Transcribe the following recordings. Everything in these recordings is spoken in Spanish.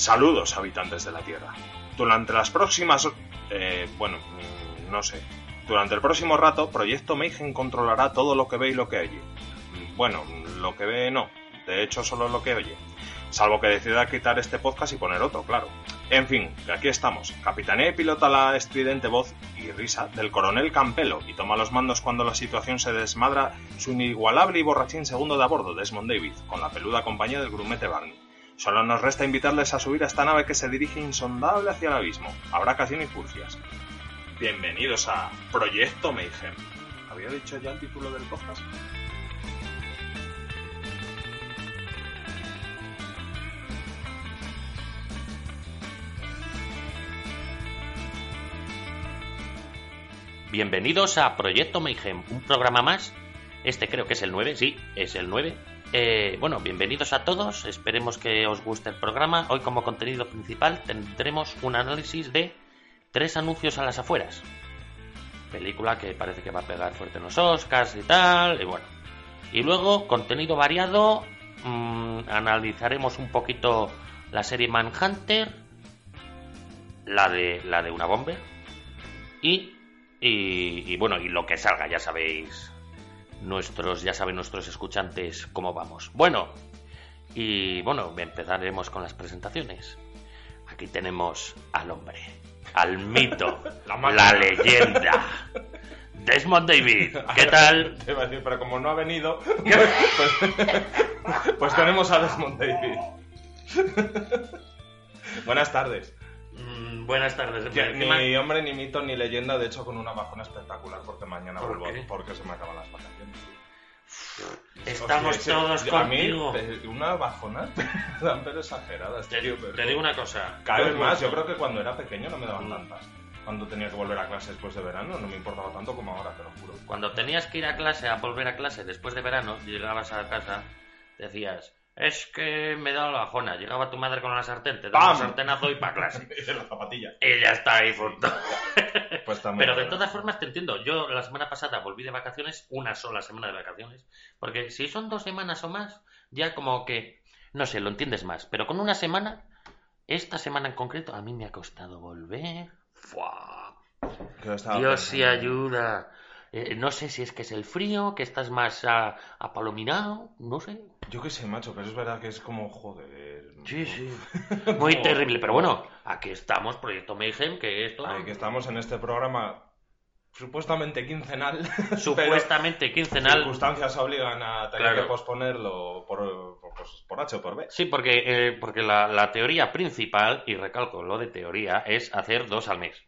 Saludos, habitantes de la Tierra. Durante las próximas... Eh, bueno, no sé. Durante el próximo rato, Proyecto Mayhem controlará todo lo que ve y lo que oye. Bueno, lo que ve no. De hecho, solo lo que oye. Salvo que decida quitar este podcast y poner otro, claro. En fin, que aquí estamos. Capitanea y pilota la estridente voz y risa del coronel Campelo y toma los mandos cuando la situación se desmadra su inigualable y borrachín segundo de a bordo, Desmond David, con la peluda compañía del grumete Barney. Solo nos resta invitarles a subir a esta nave que se dirige insondable hacia el abismo. Habrá casi ni furcias. Bienvenidos a Proyecto Mayhem. ¿Había dicho ya el título del podcast? Bienvenidos a Proyecto Mayhem, un programa más. Este creo que es el 9, sí, es el 9. Eh, bueno, bienvenidos a todos, esperemos que os guste el programa. Hoy como contenido principal tendremos un análisis de tres anuncios a las afueras. Película que parece que va a pegar fuerte en los Oscars y tal, y bueno. Y luego, contenido variado, mmm, analizaremos un poquito la serie Manhunter, la de, la de una bomber, y y, y, bueno, y lo que salga, ya sabéis, nuestros, ya saben nuestros escuchantes cómo vamos. Bueno, y bueno, empezaremos con las presentaciones. Aquí tenemos al hombre, al mito, la, la leyenda. Desmond David, ¿qué tal? Te iba a decir, pero como no ha venido, pues, pues tenemos a Desmond David. Buenas tardes. Buenas tardes. Ni hombre, ni mito, ni leyenda, de hecho con una bajona espectacular porque mañana ¿Por vuelvo qué? porque se me acaban las vacaciones. Estamos todos sí, a mí, contigo. eh, una bajona tan pero exageradas, Te, tío, pero- te digo una cosa. Cada vez Yo- más, yo creo que cuando era pequeño no me daban Mm. tantas. Cuando tenía que volver a clase después de verano no me importaba tanto como ahora, te lo juro. Cuando tenías que ir a clase, a volver a clase después de verano, llegabas a casa, decías, es que me da la bajona. Llegaba tu madre con la sartén, te daba un sartenazo y para clase. Y la zapatilla. y ya está ahí, punto. Pues también. Pero de todas formas te entiendo. Yo la semana pasada volví de vacaciones, una sola semana de vacaciones, porque si son dos semanas o más, ya como que, no sé, lo entiendes más. Pero con una semana, esta semana en concreto, a mí me ha costado volver. ¡Fua! Dios sí pensando. ayuda. Eh, no sé si es que es el frío, que estás más ah, apalominado, no sé. Yo qué sé, macho, pero es verdad que es como, joder. Sí, sí. Muy terrible, pero bueno, aquí estamos, Proyecto Mayhem, que esto Ay, que estamos en este programa supuestamente quincenal. supuestamente quincenal. circunstancias obligan a tener Claro. que posponerlo por, por, por H o por B. Sí, porque, eh, porque la, la teoría principal, y recalco lo de teoría, es hacer dos al mes.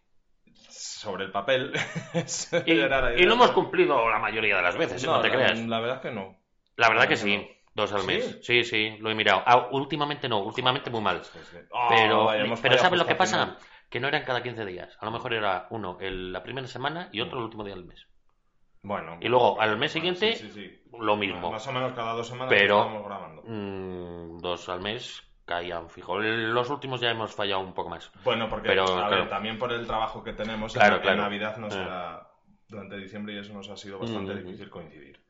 Sobre el papel. Y, y lo hemos cumplido la mayoría de las veces, no, te la, creas. La verdad es que no. La verdad que no, sí, no. dos al ¿Sí? mes. Sí, sí, lo he mirado. Ah, últimamente no, últimamente muy mal. Sí, sí. Oh, Pero, vaya, pero ¿sabes lo que pasa? final. Que no eran cada 15 días. A lo mejor era uno el- la primera semana y otro el último día del mes. Bueno. Y luego, al mes siguiente. Lo mismo. Más o menos cada dos semanas Pero- estamos grabando. Mm, dos al mes caían fijo. Los últimos ya hemos fallado un poco más. Bueno, porque Pero, a ver, claro. también por el trabajo que tenemos Claro, en, en claro. Navidad nos Eh. era durante diciembre y eso nos ha sido bastante Mm. difícil coincidir.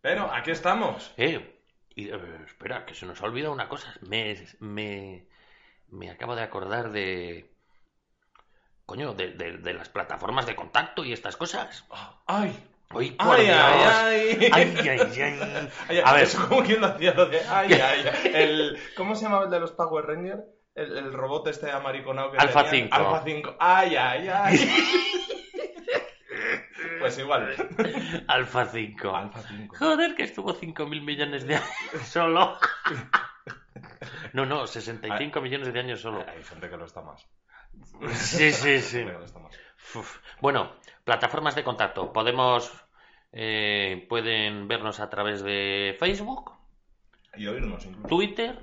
Pero aquí estamos. Eh, y, eh, espera, que se nos ha olvidado una cosa. Me, me, me acabo de acordar de... Coño, de, de- de las plataformas de contacto y estas cosas. ¡Ay! ¡Ay, ¡Ay, ay, ay! ¡Ay, ay, ay! Ay, A ver, Eso como quien lo hacía lo de ¡ay, ay! ay. El, ¿Cómo se llamaba el de los Power Rangers? El, el robot este amariconado que Alpha tenía. 5. Alpha 5. ¡Ay, ay, ay! pues igual. Alfa 5. Alpha 5. Joder, que estuvo 5.000 millones de años solo. No, no, 65 millones de años solo. Hay gente que lo está más. Sí, sí, sí. Uf. Bueno, plataformas de contacto. Podemos, eh, pueden vernos a través de Facebook, Y oírnos incluso. Twitter.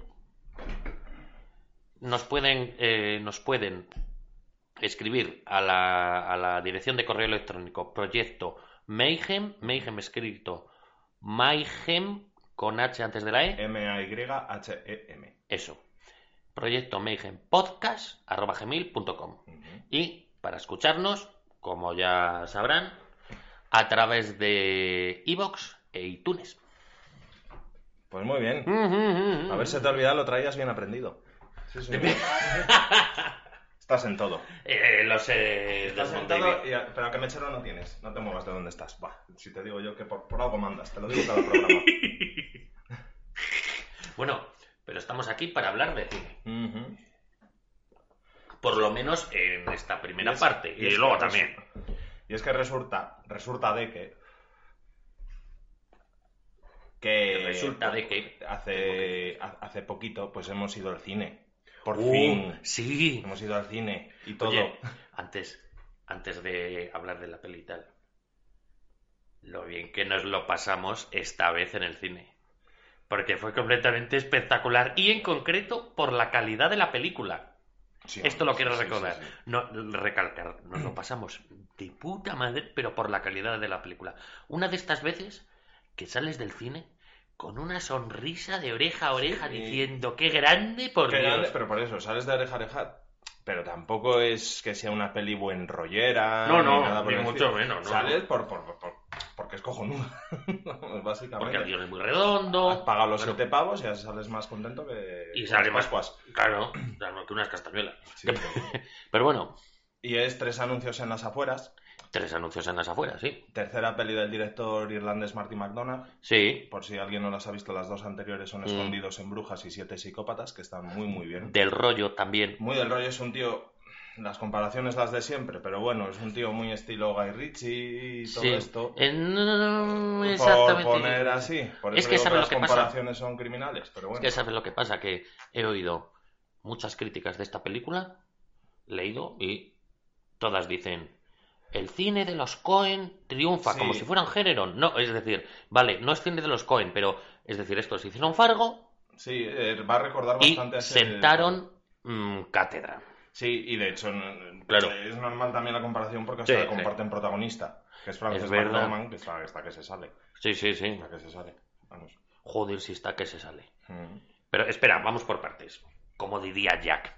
Nos pueden, eh, nos pueden escribir a la, a la dirección de correo electrónico proyecto Mayhem, Mayhem escrito Mayhem con H antes de la E. M-A-Y-H-E-M. Eso. Proyecto Mayhem Podcast arroba gmail.com. Ujú. Y para escucharnos, como ya sabrán, a través de iVoox e iTunes. Pues muy bien. Mm, mm, mm, A ver si te olvidado, lo traías bien aprendido. Sí, sí. Estás en todo. Eh, lo sé, Estás en todo, y a- pero que mechero no tienes. No te muevas de donde estás. Va, si te digo yo que por, por algo mandas, te lo digo cada programa. Bueno, pero estamos aquí para hablar de cine. Ujú. Por lo menos en esta primera Y es- parte. Y, luego también. Y es que resulta, resulta de que. Que. Resulta de que- Hace, ha- hace poquito, pues hemos ido al cine. Por Uh, fin. Sí. Hemos ido al cine y todo. Oye, antes, antes de hablar de la peli y tal, lo bien que nos lo pasamos esta vez en el cine. Porque fue completamente espectacular y en concreto por la calidad de la película. Sí, Esto lo quiero sí, recordar. sí. No, recalcar, nos lo pasamos de puta madre, pero por la calidad de la película. Una de estas veces que sales del cine con una sonrisa de oreja a oreja diciendo qué grande por Qué Dios. grande, pero por eso, sales de oreja a oreja. Pero tampoco es que sea una peli buen rollera. No, no, ni nada por ni mucho menos, no, Sales no. Por, por- por- porque es cojonuda. Básicamente. Porque el guion es muy Has redondo. pagado los Bueno, siete pavos y ya sales más contento que. Y sale más- Pascuas. Claro, claro, que unas castañuelas. Sí, Pero bueno, y es tres anuncios en las afueras. tres anuncios en las afueras, sí. Tercera peli del director irlandés Marty McDonagh. Sí, Por si alguien no las ha visto, las dos anteriores son Mm. Escondidos en Brujas y Siete Psicópatas, que están muy, muy bien. del rollo también. Muy del rollo, es un tío. Las comparaciones las de siempre, pero bueno, es un tío muy estilo Guy Ritchie y todo Sí. esto. Eh, no, Por exactamente. poner así. Por Es que digo ¿sabes lo las que pasa? comparaciones son criminales, pero Es bueno. que sabes lo que pasa, que he oído muchas críticas de esta película, leído, y todas dicen, el cine de los Cohen triunfa, Sí. como si fueran género. No, es decir, vale, no es cine de los Cohen, pero, es decir, estos hicieron Fargo Sí, eh, va a recordar y bastante a ese- sentaron mm, cátedra. Sí, y de hecho Claro. es normal también la comparación porque Sí, hasta sí. comparten protagonista, que es Frances. McDormand, que está, está que se sale. Sí, sí, sí. Está que se sale. Vamos. Joder, si está que se sale. Mm. Pero espera, vamos por partes. Como diría Jack.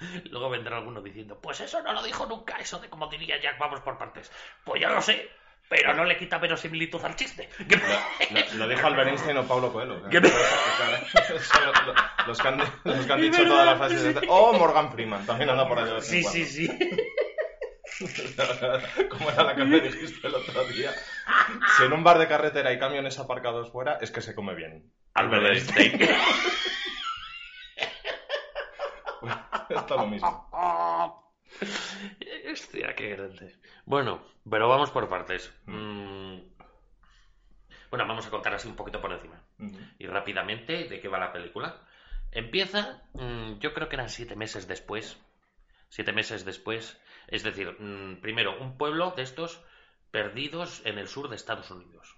Luego vendrá alguno diciendo, pues eso no lo dijo nunca, eso de como diría Jack, vamos por partes. Pues ya lo sé, pero no le quita verosimilitud al chiste. Lo, lo- lo dijo Albert Einstein o Paulo Coelho. ¿Qué? Son lo- lo- los, que han, los que han dicho todas las frases. de- O Morgan Freeman, también anda por ahí. de vez en Sí, sí, sí. Como era la que me dijiste el otro día. Si en un bar de carretera hay camiones aparcados fuera, es que se come bien. Albert Einstein. Esto es lo mismo. Hostia, qué grande. Bueno, pero vamos por partes. Mm. Bueno, vamos a contar así un poquito por encima. Y rápidamente de qué va la película. Empieza, mm, yo creo que eran siete meses después. Siete meses después. Es decir, mm, primero, un pueblo de estos perdidos en el sur de Estados Unidos.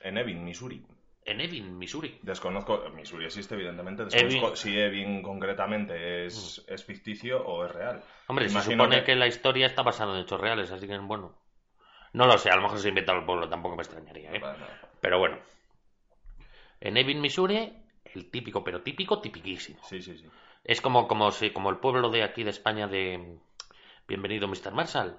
En Ebbing, Missouri. En Ebbing, Missouri. Desconozco, Missouri existe evidentemente, desconozco si Ebbing concretamente es, es ficticio o es real. Hombre, se supone que- que... la historia está basada en hechos reales, así que bueno. No lo sé, a lo mejor se inventa el pueblo, tampoco me extrañaría, ¿eh? Bueno, Pero bueno. En Ebbing, Missouri, el típico, pero típico, tipiquísimo. sí, sí, sí. Es como, como, si, como el pueblo de aquí de España de Bienvenido Mr. Marshall.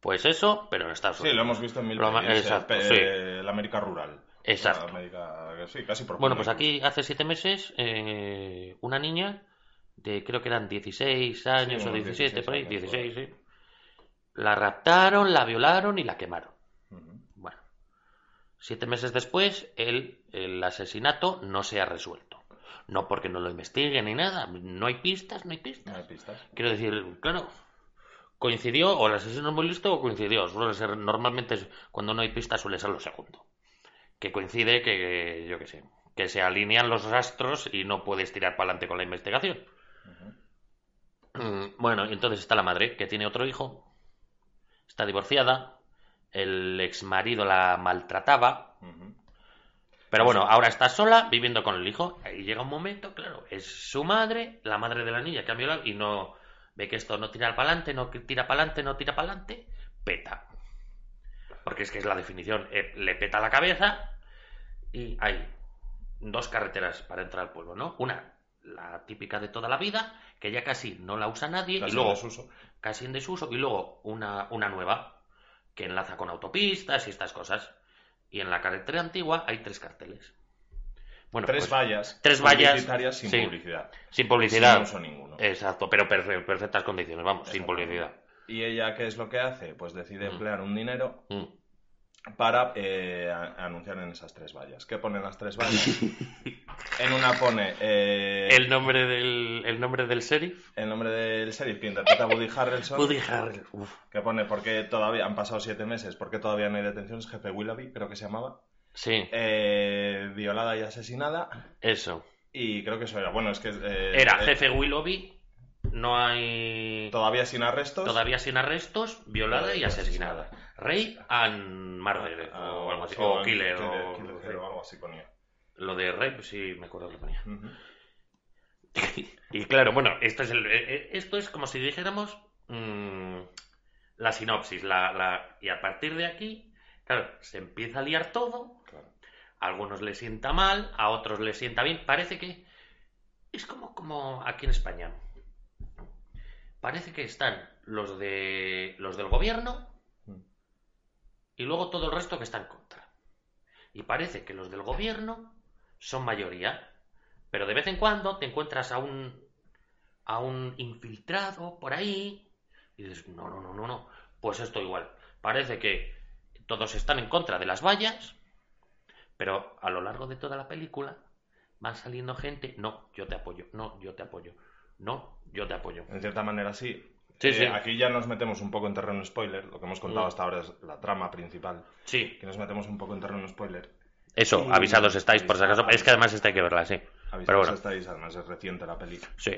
Pues eso, pero en Estados Sí, Unidos. lo hemos visto en mil el, pe- sí. el América rural. Exacto. La América, sí, casi por Bueno, pues aquí hace siete meses, eh, una niña de creo que eran 16 años Sí, o unos 17, por ahí, 16 16, sí. La raptaron, la violaron y la quemaron. Bueno, siete meses después, el, el asesinato no se ha resuelto. No porque no lo investiguen ni nada, no hay pistas, no hay No pistas. hay pistas. Quiero decir, claro, coincidió, o el asesino es muy listo o coincidió. Suele ser, normalmente cuando no hay pistas suele ser lo segundo. Que coincide que, yo qué sé, que se alinean los astros y no puedes tirar para adelante con la investigación. Ujú. Mm, Bueno, y entonces está la madre, que tiene otro hijo, está divorciada, el ex marido la maltrataba. Pero bueno, ahora está sola viviendo con el hijo. Y llega un momento, claro, es su madre, la madre de la niña que ha violado y no ve que esto no tira para adelante, no tira para adelante, no tira para adelante, peta. Porque es que es la definición, eh, le peta la cabeza y hay dos carreteras para entrar al pueblo, ¿no? Una, la típica de toda la vida, que ya casi no la usa nadie, Casi y luego en desuso. casi en desuso, y luego una, una nueva que enlaza con autopistas y estas cosas. Y en la carretera antigua hay tres carteles. Bueno, tres pues, vallas. tres vallas, sin sí. publicidad. sin publicidad. Sin uso ninguno. Exacto, pero perfe- perfectas condiciones, vamos, sin publicidad. ¿Y ella qué es lo que hace? Pues decide Mm. emplear un dinero Mm. para eh, anunciar en esas tres vallas. ¿Qué ponen las tres vallas? en una pone eh, El nombre del, el nombre del sheriff. el nombre del sheriff que interpreta a Woody Harrelson. Woody Harrelson. Que pone, porque todavía han pasado siete meses? ¿Por qué todavía no hay detenciones? Jefe Willoughby, creo que se llamaba. Sí, Eh, violada y asesinada. eso. Y creo que eso era. Bueno, es que. eh, Era jefe Willoughby, no hay... Todavía sin arrestos. Todavía sin arrestos, violada y Y asesinada. Rape and murder, o algo así. sí, O killer, killer, o... killer, o algo así ponía. Lo de rape sí me acuerdo que ponía. Ujú. Y claro, bueno, esto es, el- eh, eh, esto es como si dijéramos mm, la sinopsis. La, la- y a partir de aquí, claro, se empieza a liar todo. Claro. A algunos les sienta mal, a otros les sienta bien. Parece que es como, como aquí en España. Parece que están los de los del gobierno Mm. y luego todo el resto que está en contra. Y parece que los del gobierno son mayoría, pero de vez en cuando te encuentras a un a un infiltrado por ahí y dices, no, no, no, no, no, pues esto igual. Parece que todos están en contra de las vallas, pero a lo largo de toda la película van saliendo gente, no, yo te apoyo, no, yo te apoyo, no, yo te apoyo. En cierta manera sí. Sí, Eh, sí. Aquí ya nos metemos un poco en terreno spoiler. Lo que hemos contado Mm. hasta ahora es la trama principal. Sí, Aquí nos metemos un poco en terreno spoiler. Eso, Y- avisados estáis por si acaso. avisados. Es que además esta hay que verla, sí. Avisaos Pero bueno. estáis, además es reciente la peli. Sí.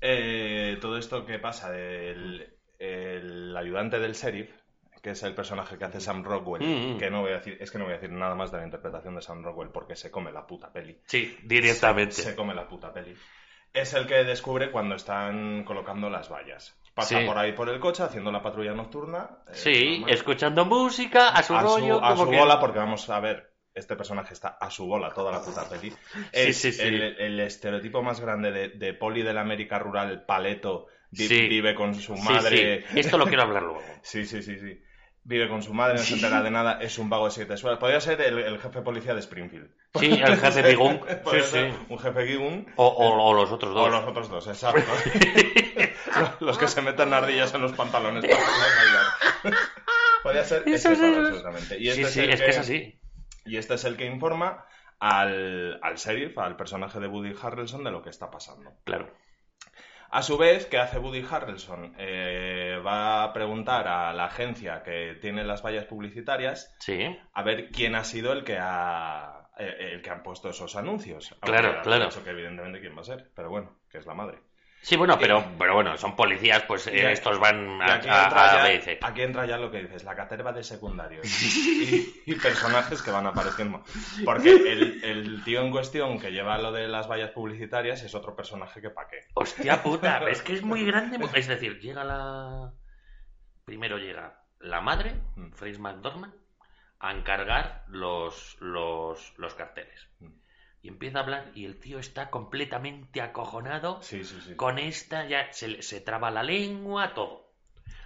Eh, todo esto que pasa del el ayudante del sheriff, que es el personaje que hace Sam Rockwell, Mm, mm. que no voy a decir, es que no voy a decir nada más de la interpretación de Sam Rockwell porque se come la puta peli. Sí, directamente. Se, se come la puta peli. Es el que descubre cuando están colocando las vallas. Pasa Sí. por ahí por el coche haciendo la patrulla nocturna. eh, Sí, escuchando música, a su a rollo, su, a como su que- bola, porque vamos a ver, este personaje está a su bola toda la puta peli. Es sí, sí. El, el estereotipo más grande de, de poli de la América rural, paleto, vi- Sí. vive con su Sí, madre. sí. Esto lo quiero hablar luego. Sí, sí, sí, sí. Vive con su madre, no se entera de nada, es un vago de siete suelas. Podría ser el, el jefe policía de Springfield. Sí, el jefe. Sí, sí. ser Un jefe Gigún. O, o- o los otros O dos. los otros dos, exacto. los que se meten ardillas en los pantalones para no bailar. Podría ser ese absolutamente. Y sí, este sí, el es que es así. Y este es el que informa al, al sheriff, al personaje de Woody Harrelson, de lo que está pasando. Claro. A su vez, ¿qué hace Woody Harrelson? Eh, va a preguntar a la agencia que tiene las vallas publicitarias Sí. a ver quién ha sido el que ha, eh, el que han puesto esos anuncios. Claro, claro. dicho que evidentemente quién va a ser, pero bueno, que es la madre. Sí, bueno, pero, pero bueno, son policías, pues eh, estos van a, aquí, a- entra a ya, aquí entra ya lo que dices, la caterva de secundarios y, y personajes que van apareciendo. Porque el, el tío en cuestión que lleva lo de las vallas publicitarias es otro personaje que pa' qué. Hostia puta, es que es muy grande. Es decir, llega la. Primero llega la madre, Mm. Frace McDormand, a encargar los, los, los carteles. Y empieza a hablar y el tío está completamente acojonado Sí, sí, sí. con esta, ya se, se traba la lengua, todo.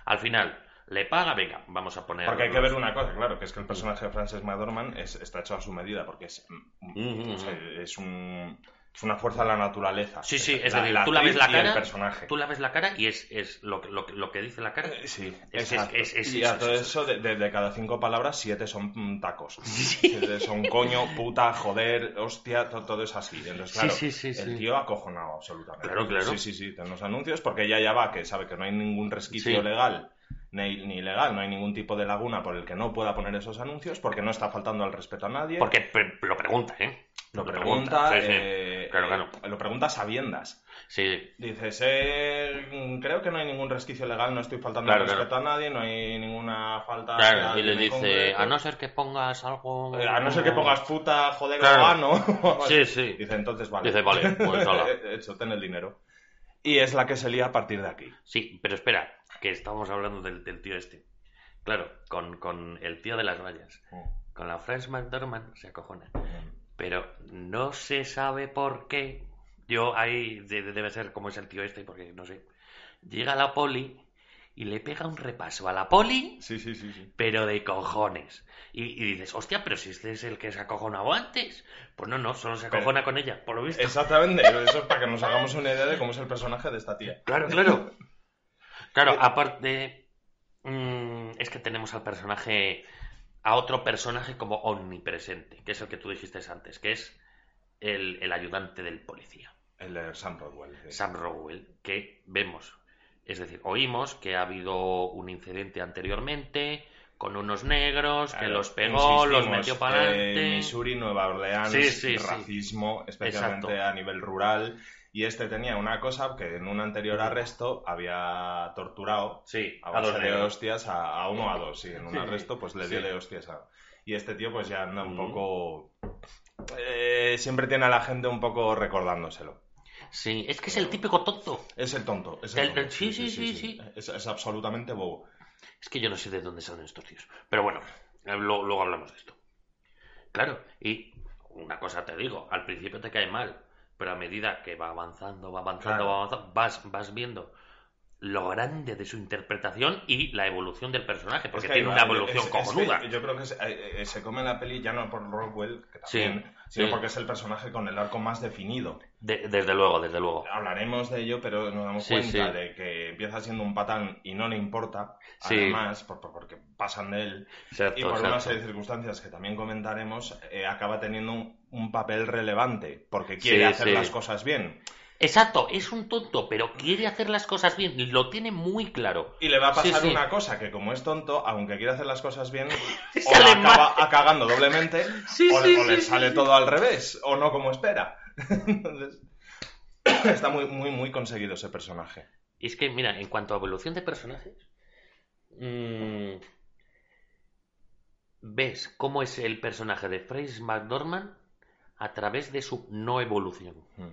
Al final, le paga, venga, vamos a poner. Porque hay que ver una cosa, claro, que es que el personaje de Frances McDormand es, está hecho a su medida, porque es, mm. es, un, es una fuerza de la naturaleza. Sí, sí, es decir, tú la ves actriz la el cara, personaje. tú la ves la cara y es, es lo, que- lo, que- lo que dice la cara. Eh, Sí, Es es- es- y a todo es- eso, de, de- de cada cinco palabras, siete son mm, tacos. Siete son coño, puta, joder, hostia, to- todo, es así. Entonces, Sí, claro, sí, sí, el sí. tío acojonado absolutamente. Claro, claro. Sí, sí, sí, en los anuncios, porque ella ya va, que sabe que no hay ningún resquicio Sí. legal ni, ni legal, no hay ningún tipo de laguna por el que no pueda poner esos anuncios, porque no está faltando al respeto a nadie. Porque pre- lo pregunta, ¿eh? Lo pregunta, sí. eh, Claro, eh, lo pregunta a sabiendas. Sí, Dices, eh, creo que no hay ningún resquicio legal, no estoy faltando Claro, respeto a nadie, no hay ninguna falta. claro, y le dice, concreto. a no ser que pongas algo... Eh, a no ser que pongas puta, joder, Claro. o. Sí, sí. Dice, entonces vale. Dice, vale, pues hala. Hecho, ten el dinero. Y es la que se lía a partir de aquí. Sí, pero espera, que estamos hablando del, del tío este. Claro, con, con el tío de las vallas. Con la Frances McDormand se acojona. Pero no se sabe por qué. Yo ahí de- de- debe ser como es el tío este, porque no sé. Llega la poli y le pega un repaso a la poli, Sí, sí, sí, sí. pero de cojones. Y, y dices, hostia, pero si este es el que se acojonaba antes. Pues no, no, solo se Pero- acojona con ella, por lo visto. Exactamente, eso es para que nos hagamos una idea de cómo es el personaje de esta tía. Claro, claro. Claro, aparte. mm, es que tenemos al personaje. A otro personaje como omnipresente, que es el que tú dijiste antes, que es el, el ayudante del policía, El de Sam Rockwell. sí. Sam Rowell, que vemos. Es decir, oímos que ha habido un incidente anteriormente con unos negros, que los pegó, los metió para eh, adelante. Missouri, Nueva Orleans, Sí, sí, sí. racismo, especialmente Exacto. a nivel rural. Y este tenía una cosa que en un anterior arresto había torturado Sí, a a dos de hostias a, a uno o a dos, sí, en un Sí, arresto pues le dio de hostias a... Y este tío pues ya anda un poco... eh, siempre tiene a la gente un poco recordándoselo. Sí, es que es el típico tonto. Es el tonto. Es el tonto, sí, sí, sí, sí. Es, es absolutamente bobo. Es que yo no sé de dónde salen estos tíos. Pero bueno, eh, luego hablamos de esto. Claro, y una cosa te digo, al principio te cae mal, pero a medida que va avanzando, va avanzando, Claro. va avanzando, vas, vas viendo lo grande de su interpretación y la evolución del personaje, porque Es que tiene una evolución es- cojonuda. yo creo que se, eh, eh, se come la peli ya no por Rockwell, que Sí, sino sí. porque es el personaje con el arco más definido. De- desde luego, desde luego. Hablaremos de ello, pero nos damos Sí, cuenta sí. de que empieza siendo un patán y no le importa, Sí. además, por- por- porque pasan de él, y por una serie de circunstancias que también comentaremos, eh, acaba teniendo un, un papel relevante, porque quiere hacer las cosas bien. Exacto, es un tonto, pero quiere hacer las cosas bien, y lo tiene muy claro. Y le va a pasar sí. una cosa, que como es tonto, aunque quiere hacer las cosas bien, o la acaba cagando doblemente, Sí, o, le, o le sale todo al revés, o no como espera. Entonces, está muy, muy, muy conseguido ese personaje. Y es que, mira, en cuanto a evolución de personajes, mm, ves cómo es el personaje de Frances McDormand a través de su no evolución. Mm.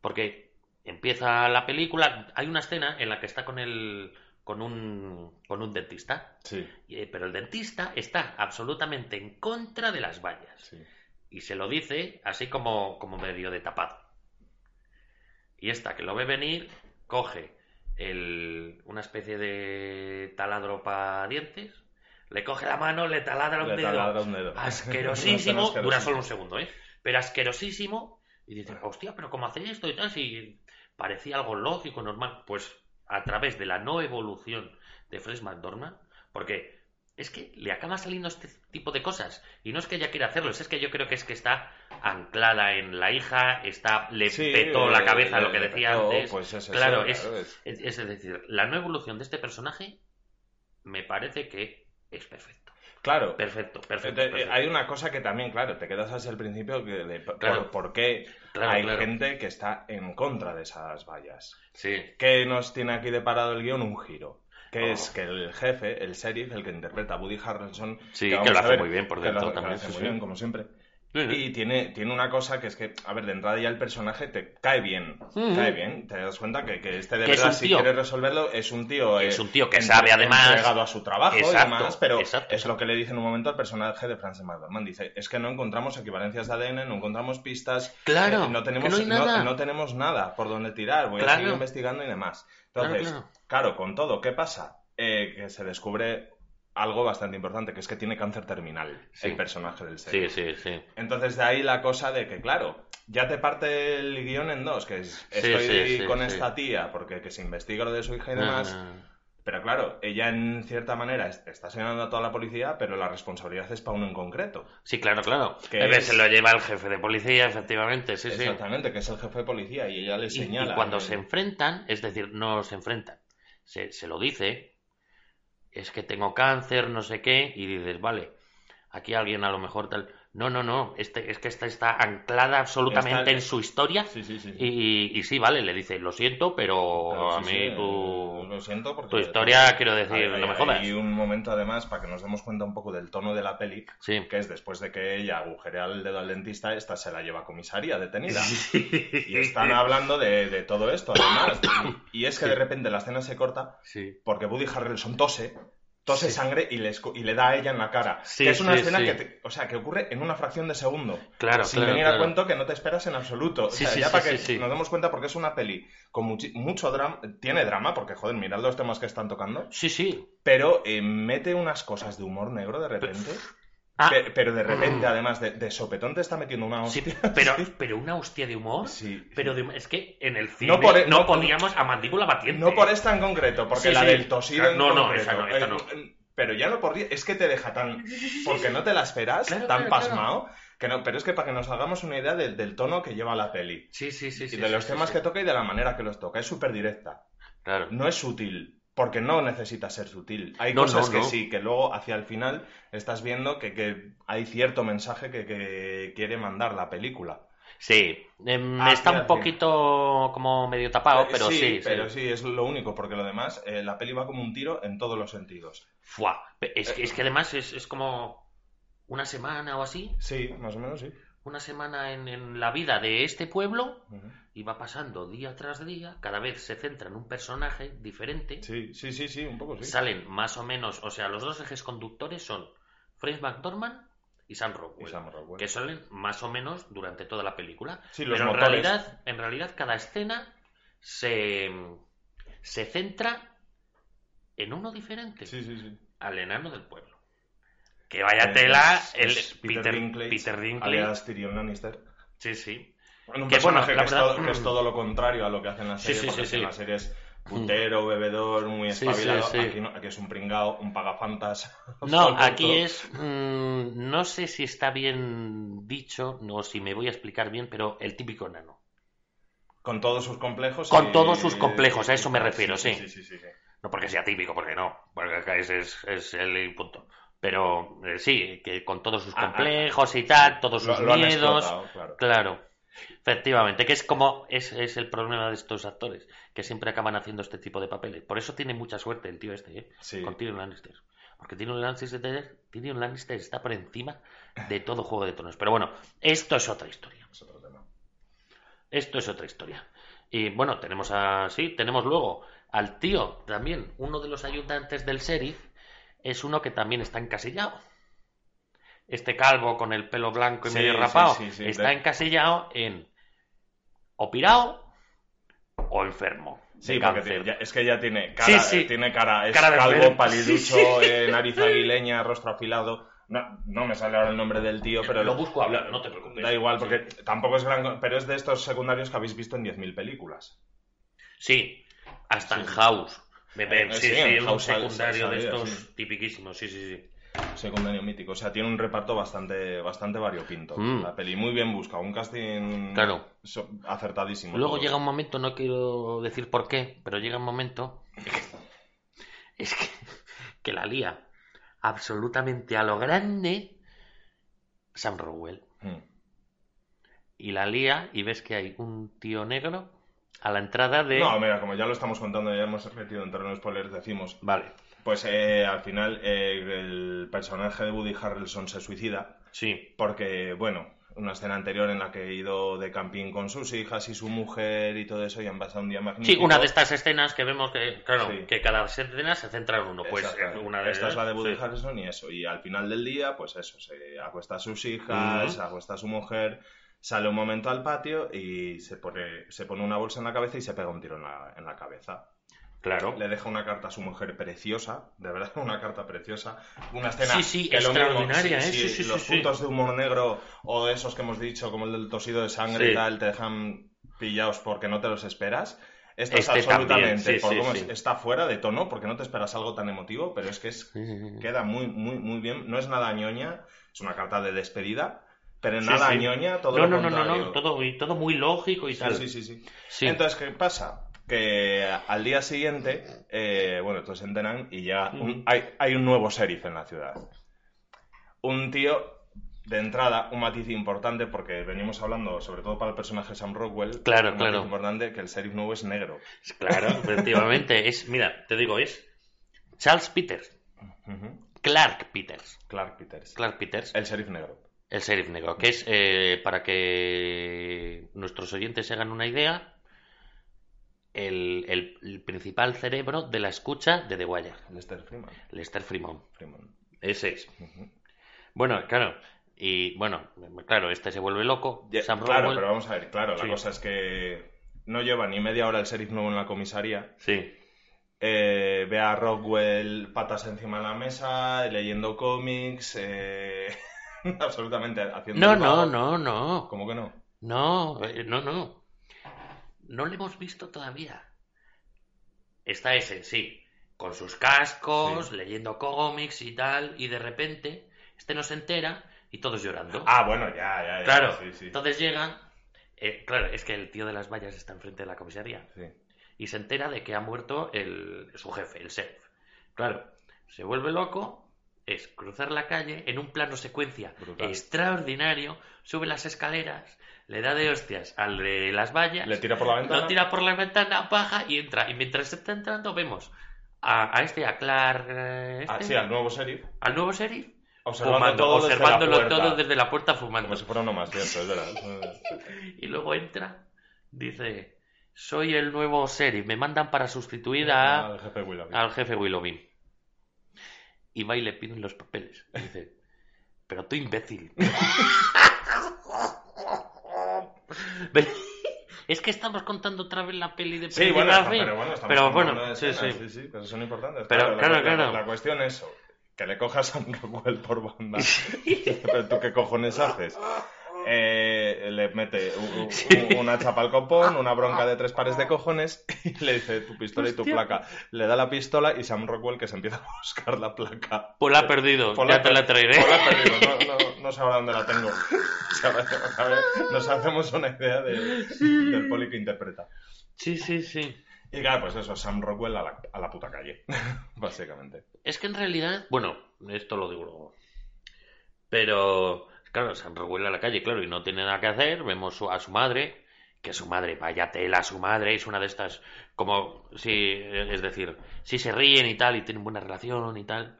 Porque empieza la película, hay una escena en la que está con el con un con un dentista, Sí, eh, pero el dentista está absolutamente en contra de las vallas sí. Y se lo dice así como, como medio de tapado. Y esta que lo ve venir, coge el, una especie de taladro para dientes, le coge la mano, le taladra un Le dedo. taladra un dedo. Asquerosísimo, dura solo un segundo, ¿eh? Pero asquerosísimo. Y dices, hostia, pero ¿cómo hace esto y tal? Si parecía algo lógico, normal. Pues a través de la no evolución de Fresh McDormand, porque es que le acaba saliendo este tipo de cosas. Y no es que ella quiera hacerlo, es que yo creo que es que está anclada en la hija, está, le Sí, petó la eh, cabeza le- lo que decía petó, antes. pues es claro, es, es- decir, la no evolución de este personaje me parece que es perfecto. Claro. Perfecto, perfecto. Eh, perfecto. hay una cosa que también, claro, te quedas así al principio que de- por, Claro. por qué Claro, hay claro. gente que está en contra de esas vallas. Sí, ¿Qué nos tiene aquí deparado el guion? Un giro. Que Oh. es que el jefe, el sheriff, el que interpreta a Woody Harrelson... Sí, que lo hace ver, muy bien, por hace- que lo también, hace sí, muy sí. bien, como siempre. Sí, sí. Y tiene, tiene una cosa que es que, a ver, de entrada ya el personaje te cae bien. Ujú. Cae bien. Te das cuenta que, que este de es verdad, si quiere resolverlo, es un tío. Es eh, un tío que entre- sabe, además- Entregado a su trabajo Exacto, y demás, pero exacto, es lo que le dice en un momento al personaje de Frances McDormand. Dice: Es que no encontramos equivalencias de ADN, no encontramos pistas. Claro, eh, no, tenemos, que no hay nada. no tenemos nada por donde tirar. Voy a seguir investigando y demás. Claro, Entonces, claro. claro, con todo, ¿qué pasa? Eh, que se descubre algo bastante importante, que es que tiene cáncer terminal Sí. el personaje del Sí, serie. sí, sí. Entonces de ahí la cosa de que, claro, ya te parte el guion en dos, que es, Sí, estoy sí, sí, con sí. esta tía porque que se investiga lo de su hija y demás, Ah, pero claro, ella en cierta manera est- está señalando a toda la policía, pero la responsabilidad es para uno en concreto. Sí, claro, claro. Que Eh, es- Se lo lleva el jefe de policía, efectivamente, sí, sí. Exactamente, que es el jefe de policía y ella le Y, señala. y cuando que- se enfrentan, es decir, no se enfrentan, se, se lo dice, es que tengo cáncer, no sé qué, y dices, vale, aquí alguien a lo mejor tal. No, no, no, este, es que esta está anclada absolutamente Está- en su historia. Sí, sí, sí. Y, y sí, vale, le dice, lo siento, pero Claro, a mí tu, eh, lo siento porque tu historia, quiero decir, hay, no me jodas. hay un momento además para que nos demos cuenta un poco del tono de la peli, Sí. que es después de que ella agujerea el dedo al dentista, esta se la lleva a comisaría detenida. Y están hablando de, de todo esto, además. Y, y es que de repente la escena se corta porque Woody Harrelson tose tose Sí. sangre y le, y le da a ella en la cara. Sí, que es una sí, escena que, te- o sea, que ocurre en una fracción de segundo. Claro, sin claro, venir a claro. cuento que no te esperas en absoluto. O Sí, sea, sí, ya para que nos demos cuenta porque es una peli con mucho drama, tiene drama, porque joder, mirad los temas que están tocando, Sí, sí. pero eh, mete unas cosas de humor negro de repente. Ah, Pe- pero de repente, además, de, de sopetón te está metiendo una sí, hostia. pero, pero una hostia de humor. Sí, Pero sí. de- es que en el cine No no, por e- no- poníamos a mandíbula batiente. No por esta en concreto, porque Sí, la sí. del tosido en No, no, esa no, esta no. Eh, Pero ya no por es que te deja tan porque no te la esperas, Claro, tan claro, pasmado, que no, pero es que para que nos hagamos una idea del, del tono que lleva la peli Sí, sí, sí. y sí, de sí, los sí, temas sí. que toca y de la manera que los toca, es súper directa. Claro. No es sutil, porque no necesita ser sutil. Hay No, cosas no, que sí, que luego hacia el final estás viendo que, que hay cierto mensaje que, que quiere mandar la película. Sí, Ah, está un poquito como medio tapado, Eh, pero sí. sí. pero sí, es lo único, porque lo demás, eh, la peli va como un tiro en todos los sentidos. Fuá. Es, que- es que además es, es como una semana o así, Sí, más o menos sí. Una semana en, en la vida de este pueblo y va pasando día tras día, cada vez se centra en un personaje diferente, Sí, sí, sí, sí, un poco sí. salen más o menos, o sea, los dos ejes conductores son Frank McDormand y Sam Rockwell, Y Sam Rockwell. que salen más o menos durante toda la película. Sí, los Pero en realidad, en realidad cada escena se, se centra en uno diferente, Sí, sí, sí. al enano del pueblo. Que vaya Eh, tela, el es Peter, Dinklage, Peter Dinklage. alias Tyrion Lannister. Sí, sí. Un Que, bueno, personaje la que, es todo, que es todo lo contrario a lo que hace en la Sí, serie, sí, porque sí, en sí. la serie es putero, bebedor, muy Sí, sí, espabilado. sí. Aquí, no, aquí es un pringao, un pagafantas. No, aquí es. mm, no sé si está bien dicho, no si me voy a explicar bien, pero el típico enano. Con todos sus complejos. Con y- todos sus complejos, a eso me Sí, refiero, sí. Sí, sí, sí. sí. No porque sea típico, porque no. Porque es, es el punto. Pero eh, sí, que con todos sus Ah, ah, complejos y tal, todos sus lo miedos. claro. Claro, efectivamente, que es como es, es el problema de estos actores, que siempre acaban haciendo este tipo de papeles. Por eso tiene mucha suerte el tío este, ¿eh? Sí. con Tyrion Lannister. Porque Tyrion Lannister, Tyrion Lannister está por encima de todo Juego de Tronos. Pero bueno, esto es otra historia. Es otro tema. Esto es otra historia. Y bueno, tenemos a. Sí, tenemos luego al tío también, uno de los ayudantes del sheriff, es uno que también está encasillado. Este calvo con el pelo blanco y Sí, medio rapado sí, sí, está encasillado en o pirado o enfermo. Sí, porque cáncer. tiene- ya- es que ya tiene cara, eh, tiene cara, es Cara calvo, paliducho, eh, nariz aguileña, rostro afilado. No, no me sale ahora el nombre del tío, pero Lo busco hablar, no te preocupes. Da igual, porque tampoco es gran... Pero es de estos secundarios que habéis visto en 10.000 películas. Sí, hasta en. House. Me Eh, eh, sí, sí, sí, un secundario de estos sí. tipiquísimos, sí, sí, sí. Secundario mítico. O sea, tiene un reparto bastante, bastante variopinto. Mm. La peli muy bien busca. Un casting Claro. so- acertadísimo. Luego todo. llega un momento, no quiero decir por qué, pero llega un momento. Es que, que la lía absolutamente a lo grande Sam Rowell. Mm. Y la lía y ves que hay un tío negro a la entrada de. No, mira, como ya lo estamos contando, ya hemos metido en terreno de spoilers, decimos. Vale, Pues eh, al final eh, el personaje de Woody Harrelson se suicida sí. porque, bueno, una escena anterior en la que he ido de camping con sus hijas y su mujer y todo eso y han pasado un día Sí, magnífico. una de estas escenas que vemos que, claro, Sí. que cada escena se centra en uno. Pues Exacto. una de Esta es la de Woody sí. Harrelson y eso. Y al final del día, pues eso, se acuesta a sus hijas, se acuesta a su mujer, sale un momento al patio y se pone, se pone una bolsa en la cabeza y se pega un tiro en la, en la cabeza. Claro. Le deja una carta a su mujer preciosa, de verdad, una carta preciosa. Una escena Sí, sí, que lo mismo, extraordinaria, sí, ¿eh? Sí, sí, los puntos de humor negro o esos que hemos dicho, como el del tosido de sangre y tal, te dejan pillados porque no te los esperas. Esto Este es también, absolutamente, por cómo es- está fuera de tono, porque no te esperas algo tan emotivo, pero es que es queda muy, muy, muy bien. No es nada ñoña, es una carta de despedida, pero nada sí. ñoña, todo No, lo no, no, no, no, todo, todo muy lógico y tal. sí, sí, sí. Sí. Entonces, ¿qué pasa? Que al día siguiente, eh, bueno, todos se enteran y ya un- hay, hay un nuevo sheriff en la ciudad. Un tío, de entrada, un matiz importante, porque venimos hablando, sobre todo para el personaje Sam Rockwell, Claro, un claro. matiz importante que el sheriff nuevo es negro. Claro, efectivamente. Es, mira, te digo, es Charles Peters. Clark Peters. Clark Peters. Clark Peters, El sheriff negro. El sheriff negro, que es, eh, para que nuestros oyentes se hagan una idea, el, el- el principal cerebro de la escucha de The Wire, Lester Freeman. Lester Freeman. Freeman. Ese es. Bueno, claro. Y bueno, claro, este se vuelve loco. Ya, Sam claro, pero vamos a ver, claro, Sí. la cosa es que no lleva ni media hora el sheriff nuevo en la comisaría. Sí. Eh, ve a Rockwell patas encima de la mesa, leyendo cómics, eh, absolutamente haciendo... No, no, no, no. ¿Cómo que no? No, eh, no, no. No lo hemos visto todavía. Está ese, sí, con sus cascos, Sí. leyendo cómics y tal, y de repente este no se entera y todos llorando. Ah, bueno, ya, ya, ya. claro, sí, sí. entonces llegan. eh, claro, es que el tío de las vallas está enfrente de la comisaría Sí. y se entera de que ha muerto el, su jefe, el sheriff. Claro, se vuelve loco, es cruzar la calle en un plano secuencia Brutal. extraordinario, sube las escaleras, le da de hostias al de las vallas, Le tira por la ventana. lo tira por la ventana, baja y entra. Y mientras está entrando vemos a, a este, a Clark, eh, Ah, este, sí, al nuevo sheriff. al nuevo sheriff, Observando fumando, todo observándolo todo desde la puerta fumando. Como si fuera uno más, cierto, es verdad. Y luego entra, dice, soy el nuevo sheriff, me mandan para sustituir a, Al jefe Willoughby. al jefe Willoughby. Y va y le piden los papeles. Y dice, pero tú imbécil. Es que estamos contando otra vez la peli de Sí, bueno, está- pero bueno, estamos Pero bueno, de sí, escenas, sí. sí, pero son importantes. Pero, la- claro, la, claro. La, cuestión es que le cojas a un Rockwell por banda. pero tú qué cojones haces. Eh, le mete u- u- una chapa al copón, una bronca de tres pares de cojones y le dice tu pistola y tu Hostia. placa. Le da la pistola y Sam Rockwell que se empieza a buscar la placa. Pues la ha perdido, Pues ya te la traeré. pues la he perdido, no, no, no sé ahora dónde la tengo. A ver, nos hacemos una idea de- del poli que interpreta. Sí, sí, sí. Y claro, pues eso, Sam Rockwell a la, a la puta calle, básicamente. Es que en realidad, bueno, esto lo digo luego. Pero, claro, San Rockwell a la calle, claro, y no tiene nada que hacer. Vemos a su madre, que su madre, vaya tela, su madre es una de estas, como, sí, es decir, sí se ríen y tal, y tienen buena relación y tal.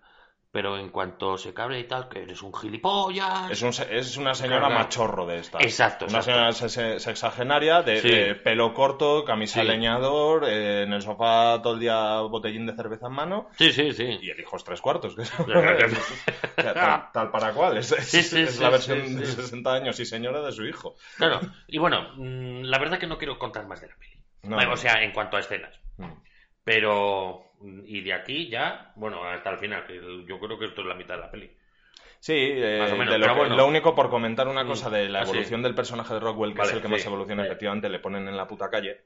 Pero en cuanto se cabrea y tal, que eres un gilipollas. Es, un es una señora machorro de esta. Exacto, Una exacto. señora se- sexagenaria, de, Sí. de pelo corto, camisa Sí. leñador, eh, en el sofá todo el día botellín de cerveza en mano. Sí, sí, sí. Y el hijo es tres cuartos. Que es- Claro. O sea, tal, tal para cual. Es, Sí, sí, es la versión de 60 años y señora de su hijo. Claro. Y bueno, mm, la verdad que no quiero contar más de la peli. No. O sea, en cuanto a escenas. Mm. Pero, y de aquí ya, bueno, hasta el final, que yo creo que esto es la mitad de la peli. Sí, eh, Más o menos, de lo, pero que- bueno. lo único por comentar una Mm. cosa de la Ah, sí. evolución del personaje de Rockwell, que Vale, es el que sí. más evoluciona, efectivamente, le ponen en la puta calle.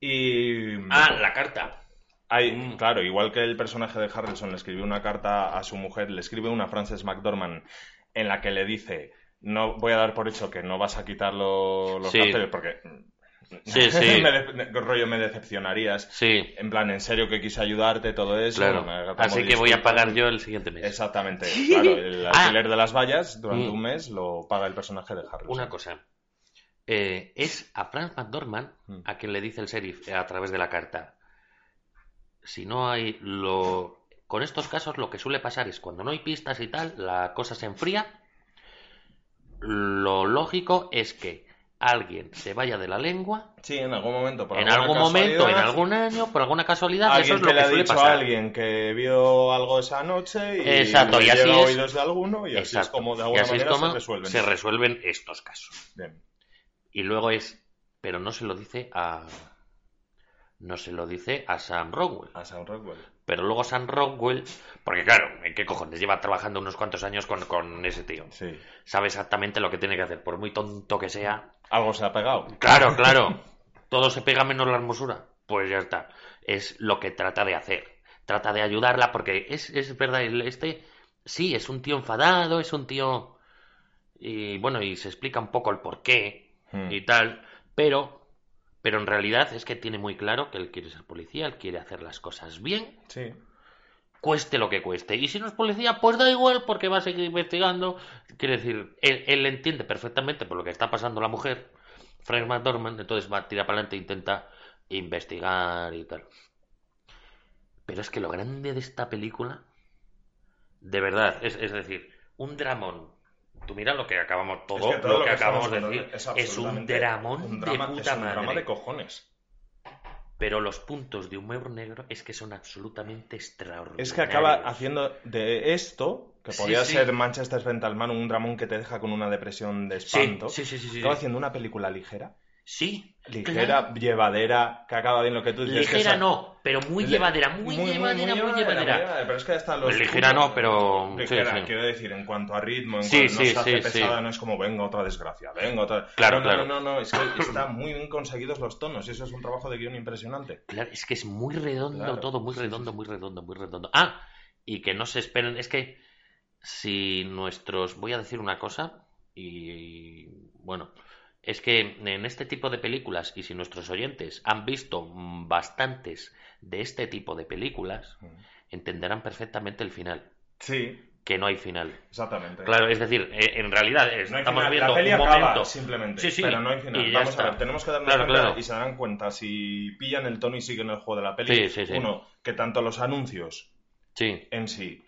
Y. Ah, la carta. Hay, Mm. Claro, igual que el personaje de Harrelson le escribió una carta a su mujer, le escribe una Frances McDormand en la que le dice: No voy a dar por hecho que no vas a quitar lo- los Sí. carteles porque. Sí, sí. me rollo, me decepcionarías. Sí, En plan, en serio que quise ayudarte, todo eso. claro. Así que voy a pagar yo el siguiente mes. Exactamente, claro. El Ah. alquiler de las vallas durante Mm. un mes lo paga el personaje de Harrelson. Una cosa. Eh, es a Frank McDormand Mm. a quien le dice el sheriff eh, a través de la carta. Si no hay lo... Con estos casos lo que suele pasar es cuando no hay pistas y tal, la cosa se enfría. Lo lógico es que alguien se vaya de la lengua Sí, en algún momento. Por en algún momento, en algún año, por alguna casualidad, eso es lo que le ha suele dicho pasar. a alguien que vio algo esa noche y Exacto, y así es- oídos de alguno y así es como de Y alguna es manera como se resuelven. se resuelven estos casos. Bien. Y luego es, pero no se lo dice a, no se lo dice a Sam Rockwell. A Sam Rockwell. Pero luego Sam Rockwell, porque claro, ¿en qué cojones? Lleva trabajando unos cuantos años con, con ese tío. Sí. Sabe exactamente lo que tiene que hacer, por muy tonto que sea. Algo se ha pegado. Claro, claro. Todo se pega menos la hermosura. Pues ya está. Es lo que trata de hacer. Trata de ayudarla porque es, es verdad, este sí, es un tío enfadado, es un tío... Y bueno, y se explica un poco el porqué Hmm. y tal, pero... Pero en realidad es que tiene muy claro que él quiere ser policía, él quiere hacer las cosas bien Sí. Cueste lo que cueste. Y si no es policía, pues da igual porque va a seguir investigando. Quiere decir, él, él entiende perfectamente por lo que está pasando la mujer, Frank McDormand, entonces va, tira para adelante e intenta investigar y tal. Pero es que lo grande de esta película, de verdad, es, es decir, un dramón. Tú mira lo que acabamos, todo, Es que todo lo, que, acabamos de decir, es un dramón un drama, de es puta un madre. drama de cojones. Pero los puntos de humor negro es que son absolutamente extraordinarios. Es que acaba haciendo de esto, que podría sí. ser Manchester frente al un dramón que te deja con una depresión de espanto. Sí, sí, sí, sí, sí. Acaba haciendo una película ligera. Sí, Ligera, claro. llevadera, que acaba bien lo que tú dices. Ligera no, pero muy Le- llevadera, muy, llevadera, muy llevadera. Pero es que hasta los. Ligera no, pero- Ligera, sí. quiero decir, en cuanto a ritmo, en Sí, cuanto no se hace pesada, no es como venga otra desgracia, venga otra. Claro, no, no, claro. No, no, no, es que está muy bien conseguidos los tonos y eso es un trabajo de guion impresionante. Claro, es que es muy redondo Claro, todo, muy redondo, muy redondo, muy redondo. Ah, y que no se esperen, es que si nuestros, voy a decir una cosa, y bueno, es que en este tipo de películas, y si nuestros oyentes han visto mm, bastantes de este tipo de películas, entenderán perfectamente el final, Sí, que no hay final. exactamente. Claro, es decir, eh, en realidad No estamos viendo la peli un acaba momento. simplemente, Sí, sí, pero no hay final. Vamos está. a ver, tenemos que darnos Claro, cuenta claro. y se darán cuenta si pillan el tono y siguen el juego de la peli. Sí, sí, sí. Uno, que tanto los anuncios en sí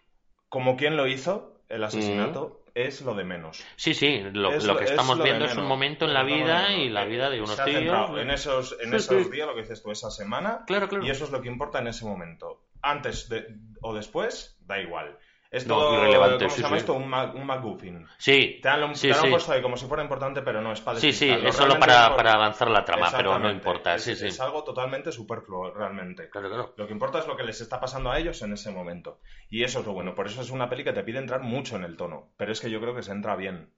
como quien lo hizo, el asesinato, es lo de menos. sí, sí, lo, Es lo lo- que es estamos lo viendo es un momento en la vida y la Eh, vida de unos se ha tíos. en esos, en Sí, esos sí. días, lo que dices tú, esa semana, Claro, claro. y eso es lo que importa en ese momento. Antes de- o después, da igual. Es No, todo, irrelevante, ¿cómo sí, se llama sí. esto? Un, ma- un MacGuffin. Sí, Te han, lo- sí, te puesto ahí como si fuera importante, pero no es para Sí, sí, es solo para, avanzar la trama, pero no importa. Es, algo totalmente superfluo, realmente. Claro, claro. Lo que importa es lo que les está pasando a ellos en ese momento. Y eso es lo bueno. Por eso es una peli que te pide entrar mucho en el tono. Pero es que yo creo que se entra bien.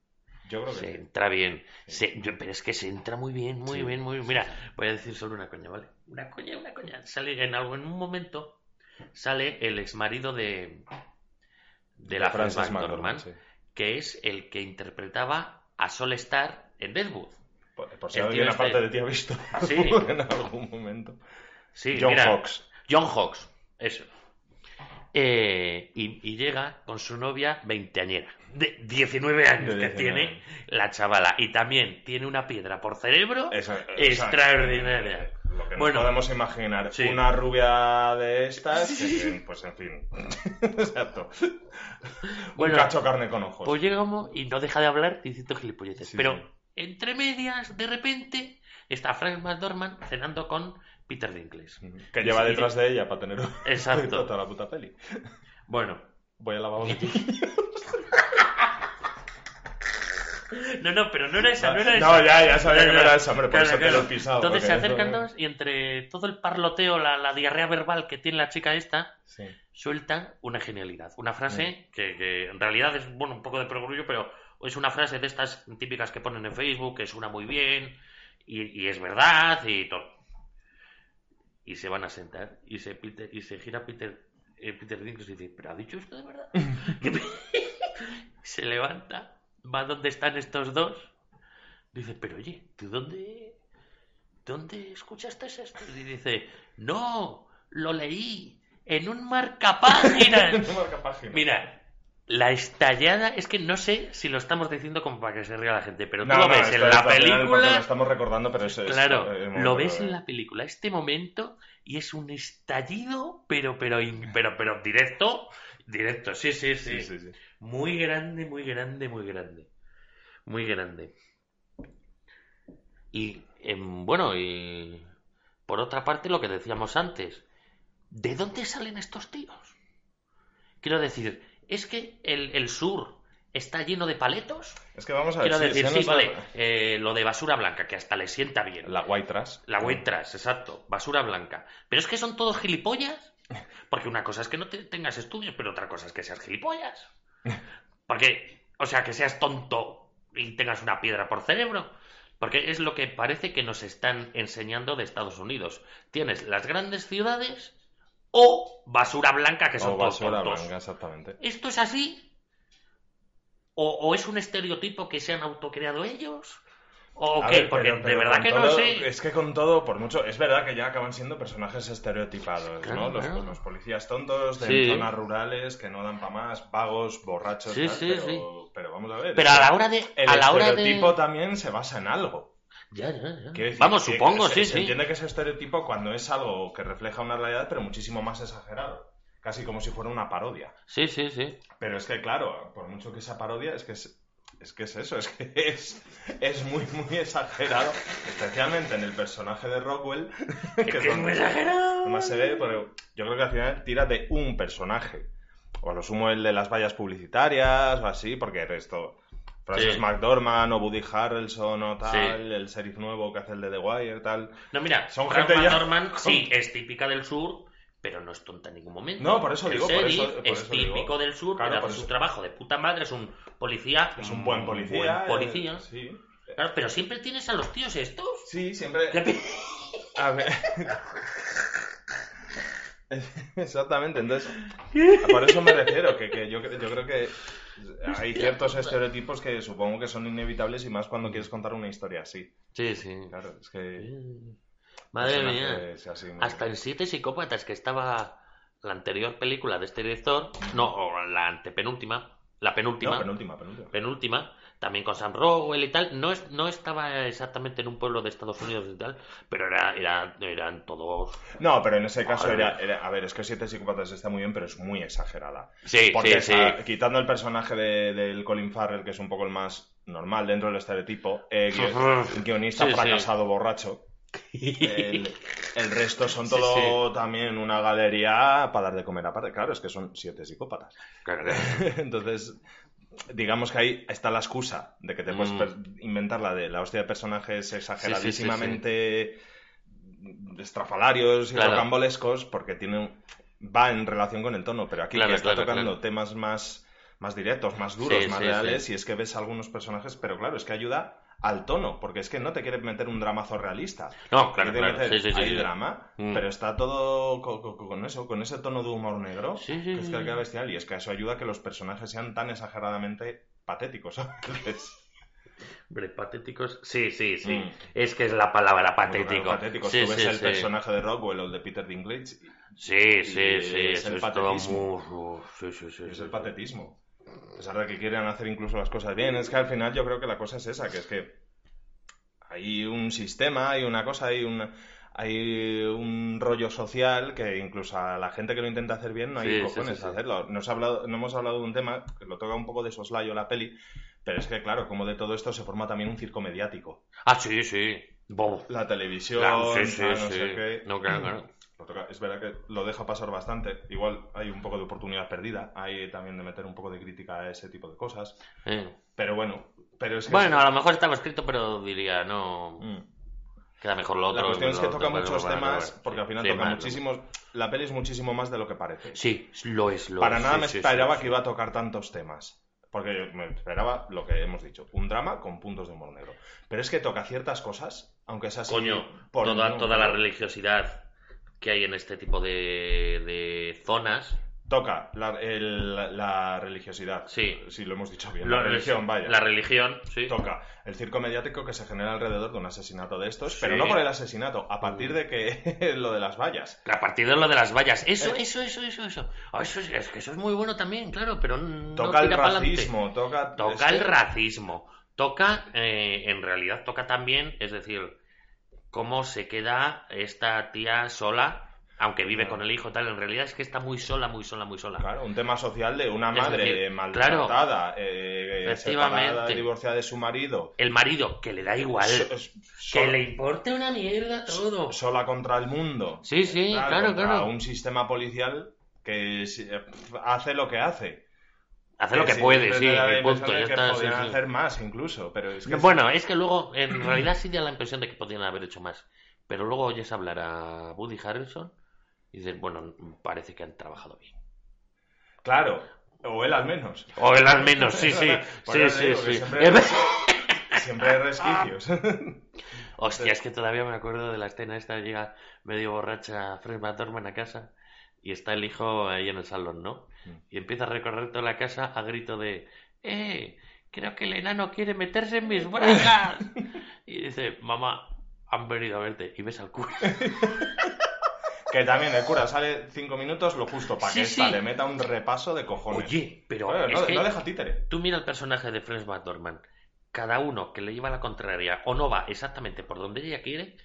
Yo creo que Se entra bien. Se- yo- pero es que se entra muy bien, muy bien, muy bien. Mira, voy a decir solo una coña, ¿vale? Una coña, una coña. Sale en algo, en un momento, sale el exmarido de, de la Frances McDormand, sí. que es el que interpretaba a Sol Star en Deadwood. Por, por si alguien tío aparte este- de ti ha visto Sí. en algún momento. Sí, John mira, Fox. John Hawks, eso. Eh, y, y llega con su novia veinteañera, de 19 años De que 19 tiene la chavala. Y también tiene una piedra por cerebro extraordinaria. Lo que nos podemos imaginar. Sí. Una rubia de estas, pues en fin. Exacto. Bueno, Un cacho carne con ojos. Pues llegamos y no deja de hablar diciendo gilipolleces. Sí, Pero entre medias, de repente, está Frank McDormand cenando con Peter Dinklage. que lleva y- detrás de ella para tener Exacto. toda la puta peli. Bueno, Voy a lavar no, no, pero no era esa, no era esa. No, ya, ya sabía que no era esa, hombre, por Claro, eso te lo he pisado. Entonces se acercan eso- dos y entre todo el parloteo, la, la diarrea verbal que tiene la chica esta, Sí. suelta una genialidad. Una frase que, que en realidad es, bueno, un poco de perogrullo, pero es una frase de estas típicas que ponen en Facebook, que suena muy bien, y, y es verdad, y todo. Y se van a sentar, y se, Peter- y se gira Peter, eh, Peter Dinklage y dice, ¿pero ha dicho esto de verdad? Se levanta, va donde están estos dos, dice, pero oye, ¿tú dónde, dónde escuchaste esto? Y dice, no, lo leí en un marcapáginas. Mira, la estallada es que no sé si lo estamos diciendo como para que se ría la gente, pero tú No, lo no, ves en es la porque Lo película. estamos recordando, pero eso es. Claro, eh, lo ves en la película, este momento, y es un estallido, pero, pero, pero, pero directo, directo, sí, sí, sí. Sí, sí, sí. Muy grande, muy grande, muy grande. Muy grande. Y, em, bueno, y por otra parte, lo que decíamos antes, ¿de dónde salen estos tíos? Quiero decir, ¿es que el, el sur está lleno de paletos? Es que vamos a ver. Quiero sí, decir, sí, vale, da- eh, lo de basura blanca, que hasta le sienta bien. La white trash. La white trash, exacto, basura blanca. Pero es que son todos gilipollas. Porque una cosa es que no te- tengas estudios, pero otra cosa es que seas gilipollas. Porque, o sea, que seas tonto y tengas una piedra por cerebro. Porque es lo que parece que nos están enseñando de Estados Unidos. Tienes las grandes ciudades o basura blanca, que son O todos basura tontos. blanca, exactamente. ¿Esto es así? ¿O, o es un estereotipo que se han autocreado ellos? ¿O A qué? ver, Porque pero- de verdad que no todo- sé. Es que con todo, por mucho. Es verdad que ya acaban siendo personajes estereotipados, Claro, ¿no? Los, claro. los policías tontos de Sí. zonas rurales que no dan para más, vagos, borrachos, Sí, tal, sí, pero, sí. pero vamos a ver. Pero a la hora de. El a la hora estereotipo de... también se basa en algo. Ya, ya, ya. Decir, Vamos, que supongo, se, sí, se sí. entiende que es estereotipo cuando es algo que refleja una realidad, pero muchísimo más exagerado. Casi como si fuera una parodia. Sí, sí, sí. Pero es que, claro, por mucho que sea parodia, es que es- es que es eso, es que es, es muy, muy exagerado, especialmente en el personaje de Rockwell, que, que es es donde muy exagerado. más se ve, pero yo creo que al final tira de un personaje. O a lo sumo el de las vallas publicitarias o así, porque el resto... Francis Sí. McDormand o Woody Harrelson o tal, Sí. el sheriff nuevo que hace el de The Wire, tal. No, mira, Son Frank gente ya- McDormand, sí, es típica del sur, pero no es tonta en ningún momento. No, por eso El digo, por eso- por es eso digo. típico del sur, Claro, que por hace su trabajo de puta madre, es un policía. Es un buen policía. buen eh, policía. sí. Claro, pero siempre tienes a los tíos estos. Sí, siempre... A ver. Exactamente, entonces, por eso me refiero, que, que yo, yo creo que hay ciertos estereotipos que supongo que son inevitables y más cuando quieres contar una historia así. Sí, sí. Claro, es que... Madre mía. así, Hasta en Siete Psicópatas, que estaba la anterior película de este director, no, o la antepenúltima, la penúltima, No, penúltima, penúltima. penúltima, también con Sam Rockwell y tal, no, es, no estaba exactamente en un pueblo de Estados Unidos y tal, pero era, era, eran todos... No, pero en ese caso era, era- A ver, es que Siete Psicópatas está muy bien, pero es muy exagerada. Sí, Porque sí, está- sí. quitando el personaje de- del Colin Farrell, que es un poco el más normal dentro del estereotipo, eh, guio- guionista sí. fracasado borracho, el, el resto son todo también una galería para dar de comer aparte. Claro, es que son siete psicópatas. Claro. Entonces, digamos que ahí está la excusa de que te puedes Mm. inventar la de la hostia de personajes exageradísimamente estrafalarios y Claro. rocambolescos porque tienen va en relación con el tono, pero aquí Claro, que está tocando temas más, más directos, más duros, Sí, más sí, reales, sí. y es que ves algunos personajes, pero claro, es que ayuda al tono, porque es que no te quiere meter un dramazo realista. No, claro, claro. meter- Sí, sí, sí, hay sí. drama, Mm. pero está todo co- co- con, eso, con ese tono de humor negro, Sí, sí, que es que sí. queda bestial, y es que eso ayuda a que los personajes sean tan exageradamente patéticos. ¿sabes? Hombre, patéticos. Sí, sí, sí. Mm. Es que es la palabra patético. claro, patéticos. Sí, Tú ves sí, el sí. personaje de Rockwell o el de Peter Dinklage, y Sí, sí, y sí. es eso el es todo patetismo. muy- sí, es el patetismo. A pesar de que quieren hacer incluso las cosas bien, es que al final yo creo que la cosa es esa, que es que hay un sistema, hay una cosa, hay un, hay un rollo social que incluso a la gente que lo intenta hacer bien no hay Sí, cojones sí, sí. a hacerlo. Nos ha hablado, no hemos hablado de un tema que lo toca un poco de soslayo la peli, pero es que claro, como de todo esto se forma también un circo mediático. Ah, sí, sí. La televisión, Claro, sí, sí, tal, no sí. sé qué. No, claro, claro. Lo toca- es verdad que lo deja pasar bastante. Igual hay un poco de oportunidad perdida. Hay también de meter un poco de crítica a ese tipo de cosas. Eh. Pero bueno, pero es que Bueno, a lo mejor estaba escrito, pero diría, no. Mm. Queda mejor lo otro. La cuestión es que toca otro, muchos temas, porque al final toca muchísimos. La peli es muchísimo más de lo que parece. Sí, lo es, lo Para es, nada me esperaba que iba a tocar tantos temas. Porque yo me esperaba lo que hemos dicho, un drama con puntos de humor negro. Pero es que toca ciertas cosas, aunque es así. Coño, por toda la religiosidad que hay en este tipo de, de zonas. Toca la, el- la religiosidad. Sí. Si lo hemos dicho bien. La religión, vaya. La religión, sí. Toca el circo mediático que se genera alrededor de un asesinato de estos, Sí. pero no por el asesinato, a partir de que lo de las vallas. A partir de lo de las vallas. Eso, Eh. eso, eso, eso, eso. Ah, eso es, es que eso es muy bueno también, claro, pero no Toca el tira pa'lante. racismo, toca... Toca el racismo. Toca, eh, en realidad, toca también, es decir, cómo se queda esta tía sola, aunque vive Claro. con el hijo tal. En realidad es que está muy sola, muy sola, muy sola. Claro, un tema social de una madre decir, maltratada, eh, separada, divorciada de su marido, El marido, que le da igual. so- so- que le importe una mierda todo. sola contra el mundo. Sí, sí, claro, contra claro. un sistema policial que eh, hace lo que hace. Hace lo que sí, puede, sí, y punto, ya que está. sí, podrían sí. hacer más incluso, pero es que No, Bueno, es que luego, en realidad sí da la impresión de que podrían haber hecho más. Pero luego oyes hablar a Woody Harrelson y dices, bueno, parece que han trabajado bien. Claro, o él al menos. O él al menos, sí, sí. Sí, eso sí, sí. Siempre, hay- siempre hay resquicios. Hostia, es que todavía me acuerdo de la escena esta, llega medio borracha Fred McDormand a casa y está el hijo ahí en el salón, ¿no? Mm. Y empieza a recorrer toda la casa a grito de ¡Eh! Creo que el enano quiere meterse en mis bragas. y dice, mamá, han venido a verte. Y ves al cura. que también el cura sale cinco minutos lo justo para Sí, que esta le meta un repaso de cojones. Oye, pero es no, que no deja títere. tú mira el personaje de Fred McDormand. Cada uno que le lleva la contraria o no va exactamente por donde ella quiere,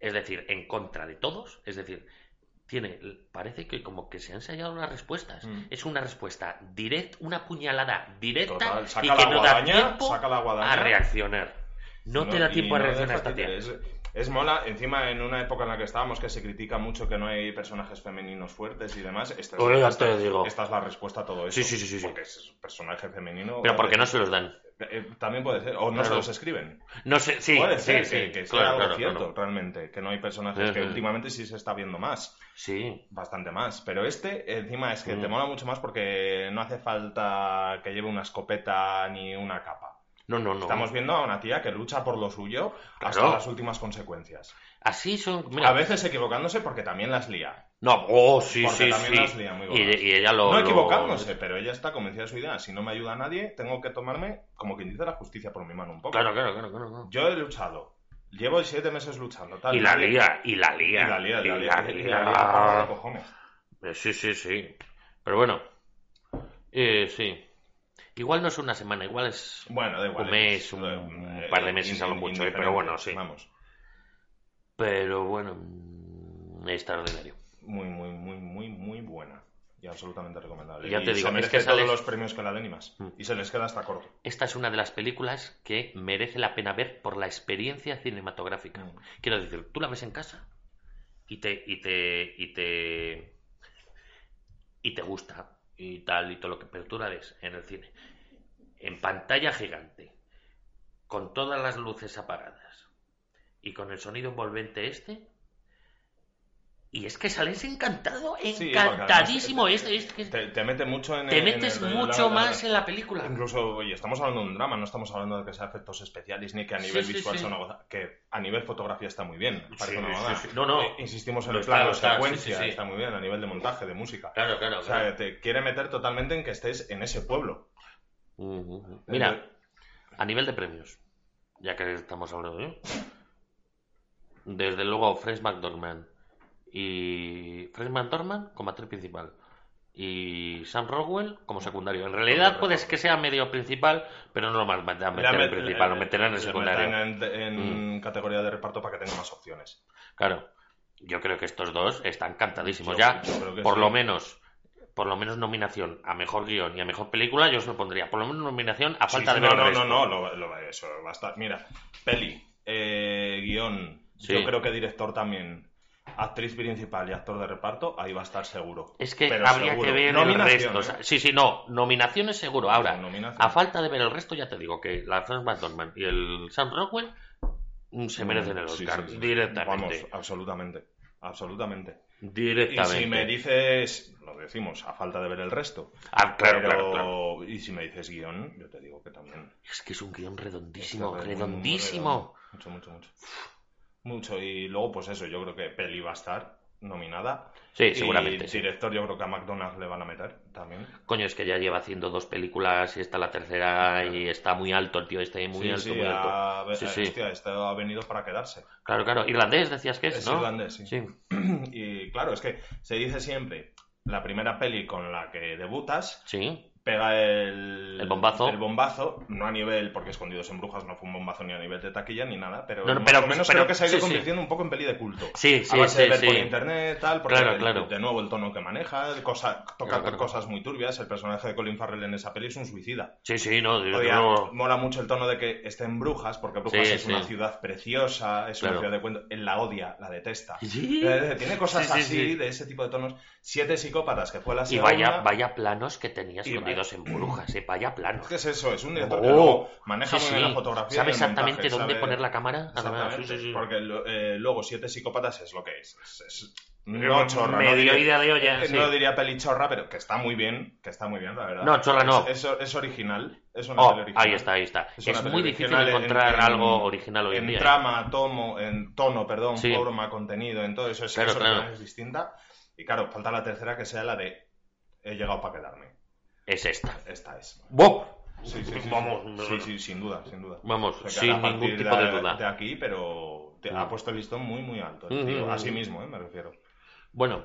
es decir, en contra de todos, es decir, tiene, parece que como que se han ensayado las respuestas. Mm. Es una respuesta directa, una puñalada directa Total, y saca que la no da guadaña, tiempo saca la guadaña. a reaccionar. No, te da tiempo a no reaccionar Es, es mola, encima en una época en la que estábamos que se critica mucho que no hay personajes femeninos fuertes y demás. Esta es, esta- te digo. esta es la respuesta a todo eso. Sí, sí, sí, sí. Porque es personaje femenino. Pero porque eh, no se los dan. Eh, también puede ser, o no Claro. se los escriben. No sé, sí, puede sí, ser sí, que, que sea claro, algo claro, cierto, realmente, que no hay personajes, que últimamente sí se está viendo más, Sí, bastante más. Pero este, encima, es que Mm. te mola mucho más porque no hace falta que lleve una escopeta ni una capa. no, no, no. Estamos viendo a una tía que lucha por lo suyo hasta las últimas consecuencias. Así son. Mira, A veces equivocándose porque también las lía. No, oh, sí, Porque sí, también sí. las lía muy y, y ella lo. no lo- equivocándose, pero ella está convencida de su idea. Si no me ayuda a nadie, tengo que tomarme, como quien dice, la justicia por mi mano un poco. Claro, claro, claro, claro. claro. Yo he luchado. Llevo siete meses luchando. Tal, Y la lía, y la Y lía. la lía, y la y lía, la y lía. la lía cojones. Eh, Sí, sí, sí. Pero bueno. Eh, sí. Igual no es una semana, igual es Bueno, da igual. Un mes, es, un eh, par de meses a lo mucho, eh, pero bueno, sí. Vamos. Pero bueno, mm, extraordinario. Muy, muy, muy, muy, muy buena. Y absolutamente recomendable. Ya Y te digo, se es todos los premios que la den y más. Mm. Y se les queda hasta corto. Esta es una de las películas que merece la pena ver por la experiencia cinematográfica. Mm. Quiero decir, tú la ves en casa y te y te y te y te gusta y tal y todo lo que pero tú la ves en el cine en pantalla gigante con todas las luces apagadas y con el sonido envolvente este y es que sales encantado Sí, encantadísimo además este, este- Te, te mete mucho en te en metes el- mucho la- más en la película Incluso, oye, estamos hablando de un drama, no estamos hablando de que sea efectos especiales ni que a Sí, nivel sí, visual sí. sea una cosa. Que a nivel fotografía está muy bien. parece Sí, una sí, mamada. sí. No, no. Eh, Insistimos en Lo el plano, está, secuencia, sí, sí, sí. está muy bien. A nivel de montaje, de música. claro claro, O claro. sea, te quiere meter totalmente en que estés en ese pueblo. Ujú. Mira, a nivel de premios, ya que estamos hablando de desde luego Fresh McDormand y Fresh McDormand como actriz principal y Sam Rockwell como secundario. En realidad puede que sea medio principal, pero no lo más a meter en principal, lo meterán en le secundario. en, en categoría de reparto para que tenga más opciones. Claro, yo creo que estos dos están cantadísimos Yo- ya, yo por sí. lo menos. Por lo menos nominación a mejor guion y a mejor película, yo os lo pondría. Por lo menos nominación a falta sí, de ver no, no, resto. no, no, lo- lo- eso va a estar. Mira, peli, eh, guion, yo creo que director también, actriz principal y actor de reparto, ahí va a estar seguro. Es que Pero habría seguro. que ver el resto. o sea, sí, sí, no. Nominaciones seguro. Ahora, a falta de ver el resto, ya te digo que la Franz McDormand y el Sam Rockwell mm, se merecen el Oscar sí, sí. directamente. Vamos, absolutamente. Absolutamente. Y directamente. si me dices, lo decimos, a falta de ver el resto. Ah, claro, pero- claro, claro. Y si me dices guion, yo te digo que también. Es que es un guion redondísimo, redondísimo. redondo. Mucho, mucho, mucho. Mucho. Y luego, pues eso, yo creo que peli va a estar nominada. Sí, Y seguramente. sí. director, yo creo que a McDonald's le van a meter también. Coño, es que ya lleva haciendo dos películas y esta la tercera y está muy alto el tío este, muy sí, alto, sí, muy alto. Sí, sí. hostia, este ha venido para quedarse. Claro, claro. Irlandés decías que es, Es ¿no? irlandés, sí. Sí. Y claro, es que se dice siempre, la primera peli con la que debutas, Sí. Pega el, El bombazo. el bombazo, no a nivel, porque Escondidos en Brujas no fue un bombazo ni a nivel de taquilla ni nada, pero, No, no, más pero- o menos pero- creo que se ha ido sí, sí. convirtiendo un poco en peli de culto. Sí, sí, a base sí, de ver sí. por internet, tal, porque Claro, el- claro. de nuevo el tono que maneja, cosa, toca Claro, cosas muy turbias, el personaje de Colin Farrell en esa peli es un suicida. Sí, sí, no. Odia, luego. mola mucho el tono de que esté en Brujas, porque Brujas Sí, es sí. una ciudad preciosa, es una ciudad de cuento, él la odia, la detesta. Sí. Eh, Tiene cosas Sí, sí, así, sí. de ese tipo de tonos. Siete psicópatas, que fue la Y segunda. vaya, vaya planos que tenía Escondidos en brujas, eh, vaya planos. ¿Qué es eso? Es un director que Oh, luego maneja sí, muy bien sí. la fotografía. Sabe exactamente montaje, dónde sabe- poner la cámara. Además, Exactamente, sí, porque eh, luego Siete psicópatas es lo que es. Es, es- Medio no chorra. no diría- idea de olla, eh. No diría peli chorra, pero que está muy bien, que está muy bien, la verdad. No, chorra no. Es, es- es original, es una Oh, original. ahí está, ahí está. Es Es, muy difícil en- encontrar en- algo original hoy en, en día. ¿eh? trama, tomo, en tono, perdón, Sí. forma, contenido, en todo eso es, Claro, es original, claro. es distinta. Y claro, falta la tercera que sea la de he llegado para quedarme. Es esta. Esta es. ¡Wow! Sí, sí, sí, Vamos. Sí, sí, sin duda, sin duda. Vamos, O sea, que sin ningún tipo de duda. De aquí, pero te ha puesto el listón muy, muy alto. Mm, tío. mm, Así mm. mismo, ¿eh? me refiero. Bueno,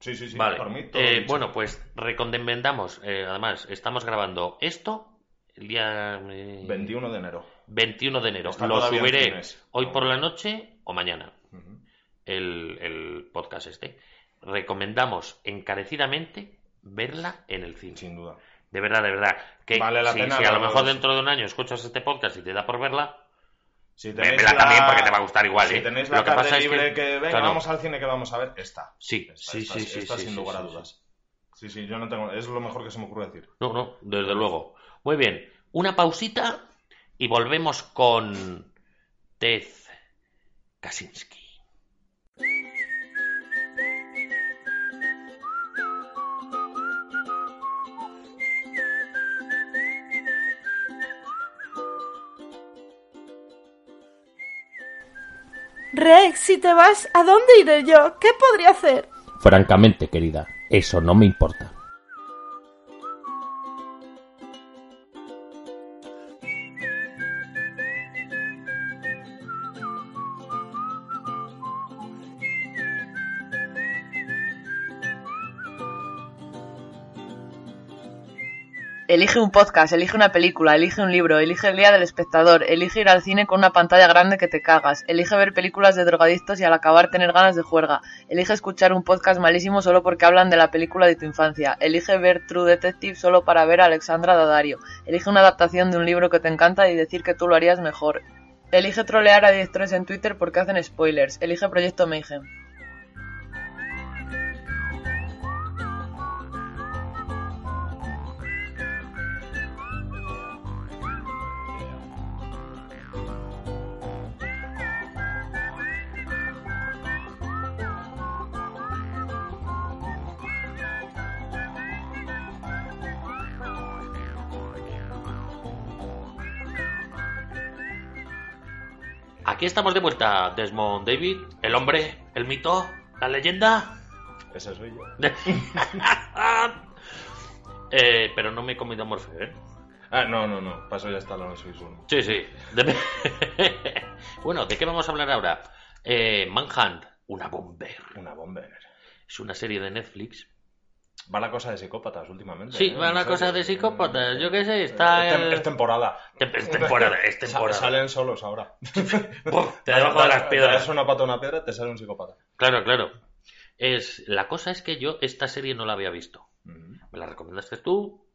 Sí, sí, sí. vale. Por mí, todo Eh, bueno, pues recomendamos. eh, además, estamos grabando esto el día eh, 21 de enero. 21 de enero. Está Lo subiré hoy por la noche o mañana. El, el podcast este. Recomendamos encarecidamente verla en el cine. Sin duda. De verdad, de verdad. Que Vale la si, pena si a lo mejor dentro de un año escuchas este podcast y te da por verla, Si Vémela también porque te va a gustar igual, Si ¿eh? tenéis Lo la que tarde pasa es libre que- que, venga, claro. vamos al cine que vamos a ver, esta. sí, Esta, sí, esta, sí, sí, esta sí, sin sí, lugar a dudas. Sí, sí, yo no tengo... Es lo mejor que se me ocurre decir. No, no, desde luego. Muy bien, una pausita y volvemos con Ted Kaczynski. Rex, si te vas, ¿a dónde iré yo? ¿Qué podría hacer? Francamente, querida, eso no me importa. Elige un podcast, elige una película, elige un libro, elige el día del espectador, elige ir al cine con una pantalla grande que te cagas, elige ver películas de drogadictos y al acabar tener ganas de juerga, elige escuchar un podcast malísimo solo porque hablan de la película de tu infancia, elige ver True Detective solo para ver a Alexandra Daddario, elige una adaptación de un libro que te encanta y decir que tú lo harías mejor, elige trolear a directores en Twitter porque hacen spoilers, elige Proyecto Mayhem. Aquí estamos de vuelta, Desmond David, el hombre, el mito, la leyenda. Ese soy yo. Eh, pero no me he comido Morfeo, ¿eh? Ah, no, no, no. Paso ya no sois uno. Sí, sí. De- bueno, ¿de qué vamos a hablar ahora? Eh, Manhunt, una bomber. Una bomber. Es una serie de Netflix. Va la cosa de psicópatas últimamente. Sí, ¿eh? va la cosa de psicópatas, yo qué sé, está Es, tem- el- es temporada. Es temporada, es temporada. Salen solos ahora. Te debajo de las Das piedras. una pata a una piedra, te sale un psicópata. Claro, claro. Es, la cosa es que yo esta serie no la había visto. Me la recomendaste tú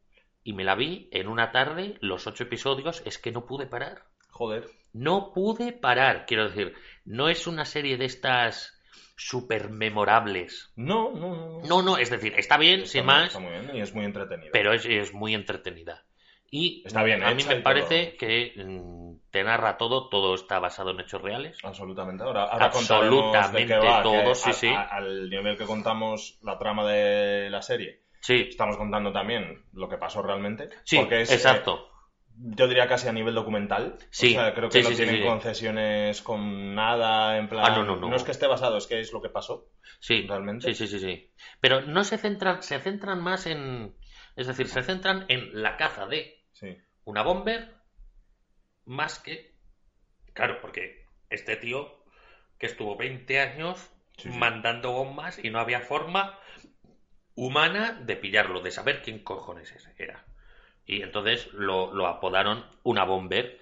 y me la vi en una tarde, los ocho episodios, es que no pude parar. Joder. No pude parar, quiero decir, no es una serie de estas super memorables. No, no, no. no. No, no, es decir, está bien, Está sin muy- más, Está muy bien y es muy entretenido. pero es, es muy entretenida. Y Está bien a mí me parece que mm, te narra todo, todo está basado en hechos reales. Absolutamente. Ahora, ahora contaremos de Absolutamente va, todo, sí, a- sí. a- al nivel que contamos la trama de la serie, Sí, estamos contando también lo que pasó realmente. sí, porque es, eh, exacto. Yo diría casi a nivel documental. Sí, O sea, creo que sí, no sí, tienen sí. concesiones con nada, en plan... Ah, no, no, no. es que esté basado, es que es lo que pasó. Sí, realmente. sí, sí, sí, sí. Pero no se centran, se centran más en, es decir, se centran en la caza de una bomber más que, claro, porque este tío que estuvo 20 años mandando bombas y no había forma humana de pillarlo, de saber quién cojones era. Y entonces lo, lo apodaron una bomber.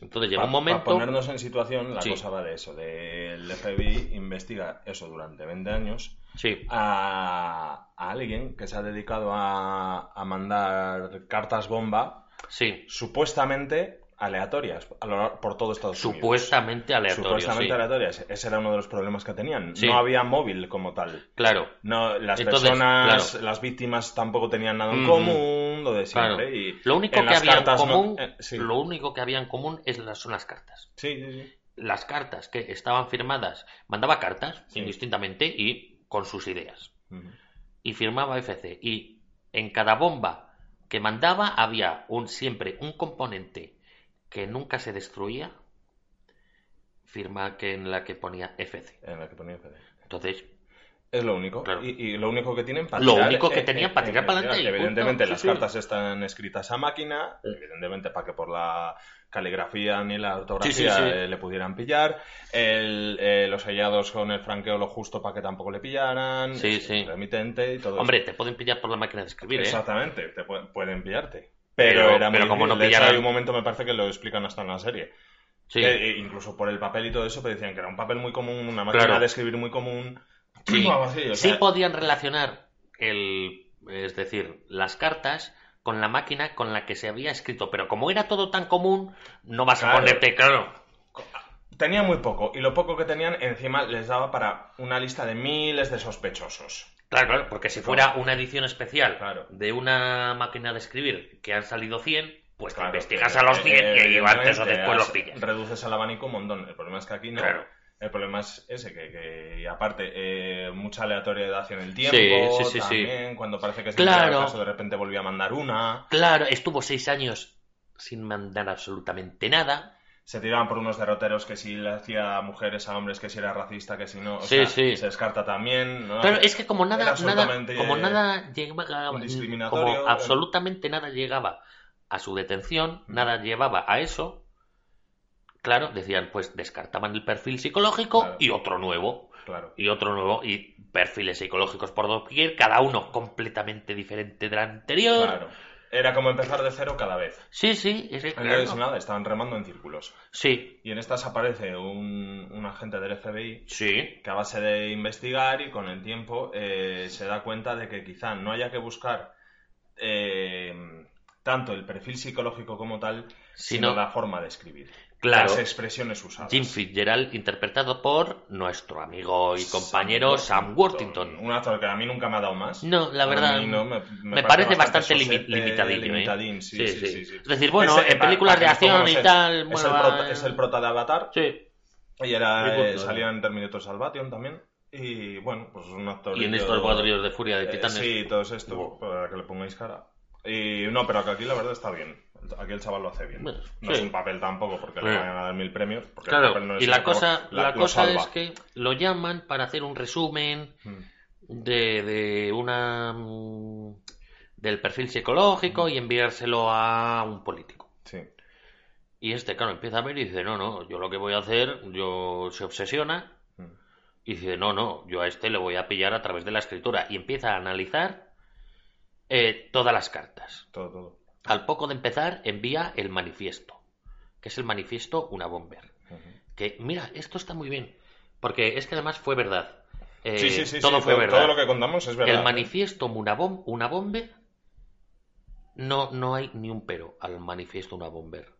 Entonces llega Pa- un momento... Para ponernos en situación, la Sí. cosa va de eso, de el FBI investiga eso durante 20 años Sí, a, a alguien que se ha dedicado a, a mandar cartas bomba sí, supuestamente aleatorias a lo lar- por todo Estados Unidos. supuestamente aleatorio. Supuestamente sí. aleatorias. Ese era uno de los problemas que tenían. Sí. No había móvil como tal. Claro, No, las Entonces, personas, claro. las víctimas tampoco tenían nada en Ujú. común, lo de siempre. Claro. Y Lo único en que había en no- común, eh, sí. lo único que había en común es las, son las cartas. Sí, sí, sí. Las cartas que estaban firmadas, mandaba cartas indistintamente y con sus ideas. Y firmaba FC. Y en cada bomba que mandaba había un siempre un componente que nunca se destruía, firma que en la que ponía FC. En la que ponía CD. Entonces, Es lo único. Claro. Y, y lo único que tienen para Lo tirar, único que eh, tenían para tirar eh, para adelante Evidentemente las Sí, sí. cartas están escritas a máquina, evidentemente para que por la caligrafía ni la ortografía Sí, eh, le pudieran pillar, el, eh, los sellados con el franqueo lo justo para que tampoco le pillaran, Sí, el sí. remitente y todo hombre, eso. te pueden pillar por la máquina de escribir, ¿eh? Exactamente, te pu- pueden pillarte. Pero- Pero, era pero muy como no pillaran- hay un momento me parece que lo explican hasta en la serie. Sí. Eh, incluso por el papel y todo eso, pero decían que era un papel muy común, una máquina Claro. de escribir muy común. Sí, así, o podían relacionar el, es decir, las cartas con la máquina con la que se había escrito, pero como era todo tan común, no vas a ponerte, claro, Tenía muy poco, y lo poco que tenían encima les daba para una lista de miles de sospechosos. Claro, claro, porque si fuera una edición especial Claro. de una máquina de escribir que han salido 100, pues te investigas eh, a los eh, 100 y ahí antes o después los pillas. Reduces el abanico un montón. El problema es que aquí no. Claro. El problema es ese, que, que- y aparte, eh, mucha aleatoriedad en el tiempo. Sí, sí, sí, también, Cuando parece que se Claro. el caso, de repente volvió a mandar una. Claro, estuvo seis años sin mandar absolutamente nada. Se tiraban por unos derroteros que si le hacía a mujeres a hombres, que si era racista, que si no. O Sí, sea, sí. Se descarta también. ¿no? Claro, es que como nada, nada, absolutamente, como nada llegaba, discriminatorio, como absolutamente nada llegaba a su detención, Mm. nada llevaba a eso, claro, decían, pues descartaban el perfil psicológico Claro. y otro nuevo, Claro. y otro nuevo, y perfiles psicológicos por doquier, cada uno completamente diferente del anterior. Claro. Era como empezar de cero cada vez. Sí, sí, es Entonces, claro. nada, estaban remando en círculos. Sí, Y en estas aparece un, un agente del FBI sí, que a base de investigar y con el tiempo eh, se da cuenta de que quizá no haya que buscar eh, tanto el perfil psicológico como tal, sino, Sino- la forma de escribir. Claro. Las expresiones usadas. Jim Fitzgerald, interpretado por nuestro amigo y compañero Sam Worthington. Un actor que a mí nunca me ha dado más. No, la verdad, no, me, Me parece bastante limitadillo, ¿eh? limitadín, sí, Sí. Es decir, bueno, en películas de acción y tal, Es, bueno, el prota, es el prota de Avatar. Sí. Y era, eh, salía en Terminator Salvation también. Y bueno, pues es un actor. Y en estos cuadrillos de furia de titanes. sí, todos estos, Wow. para que le pongáis cara. Y no, pero que aquí la verdad está bien. Aquí el chaval lo hace bien. Bueno, no sí. es un papel tampoco porque le van a dar mil premios. Porque el papel no es y la cosa, la- cosa salva. es que lo llaman para hacer un resumen Mm. de, de una mm, del perfil psicológico y enviárselo a un político. Sí. Y este, claro, empieza a ver y dice, no, no, yo lo que voy a hacer, yo se obsesiona Mm. y dice, no, no, yo a este le voy a pillar a través de la escritura y empieza a analizar eh, todas las cartas. Todo, todo. Al poco de empezar, envía el manifiesto, que es el manifiesto Una Bomber. Que, mira, esto está muy bien, porque es que además fue verdad. Eh, sí, sí, sí. todo fue todo, verdad. todo lo que contamos es verdad. El manifiesto Una, Bom- una Bomber, no, no hay ni un pero al manifiesto Una Bomber.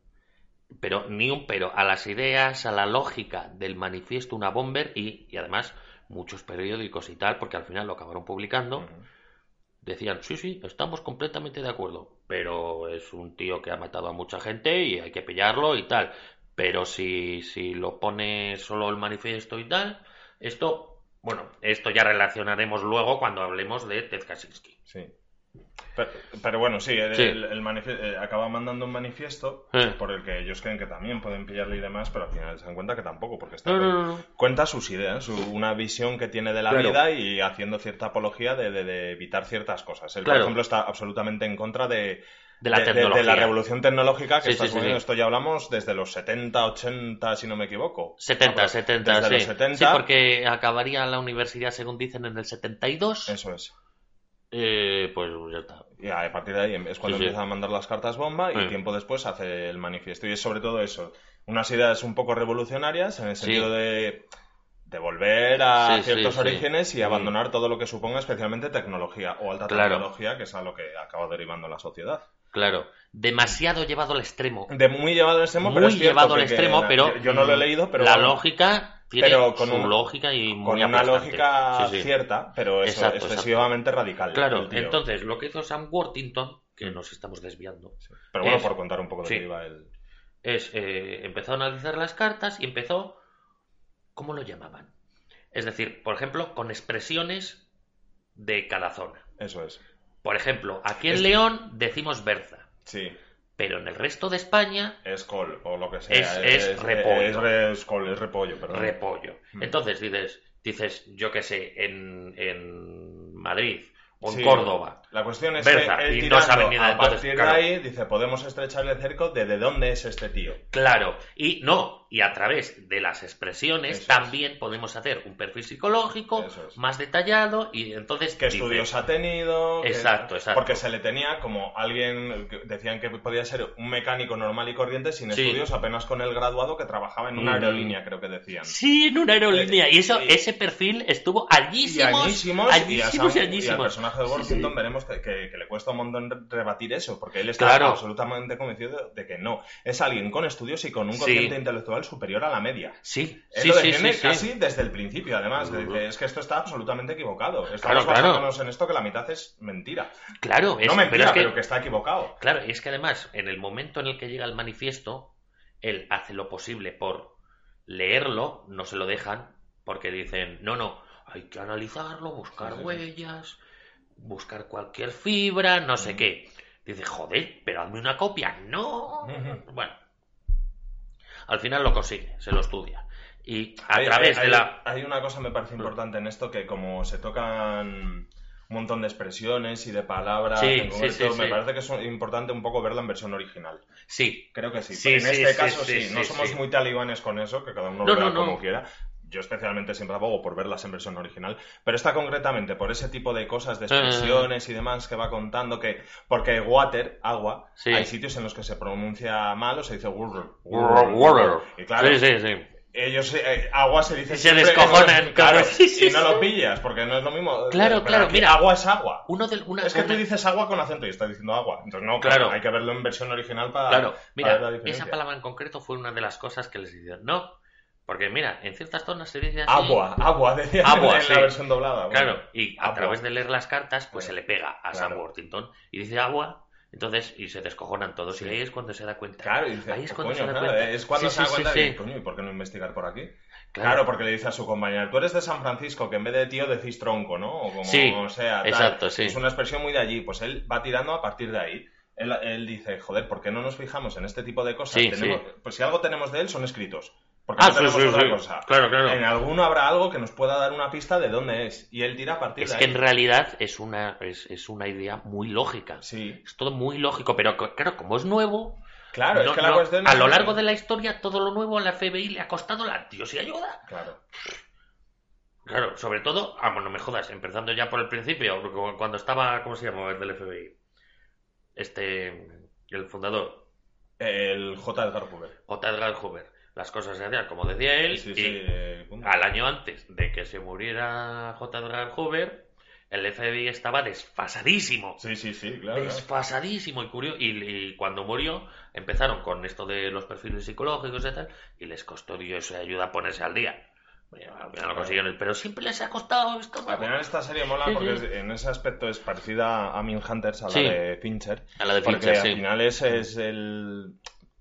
Pero ni un pero a las ideas, a la lógica del manifiesto Una Bomber y, y además muchos periódicos y tal, porque al final lo acabaron publicando. Decían, sí, sí, estamos completamente de acuerdo, pero es un tío que ha matado a mucha gente y hay que pillarlo y tal. Pero si, si lo pone solo el manifiesto y tal, esto, bueno, esto ya relacionaremos luego cuando hablemos de Ted Kaczynski. Sí. Pero, pero bueno, sí, el, Sí. el- el manifie- eh, acaba mandando un manifiesto Eh. por el que ellos creen que también pueden pillarle y demás, pero al final se dan cuenta que tampoco, porque está No, no, no, no. cuenta sus ideas, su- una visión que tiene de la Claro. vida y haciendo cierta apología de, de- de evitar ciertas cosas. Él, Claro. por ejemplo, está absolutamente en contra de, De la de- de- tecnología. de la revolución tecnológica que Sí, está sí, sí, suponiendo. sí. Esto ya hablamos desde los 70, 80, si no me equivoco. 70, Ah, pues, 70, desde sí. los 70. Sí, porque acabaría la universidad, según dicen, en el 72. Eso es. Eh, pues ya está. Y a partir de ahí es cuando Sí, sí. empieza a mandar las cartas bomba y Sí. tiempo después hace el manifiesto. Y es sobre todo eso, unas ideas un poco revolucionarias en el sentido de, de volver a ciertos orígenes y Mm. abandonar todo lo que suponga especialmente tecnología o alta Claro. tecnología, que es a lo que acaba derivando la sociedad. Claro. Demasiado llevado al extremo. De muy llevado al extremo, pero Muy es cierto llevado al que extremo, pero yo, yo no lo he leído, pero la bueno, lógica tiene pero con su un- lógica y muy con una lógica Sí, sí. cierta, pero eso, Exacto, excesivamente radical. Claro, entonces lo que hizo Sam Worthington, que nos estamos desviando, Pero bueno, es- por contar un poco de qué iba el... es eh, empezó a analizar las cartas y empezó, ¿cómo lo llamaban? Es decir, por ejemplo, con expresiones de cada zona. Eso es. Por ejemplo, aquí en León decimos berza, Sí. Pero en el resto de España, Es col, o lo que sea. Es- es repollo. Es, col, es repollo, perdón. repollo. Mm. Entonces dices, dices, yo qué sé, en, en Madrid o en Sí. Córdoba, La cuestión es Berza, que él y no sabe ni a nada. Entonces, partir claro. de ahí dice, podemos estrecharle el cerco de de dónde es este tío. Claro, y no, y a través de las expresiones Eso es. también podemos hacer un perfil psicológico es. más detallado y entonces ¿Qué estudios ha tenido? Exacto, exacto. Porque se le tenía como alguien, que decían que podía ser un mecánico normal y corriente sin Sí. estudios, apenas con el graduado que trabajaba en una Mm. aerolínea, creo que decían. Sí, en una aerolínea. Y eso, y- ese perfil estuvo Y allísimos. y, allísimos Sam- y y al personaje de Sí, Worthington sí. veremos que, que- que le cuesta un montón re- rebatir eso, porque él está Claro. absolutamente convencido de, que no. Es alguien con estudios y con un Sí. cociente superior a la media. Sí, Él sí, lo sí, defiende sí, sí. casi desde el principio, además. es que esto está absolutamente equivocado. Estamos Claro, claro. basándonos en esto que la mitad es mentira. Claro, es, no mentira, pero es que, pero que está equivocado. Claro, y es que además, en el momento en el que llega el manifiesto, él hace lo posible por leerlo, no se lo dejan, porque dicen, no, no, hay que analizarlo, buscar huellas, buscar cualquier fibra, no sé qué. Dice, joder, pero hazme una copia. No. Bueno. Al final lo consigue, se lo estudia. Y a Hay- través hay, de la... hay una cosa me parece importante en esto que como se tocan un montón de expresiones y de palabras Sí, en sí, concreto, sí, me parece que es importante un poco verla en versión original. Sí, Creo que sí. En este caso sí, no somos muy talibanes con eso, que cada uno No, lo vea no, no. como quiera. Yo especialmente siempre abogo por verlas en versión original, pero esta concretamente por ese tipo de cosas, de Ah. expresiones y demás que va contando, que porque water, agua, Sí. hay sitios en los que se pronuncia mal o se dice water. Water. Y claro, Sí, sí, sí. ellos eh, agua se dice Y se siempre descojonan, claro, claro. Sí, sí, y no sí. lo pillas porque no es lo mismo Claro, Pero claro, aquí mira. agua es agua Uno de, una, es que tú dices agua con acento y estás diciendo agua entonces no Claro. hay que verlo en versión original para, Claro, para mira, ver la diferencia. esa palabra en concreto fue una de las cosas que les dijeron. No, porque mira, en ciertas zonas se dice así. agua agua decía Agua, en sí. la versión doblada bueno. Claro, y a Agua. través de leer las cartas, pues se le pega a Sam Claro. Worthington y dice agua, entonces, y se descojonan todos. Sí. Y ahí es cuando se da cuenta. Claro, y dice, ahí es "Oh, cuando coño, se da cuenta. es cuando Sí, se da cuenta de, coño, ¿y por qué no investigar por aquí? Claro. Claro, porque le dice a su compañero, tú eres de San Francisco, que en vez de tío decís tronco, ¿no? O como Sí, sea, tal. exacto, sí. Es una expresión muy de allí, pues él va tirando a partir de ahí. Él, él dice, joder, ¿por qué no nos fijamos en este tipo de cosas? Sí, Tenemos- sí. Pues si algo tenemos de él, son escritos. Porque Ah, no sí, tenemos sí, otra sí. cosa. Claro, claro. En alguno habrá algo que nos pueda dar una pista de dónde es. Y él tira a partir Es de que ahí. en realidad es una, es, es una idea muy lógica. Sí. Es todo muy lógico, pero claro, como es nuevo, Claro, no- es que la no- cuestión a es- lo largo de la historia todo lo nuevo a la FBI le ha costado la Dios y ayuda. Claro. Claro, sobre todo, ah, bueno, no me jodas, empezando ya por el principio, cu- cuando estaba, ¿cómo se llama? El del FBI. Este, el fundador, El J. Edgar Hoover. J. Edgar Hoover. Las cosas se hacían como decía él, Sí, y eh, al año antes de que se muriera J. Edgar Hoover, el FBI estaba desfasadísimo. Sí, sí, sí, claro. Desfasadísimo y curioso. Y, y cuando murió, empezaron con esto de los perfiles psicológicos y tal, y les costó Dios ayuda a ponerse al día. Bueno, al final lo consiguieron, pero siempre les ha costado esto. Al final esta serie mola porque sí. en ese aspecto es parecida a Min Hunters, a la Sí. de Fincher. A la de Porque Fincher, al sí. final es, es el...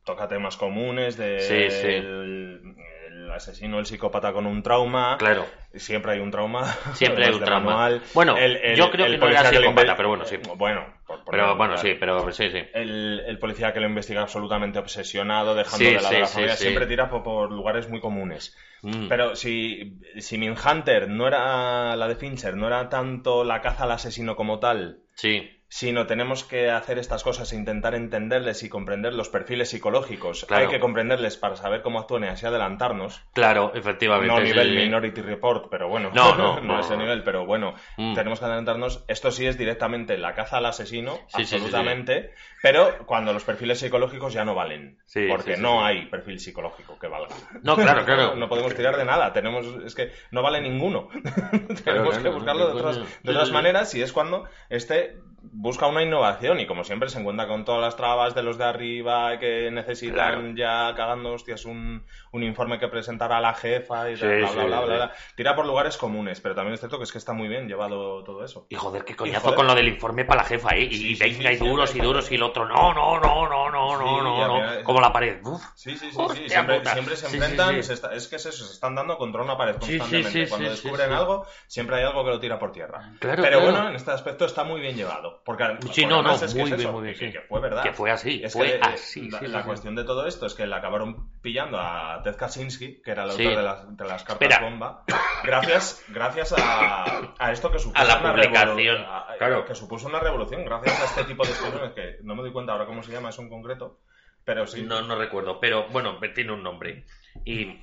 Toca temas comunes de Sí, sí. El, el asesino, el psicópata con un trauma. Claro, Siempre hay un trauma. Siempre hay un trauma. manual. Bueno, yo creo que no era psicópata, pero bueno, sí. Bueno, por- por pero bueno, sí, pero sí, sí. El, el policía que lo investiga absolutamente obsesionado, dejando Sí, de lado la familia, siempre tira por, por lugares muy comunes. Mm. Pero si, si Hunter no era la de Fincher, no era tanto la caza al asesino como tal, Sí, sino tenemos que hacer estas cosas e intentar entenderles y comprender los perfiles psicológicos. Claro. Hay que comprenderles para saber cómo actúan y así adelantarnos. claro, efectivamente. No a nivel sí. Minority Report, pero bueno. No, no, no, a ese no. nivel, pero bueno. Mm. Tenemos que adelantarnos. Esto sí es directamente la caza al asesino, Sí, sí, sí, absolutamente. Pero cuando los perfiles psicológicos ya no valen. Sí, porque no hay perfil psicológico que valga. No, claro, claro. no podemos tirar de nada. Tenemos, es que no vale ninguno. Tenemos claro, que buscarlo de ¿qué otras, de otras maneras y es cuando este busca una innovación y como siempre se encuentra con todas las trabas de los de arriba que necesitan ya cagando hostias un, un informe que presentar a la jefa y Sí, tal, bla, sí, bla, bla, sí. bla, bla. Tira por lugares comunes, pero también es cierto que es que está muy bien llevado todo eso. Y joder, qué coñazo joder. con lo del informe para la jefa, ¿eh? Y venga, y duros y duros, y el otro, no, no, no, no, no, no, no, no. Como la pared. Uf. Sí, sí, sí, Hostia sí. Siempre, puta. siempre se enfrentan, se está- es que es eso, se están dando contra una pared Sí, sí, constantemente. sí, Cuando descubren algo, siempre hay algo que lo tira por tierra. Claro, Pero claro. bueno, en este aspecto está muy bien llevado. Porque, Sí, no, no, es que muy es bien, eso, muy bien, que, sí. que fue verdad. Que fue así, Es fue que, eh, así, La, sí, sí, la sí. cuestión de todo esto es que le acabaron pillando a Ted Kaczynski, que era el Sí. autor de las, de las cartas Espera. bomba, gracias, gracias a, a esto que supuso A la una publicación. revolu- a- claro. que supuso una revolución gracias a este tipo de expresiones que no me doy cuenta ahora cómo se llama eso en concreto, pero sí. No, no recuerdo, pero bueno, tiene un nombre. Y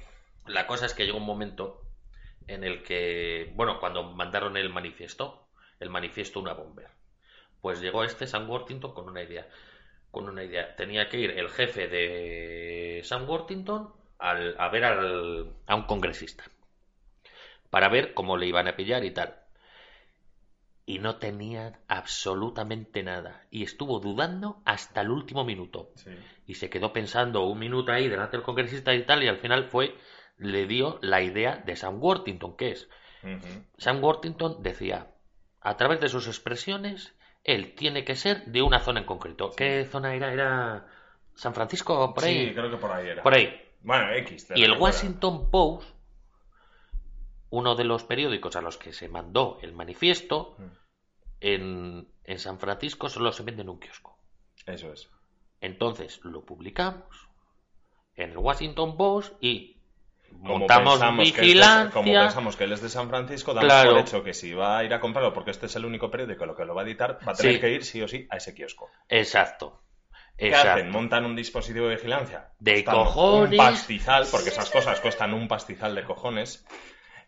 la cosa es que llegó un momento en el que, bueno, cuando mandaron el manifiesto, el manifiesto una bomber, pues llegó este Sam Worthington con una idea. Con una idea. Tenía que ir el jefe de Sam Worthington al- a ver al- a un congresista para ver cómo le iban a pillar y tal. Y no tenía absolutamente nada. Y estuvo dudando hasta el último minuto Sí. y se quedó pensando un minuto ahí delante del congresista y tal, y al final fue, le dio la idea de Sam Worthington, que es. Sam Worthington decía, a través de sus expresiones, él tiene que ser de una zona en concreto. ¿Qué zona era? ¿Era San Francisco? Por ahí. Sí, creo que por ahí era. Por ahí. Bueno, X. Y el. Washington Post, uno de los periódicos a los que se mandó el manifiesto, Mm. en, en San Francisco solo se vende en un kiosco. Eso es. Entonces lo publicamos en el Washington Post y Como montamos pensamos que él es de- vigilancia. como pensamos que él es de San Francisco, damos Claro. por hecho que si va a ir a comprarlo, porque este es el único periódico lo que lo va a editar, va a tener Sí. que ir sí o sí a ese kiosco. Exacto. ¿Qué Exacto. hacen? Montan un dispositivo de vigilancia. De cojones. Un pastizal, porque esas cosas cuestan un pastizal de cojones.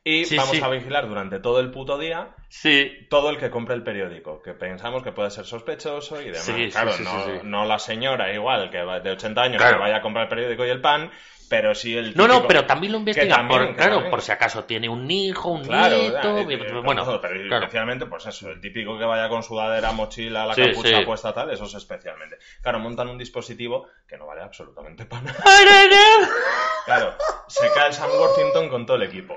Y Sí, vamos sí. a vigilar durante todo el puto día Sí, todo el que compre el periódico, que pensamos que puede ser sospechoso y demás. Sí, claro, sí, no, la señora igual, que va de 80 años, Claro. que vaya a comprar el periódico y el pan, pero sí el No, no, pero también lo investigan. también, por, claro, también. por si acaso tiene un hijo, un Claro, nieto. eh, bueno, no, pero claro. especialmente, pues eso, el típico que vaya con sudadera, mochila, la capucha puesta tal, eso es especialmente. Claro, montan un dispositivo que no vale absolutamente para nada. Claro, se cae el Sam Worthington con todo el equipo.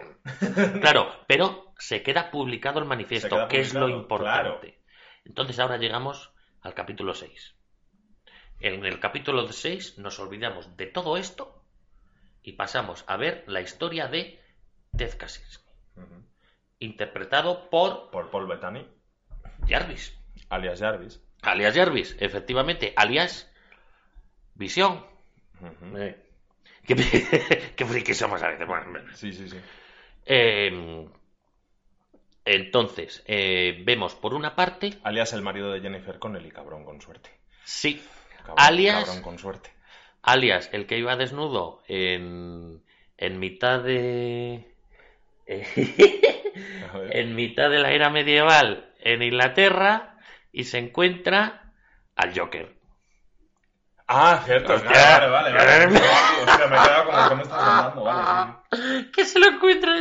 Claro, pero se queda publicado el manifiesto, que es lo importante. Entonces ahora llegamos al capítulo 6. En el capítulo 6 nos olvidamos de todo esto y pasamos a ver la historia de Ted Kaczynski, interpretado por Por Paul Bettany, Jarvis, alias Jarvis. alias Jarvis, efectivamente, alias Visión. Eh, Qué, qué frikis somos a veces. Bueno, Sí, sí, sí. eh, entonces, eh, vemos por una parte, Alias el marido de Jennifer Connelly, cabrón con suerte. sí, Cabrón, Alias- Cabrón con suerte. alias el que iba desnudo en, en mitad de... Ver. en mitad de la era medieval en Inglaterra y se encuentra al Joker. Ah, cierto. Hostia. Vale, vale, vale. vale. Hostia, me he quedado como que me estás contando. Vale. Que se lo encuentra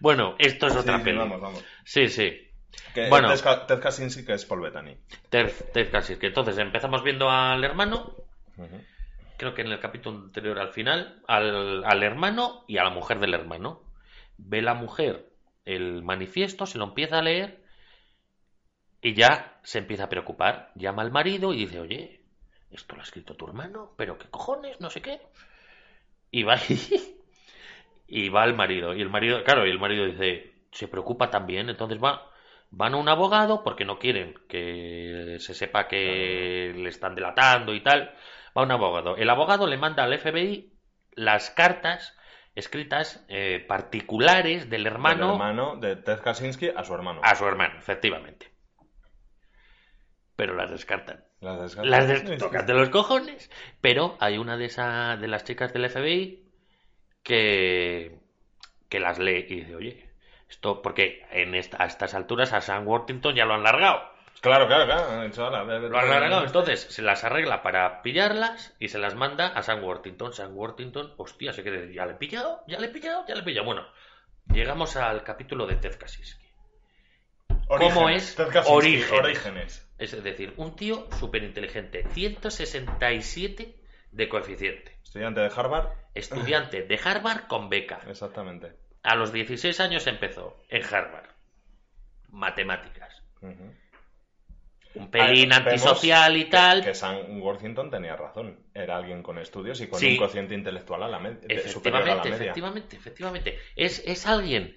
Bueno, esto es otra Sí, sí, peli. vamos, vamos. Sí, sí. Que Bueno. Ted, Ka- Ted Kaczynski, que es Paul Bettany. Ted, Ted Kaczynski. Entonces empezamos viendo al hermano, creo que en el capítulo anterior al final, al, al hermano y a la mujer del hermano. Ve la mujer el manifiesto, se lo empieza a leer y ya se empieza a preocupar. Llama al marido y dice, oye, esto lo ha escrito tu hermano, pero qué cojones, no sé qué. Y va, y va el marido. Y el marido, claro, y el marido dice, se preocupa también, entonces va. Van a un abogado porque no quieren que se sepa que le están delatando y tal. Va a un abogado. El abogado le manda al FBI las cartas escritas eh, particulares del hermano, Del hermano de Ted Kaczynski a su hermano. a su hermano, efectivamente. Pero las descartan. Las descartas. Las Sí, sí. des- tocan de los cojones. Pero hay una de, esa, de las chicas del FBI que, que las lee y dice, oye, esto, porque en esta- a estas alturas a Sam Worthington ya lo han largado. Claro, claro, claro. han dicho, "Hala, ve, ve, Lo han ve". largado, entonces se las arregla para pillarlas y se las manda a Sam Worthington. Sam Worthington, hostia, se quiere decir, ya le he pillado, ya le he pillado, ya le he pillado. Bueno, llegamos al capítulo de Ted Kaczynski. Orígenes. ¿Cómo es? Ted Kaczynski, Orígenes. Orígenes. Es decir, un tío súper inteligente, 167 de coeficiente. Estudiante de Harvard. Estudiante de Harvard con beca. Exactamente. A los 16 años empezó en Harvard. Matemáticas. Un pelín antisocial y tal. Que, Sam Worthington tenía razón. Era alguien con estudios y con Sí. un cociente intelectual a la med- superior a la Efectivamente, media. efectivamente, efectivamente. Es, es alguien.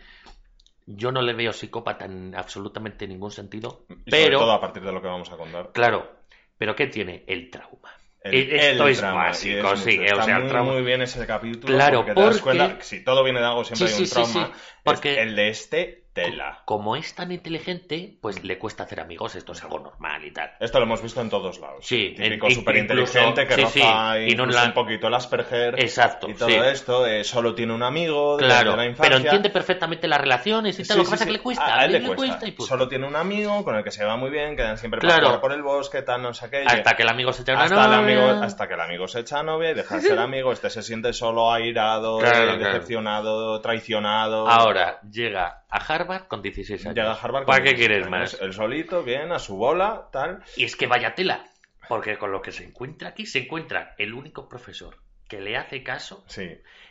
Yo no le veo psicópata en absolutamente ningún sentido. Y sobre pero, todo a partir de lo que vamos a contar. claro, pero ¿qué tiene? El trauma. El- Esto el es básico, es sí, mucho. o Está sea, el muy, trauma. muy bien ese capítulo. Claro, porque te das porque- cuenta si todo viene de algo siempre Sí, hay un sí, trauma. sí, porque- el de este tela. Como es tan inteligente, pues le cuesta hacer amigos, esto es algo normal y tal. Esto lo hemos visto en todos lados. Sí, Típico súper inteligente que sí, roza sí, y no la- un poquito el Asperger. Exacto, Y todo sí. esto, eh, solo tiene un amigo de- Claro, de la infancia. pero entiende perfectamente las relaciones y tal, lo que pasa que le cuesta, A, a él le le cuesta. cuesta y punto. Solo tiene un amigo con el que se va muy bien, quedan siempre Claro. para por el bosque, tal, no sé qué. Hasta que el amigo se echa una hasta, el novia. amigo, hasta que el amigo se echa novia y deja de ser amigo, este se siente solo, airado, eh, claro. decepcionado, traicionado. Ahora llega a Harvard con 16 años. Llega a Harvard. ¿Para qué 16 quieres más? El solito, bien, a su bola, tal. Y es que vaya tela, porque con lo que se encuentra aquí se encuentra el único profesor que le hace caso, Sí.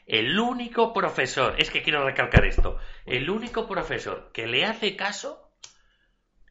el único profesor, es que quiero recalcar esto, el único profesor que le hace caso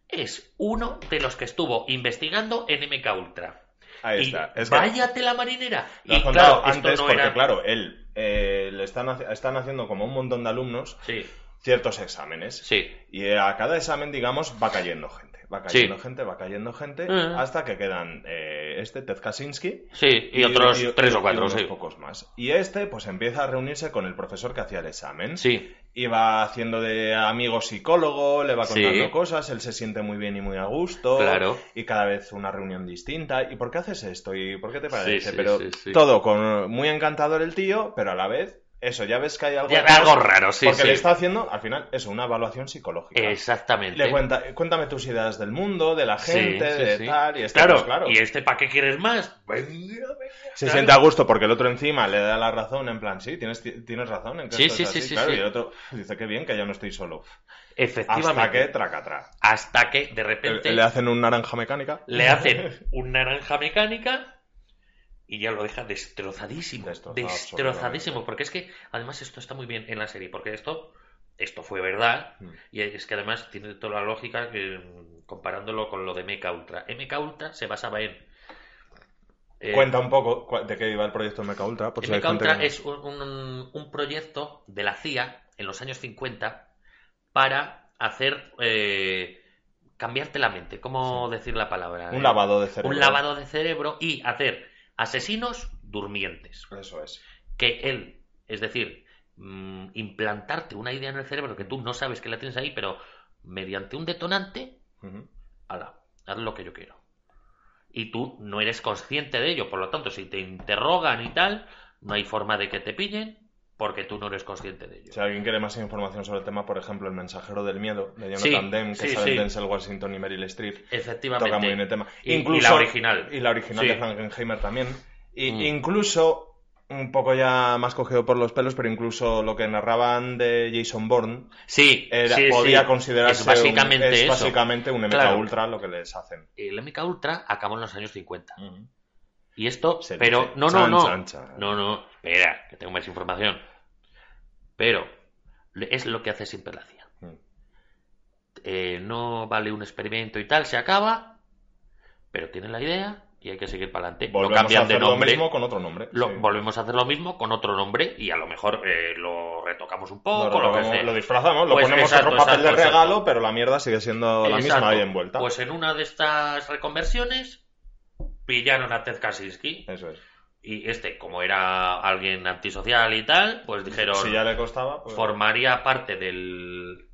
es uno de los que estuvo investigando en MK Ultra. Ahí está. Es que vaya tela marinera. lo has Y contado claro, esto antes no porque, era... claro, él eh, le están, están haciendo como un montón de alumnos Sí, ciertos exámenes. sí, Y a cada examen, digamos, va cayendo gente. Va cayendo Sí. gente, va cayendo gente, Eh. hasta que quedan eh, este, Ted Kaczynski. sí, y, otros y- tres y- o cuatro, y unos sí. pocos más. Y este, pues empieza a reunirse con el profesor que hacía el examen. Sí, Y va haciendo de amigo psicólogo, le va Sí. contando cosas, él se siente muy bien y muy a gusto. Claro. Y cada vez una reunión distinta. ¿Y por qué haces esto? ¿Y por qué te parece? pero todo con muy encantador el tío, pero a la vez, eso, ya ves que hay algo, Ya, algo raro, sí, Porque sí. le está haciendo, al final, eso, una evaluación psicológica. exactamente. Le cuenta, cuéntame tus ideas del mundo, de la gente, sí, de tal, y este, claro, pues, claro. y este ¿para qué quieres más? Venga, venga, Se claro. siente a gusto porque el otro encima le da la razón en plan, sí, tienes, tienes razón en que Sí, esto sí, es sí, así, sí, claro, sí. y el otro dice que bien que ya no estoy solo. Efectivamente. Hasta que tracatra. Hasta que de repente Le hacen un naranja mecánica. le hacen un naranja mecánica y ya lo deja destrozadísimo. Destrozado, destrozadísimo. Porque es que además esto está muy bien en la serie. Porque esto, esto fue verdad. Mm. Y es que además tiene toda la lógica que mm, comparándolo con lo de MK Ultra. MK Ultra se basaba en. eh, Cuenta un poco de qué iba el proyecto Mecha Ultra. Por si gente Ultra es un, un- un proyecto de la CIA en los años 50 para hacer eh, cambiarte la mente. ¿Cómo decir la palabra? Un Eh, lavado de cerebro. un lavado de cerebro y hacer asesinos durmientes. Eso es. Que él, es decir, mm, implantarte una idea en el cerebro que tú no sabes que la tienes ahí, pero mediante un detonante, Ujú. ala, haz lo que yo quiero. Y tú no eres consciente de ello, por lo tanto, si te interrogan y tal, no hay forma de que te pillen porque tú no eres consciente de ello. Si alguien quiere más información sobre el tema, por ejemplo, El mensajero del miedo, de Sí, Jonathan Demme, que sí, sale sí. Denzel Washington y Meryl Streep. Efectivamente. Toca muy bien el tema. Y- y la original. Y la original Sí. de Frankenheimer también. Y Mm. incluso, un poco ya más cogido por los pelos, pero incluso lo que narraban de Jason Bourne Sí, era, sí, podía sí. considerarse Es básicamente un, es eso. básicamente un MK Claro. Ultra lo que les hacen. El MK Ultra acabó en los años 50. Ujú. Y esto, Se pero dice, no, no, chan, no. chan, chan. No, no, espera, que tengo más información. Pero es lo que hace siempre la CIA. Mm. Eh, no vale un experimento y tal, se acaba, pero tiene la idea y hay que seguir para adelante. Lo Volvemos a de hacer lo mismo con otro nombre. lo- sí. Volvemos a hacer lo mismo con otro nombre y a lo mejor eh, lo retocamos un poco, lo, lo, que sea. lo disfrazamos, lo Pues ponemos exacto, otro papel exacto, de regalo, exacto. pero la mierda sigue siendo la misma ahí envuelta. Pues en una de estas reconversiones pillaron a Ted Kaczynski Eso es. Y este, como era alguien antisocial y tal, pues dijeron Si ya le costaba, pues... formaría parte del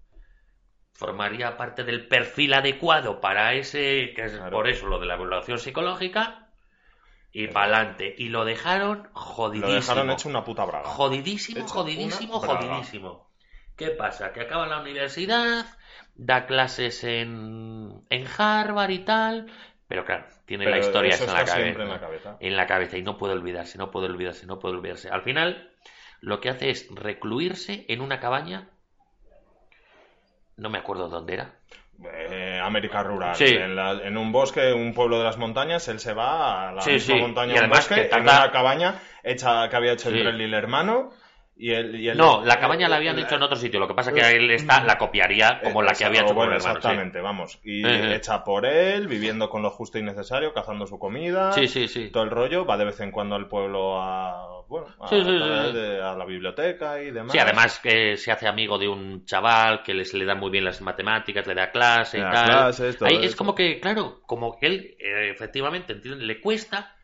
formaría parte del perfil adecuado para ese que es Claro. por eso lo de la evaluación psicológica y para adelante y lo dejaron lo jodidísimo dejaron hecho una puta braga. jodidísimo Hecho jodidísimo braga. jodidísimo qué pasa que acaba la universidad da clases en en Harvard y tal pero claro tiene la historia eso en la cabeza en la cabeza. en la cabeza y no puede olvidarse, no puede olvidarse, no puede olvidarse. Al final, lo que hace es recluirse en una cabaña. No me acuerdo dónde era. Eh, América rural. Sí. En, la- en un bosque, un pueblo de las montañas, él se va a la Sí, misma sí. montaña, un bosque, que en tarda- una cabaña hecha, que había hecho y el hermano. Y y No, la cabaña eh, la habían eh, hecho en otro sitio. Lo que pasa es que él está, la copiaría como la que había hecho Eh, bueno, con el hermano. sí. Exactamente, vamos. Y Ejé. hecha por él, viviendo con lo justo y necesario, cazando su comida. Sí, sí, sí. Todo el rollo, va de vez en cuando al pueblo a, bueno, a, Sí, sí, sí, a- sí. de- a la biblioteca y demás. Sí, además que se hace amigo de un chaval que les le da muy bien las matemáticas, le da clase y tal. clases, todo Ahí es como que, claro, como él eh, efectivamente entiende, le cuesta,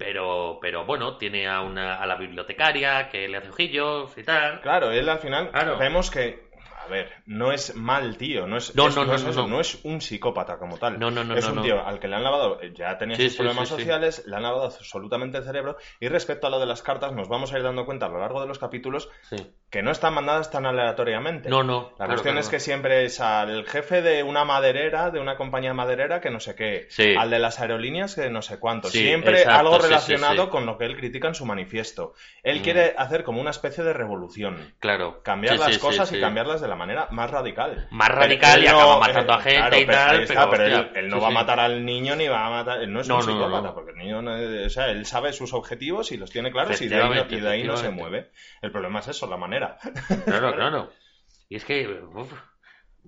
pero, pero bueno, tiene a una a la bibliotecaria que le hace ojillos y tal. Claro, él al final Claro. vemos que ver, no es mal tío, no es, No, es- no, no, es no, eso, no. es un psicópata como tal. No, no, no, es un tío al que le han lavado, eh, ya tenía Sí, sus sí, problemas sí, sociales, le han lavado absolutamente el cerebro. Y respecto a lo de las cartas, nos vamos a ir dando cuenta a lo largo de los capítulos que no están mandadas tan aleatoriamente. No, no. La claro, cuestión claro. es que siempre es al jefe de una maderera, de una compañía maderera, que no sé qué. Al de las aerolíneas, que no sé cuánto. Siempre exacto, algo relacionado con lo que él critica en su manifiesto. Él Mm. quiere hacer como una especie de revolución. Claro. Cambiar las cosas y cambiarlas de la manera más radical. Más radical él y acaba matando a gente claro, y tal, está, pero, él, hostia, él no sí, va a matar al niño ni va a matar. Él no es No, un no, psicópata, porque el niño no o sea, él sabe sus objetivos y los tiene claros y de ahí no, Efectivamente, y de ahí no se mueve. El problema es eso, la manera. Claro, claro. Y es que. uf,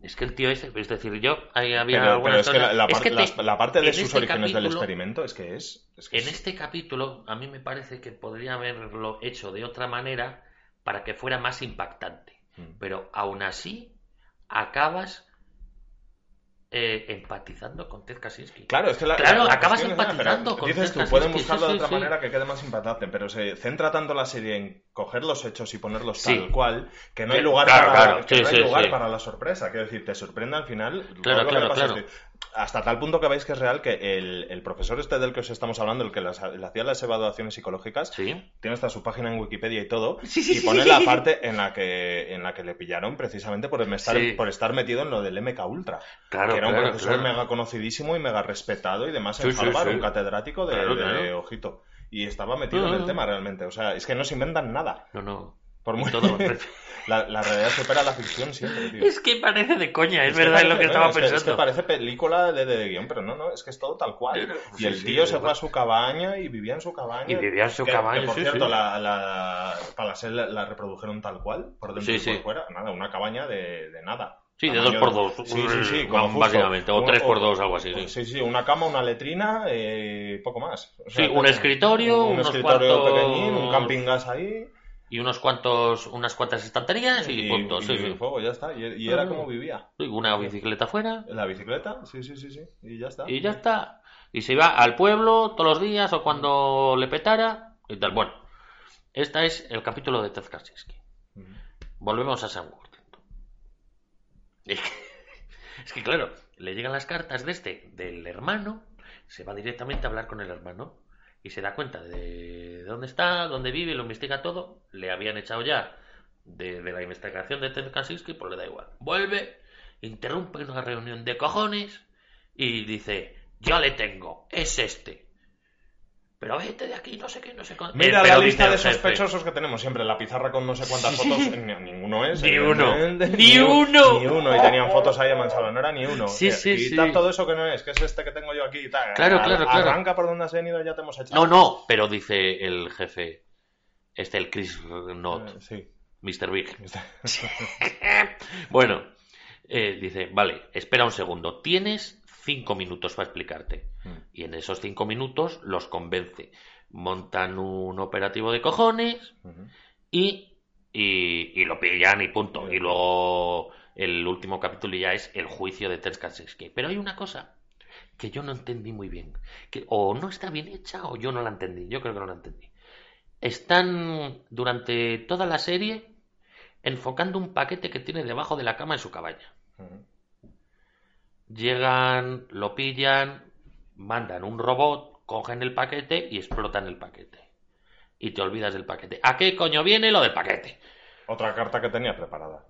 es que el tío ese. Es decir, yo. Ahí había Pero, pero es que la, la es que te- las- la parte de sus este orígenes del experimento es que es. es que En es- este capítulo, a mí me parece que podría haberlo hecho de otra manera para que fuera más impactante. Mm. Pero aún así, acabas eh, empatizando con Ted Kaczynski. Claro, es que la, Claro, la- acabas es empatizando pero con Dices Ted tú, Kaczynski, pueden sí, buscarlo de sí, otra sí. manera que quede más impactante, pero se centra tanto la serie en coger los hechos y ponerlos Sí. tal cual que no hay Sí, lugar, para, claro, que sí, no hay sí, lugar sí. para la sorpresa. Quiero decir, te sorprende al final. Claro, lo que claro, claro. Hasta tal punto que veis que es real que el, el profesor este del que os estamos hablando, el que las- le hacía las evaluaciones psicológicas, Sí. tiene hasta su página en Wikipedia y todo, Sí, sí, y pone la parte en la que en la que le pillaron precisamente por estar, por estar metido en lo del MK Ultra. Claro, que era un claro, profesor claro. mega conocidísimo y mega respetado y demás en Harvard, un catedrático de, Claro, de claro. ojito. Y estaba metido No, en el no. tema realmente. O sea, es que no se inventan nada. No, no. Por muy... Todo- la, la realidad supera la ficción siempre, tío. Es que parece de coña, es, Es que verdad es lo parece- que no, estaba es que- pensando. Es que parece película de, de guion, pero no, no, es que es todo tal cual. Sí, Y el sí, tío de se fue a su cabaña y vivía en su cabaña. Y vivía en su Que- cabaña, que, por sí, cierto, sí. La, la, para la serie la, reprodujeron tal cual, por dentro Sí, y sí. por fuera. Nada, una cabaña de, de nada. Sí, de Tamaño dos por dos. Sí, sí, sí. Como justo. básicamente, o Un- tres por dos, algo así, sí. Sí, sí, una cama, una letrina, eh, poco más. O sea, Sí, un que- escritorio, un unos escritorio cuantos- pequeñín, un camping gas ahí. Y unos cuantos, unas cuantas estanterías y, punto. sí, y sí. fuego, ya está. Y, y era Ah. como vivía. Una bicicleta fuera La bicicleta, sí, sí, sí, sí. Y ya está. y ya está. Y se iba al pueblo todos los días o cuando le petara y tal. Bueno, este es el capítulo de Ted Kaczynski. Volvemos a Sam Worthington. Es que, claro, le llegan las cartas de este, del hermano, se va directamente a hablar con el hermano y se da cuenta de dónde está, dónde vive, lo investiga todo. Le habían echado ya de, la investigación de Ted Kaczynski, pues le da igual. Vuelve, interrumpe una reunión de cojones y dice, yo le tengo, es este. Pero vete de aquí, no sé qué, no sé cuánto. Mira Eh, la lista de jefe, sospechosos que tenemos siempre, la pizarra con no sé cuántas fotos, ni- ninguno es. Ni uno. Ni uno. Ni uno, y tenían fotos ahí a mansalva, no era ni uno. Sí, Eh, sí, quita sí. todo eso que no es, que es este que tengo yo aquí y tal. Claro, Ar- claro, claro. Arranca por donde has venido y ya te hemos echado. No, no, pero dice el jefe, este, el Chris Not, Eh, sí. Mr. Big. bueno, eh, dice, vale, espera un segundo, tienes cinco minutos para explicarte. Mm. Y en esos cinco minutos los convence. Montan un operativo de cojones y, y, y lo pillan y punto. Y luego el último capítulo ya es el juicio de Ted Kaczynski. Pero hay una cosa que yo no entendí muy bien. Que o no está bien hecha o yo no la entendí. Yo creo que no la entendí. Están durante toda la serie enfocando un paquete que tiene debajo de la cama en su cabaña. Llegan, lo pillan, mandan un robot, cogen el paquete y explotan el paquete. Y te olvidas del paquete. ¿A qué coño viene lo del paquete? Otra carta que tenía preparada.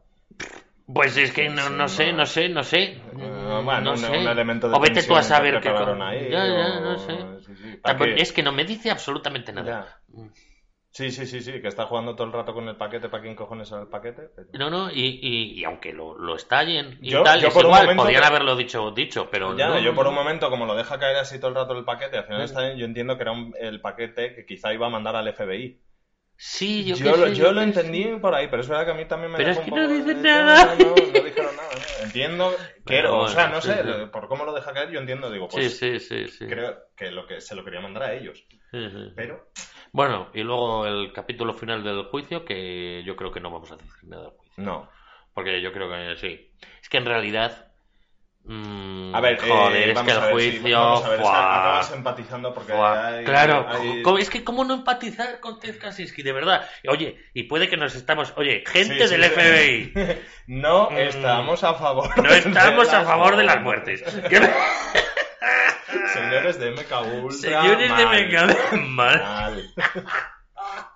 Pues es que no, no sé, no. sé, no sé. Eh, bueno, no un, sé. un elemento de O vete tú a saber qué prepararon co- ahí. Ya, ya, o- no sé. sí, sí, Es que no me dice absolutamente nada. Sí, sí, sí, sí, que está jugando todo el rato con el paquete para quién cojones era el paquete. pero- No, no, y, y, y aunque lo, lo estallen y Yo- tal, yo es por un momento podrían haberlo dicho, dicho, pero Ya, no, yo por no. un momento, como lo deja caer así todo el rato el paquete, al final Mm. está yo entiendo que era un- el paquete que quizá iba a mandar al FBI. Sí, yo, Yo, lo, sé, yo lo sé. entendí por ahí, pero es verdad que a mí también me Pero dejó es que un no poco dicen de- nada. No, no, no dijeron nada. ¿no? Entiendo que, Pero o sea, no sí, sé, sí. por cómo lo deja caer, yo entiendo, digo, pues Sí, sí, sí, sí. creo que, lo que se lo quería mandar a ellos. Sí, sí. Pero, Bueno, y luego el capítulo final del juicio, que yo creo que no vamos a decir nada del juicio. no. Porque yo creo que sí. Es que en realidad mm, A ver, Joder, eh, es vamos que el juicio. vamos a ver, es que ¡fua! acabas empatizando porque hay- claro, hay- ¿cómo- es que cómo no empatizar con Ted Kaczynski, de verdad. Oye, y puede que nos estamos. Oye, gente Sí, del sí. FBI. No Mm. estamos a favor. No estamos a favor de las muertes. muertes. ¿Qué- Señores de MK Ultra. Señores de mal. Mega mal. Mal.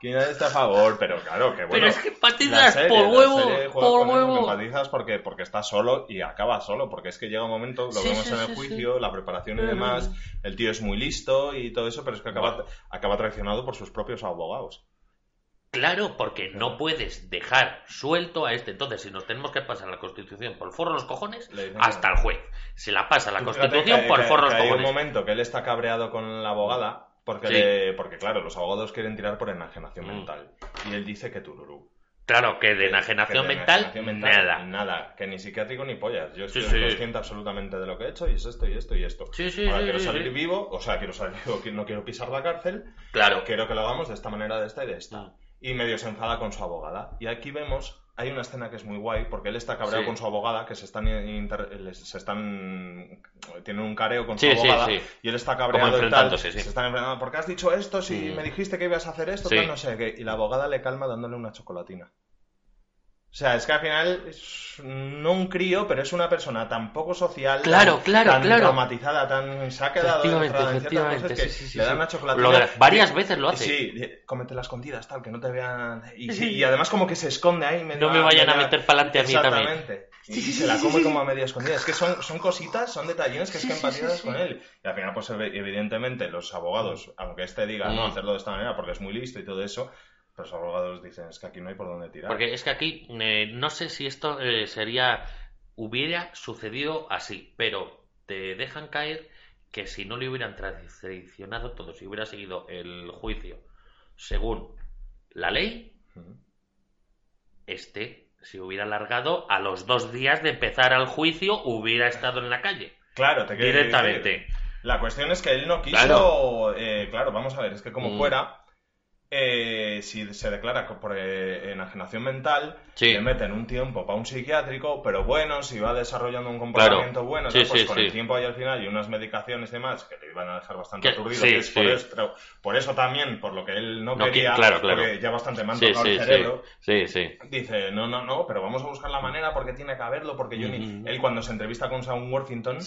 ¿Quién está a favor? Pero claro, que bueno. Pero es que serie- por huevo, por huevo. empatizas porque, porque estás solo y acaba solo, porque es que llega un momento, lo Sí, vemos sí, en el sí, juicio, la preparación y Ujú. demás, el tío es muy listo y todo eso, pero es que acaba, acaba traicionado por sus propios abogados. Claro, porque no puedes dejar suelto a este. Entonces, si nos tenemos que pasar la Constitución por forro los cojones, hasta que- el juez. Se la pasa la Constitución que- por que- forro de los que Hay un cojones. momento que él está cabreado con la abogada, porque, Sí. le- porque claro, los abogados quieren tirar por enajenación Mm. mental. Y él dice que tururú. Claro, que de Que- enajenación que de mental, nada. Nada, que ni psiquiátrico ni pollas. Yo estoy sí. consciente absolutamente de lo que he hecho y es esto y esto y esto. Sí, sí, Ahora sí, quiero salir vivo, o sea, quiero salir vivo, que no quiero pisar la cárcel, Claro. quiero que lo hagamos de esta manera, de esta y de esta. Mm. Y medio se enfada con su abogada. Y aquí vemos, hay una escena que es muy guay, porque él está cabreado Sí. con su abogada, que se están, inter- les- se están tienen un careo con Sí, su abogada, sí. y él está cabreado y tal, se están enfrentando, porque has dicho esto, si me dijiste que ibas a hacer esto, tal, no sé qué. Y la abogada le calma dándole una chocolatina. O sea, es que al final es no un crío, pero es una persona tan poco social, Claro, tan, claro, tan claro. traumatizada, tan se ha quedado Efectivamente, encerrada en ciertas efectivamente, cosas que sí, sí, le dan una chocolatina. Varias veces lo y hace. Sí, de- cómetela escondidas, tal, que no te vean. Y, sí, y además como que se esconde ahí. No me vayan a meter pa'lante a mí también. Exactamente. Y se la come como a media escondida. Es que son, son cositas, son detallines que es que empatizas con él. Y al final, pues ev- evidentemente, los abogados, aunque este diga no hacerlo de esta manera porque es muy listo y todo eso, los abogados dicen es que aquí no hay por dónde tirar. Porque es que aquí, eh, no sé si esto eh, sería, hubiera sucedido así, pero te dejan caer que si no le hubieran traicionado todo, si hubiera seguido el juicio según la ley, este se hubiera alargado a los dos días de empezar el juicio, hubiera estado en la calle. Claro, te quiero decir, Directamente. La cuestión es que él no quiso. Claro. eh, claro, vamos a ver, es que como Mm. fuera, eh, si se declara por eh, enajenación mental, Sí. le meten un tiempo para un psiquiátrico, pero bueno, si va desarrollando un comportamiento bueno, Sí, tal, pues sí, con el tiempo ahí al final y unas medicaciones y demás que le iban a dejar bastante aturdido, que es por, sí. esto- por eso también, por lo que él no, No quería, claro, claro. porque ya bastante me han tocado el cerebro. Dice, no, no, no, pero vamos a buscar la manera porque tiene que haberlo, porque yo ni... Ujú. Él cuando se entrevista con Sam Worthington.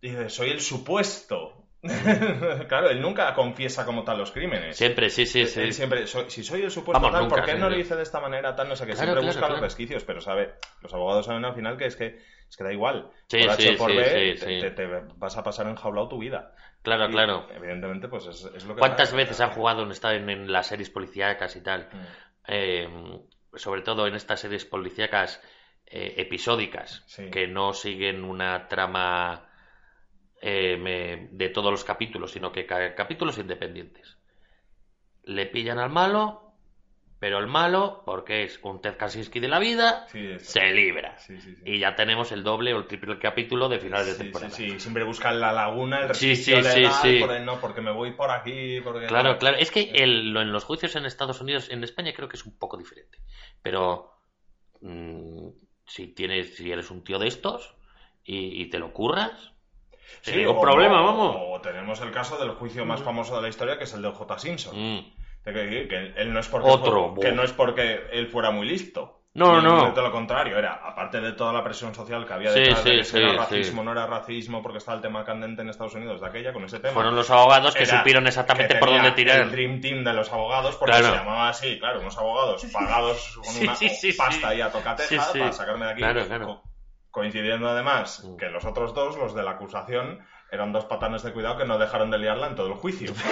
Dice, soy el supuesto. claro, él nunca confiesa como tal los crímenes. Siempre, sí, sí, sí. Él siempre, si soy el supuesto Vamos, tal, nunca, ¿por qué no lo dice de esta manera tal? No sé. Claro, siempre claro, busca los claro. resquicios, pero sabe, los abogados saben al final que es que, es que da igual. Sí, por sí, H por sí, B, te, te- te vas a pasar enjaulado tu vida. Claro, Y, claro. Evidentemente, pues es, es lo que... ¿Cuántas veces han jugado en, en, en las series policíacas y tal? Mm, Eh, sobre todo en estas series policíacas eh, episódicas, que no siguen una trama eh, me- de todos los capítulos, sino que ca- capítulos independientes. Le pillan al malo, pero el malo, porque es un Ted Kaczynski de la vida, Sí, se libra. sí, sí, sí. Y ya tenemos el doble o el triple capítulo de final de temporada. sí, sí, siempre buscan la laguna, el Sí, sí, legal, sí. por el no, porque me voy por aquí, porque... Claro, claro. Es que el- en los juicios en Estados Unidos, en España creo que es un poco diferente. Pero mm, si tienes, si eres un tío de estos y, y te lo curras, Sí, o- problema, vamos. O tenemos el caso del juicio más famoso de la historia, que es el de J. Simpson. Mm. De que, que él no es porque Otro, fue- que no es porque él fuera muy listo. No, no. De todo lo contrario, era, aparte de toda la presión social que había Sí, detrás de sí, que si era sí, racismo, sí. no era racismo, porque estaba el tema candente en Estados Unidos de aquella, con ese tema. Fueron los abogados que Era supieron exactamente que por dónde tirar. El Dream Team de los abogados, porque Claro. se llamaba así, claro, unos abogados pagados con Sí, una sí, sí, pasta sí. y a tocateja Sí, sí. para sacarme de aquí. Claro, claro. Co- Coincidiendo además Mm. que los otros dos, los de la acusación, eran dos patanes de cuidado que no dejaron de liarla en todo el juicio.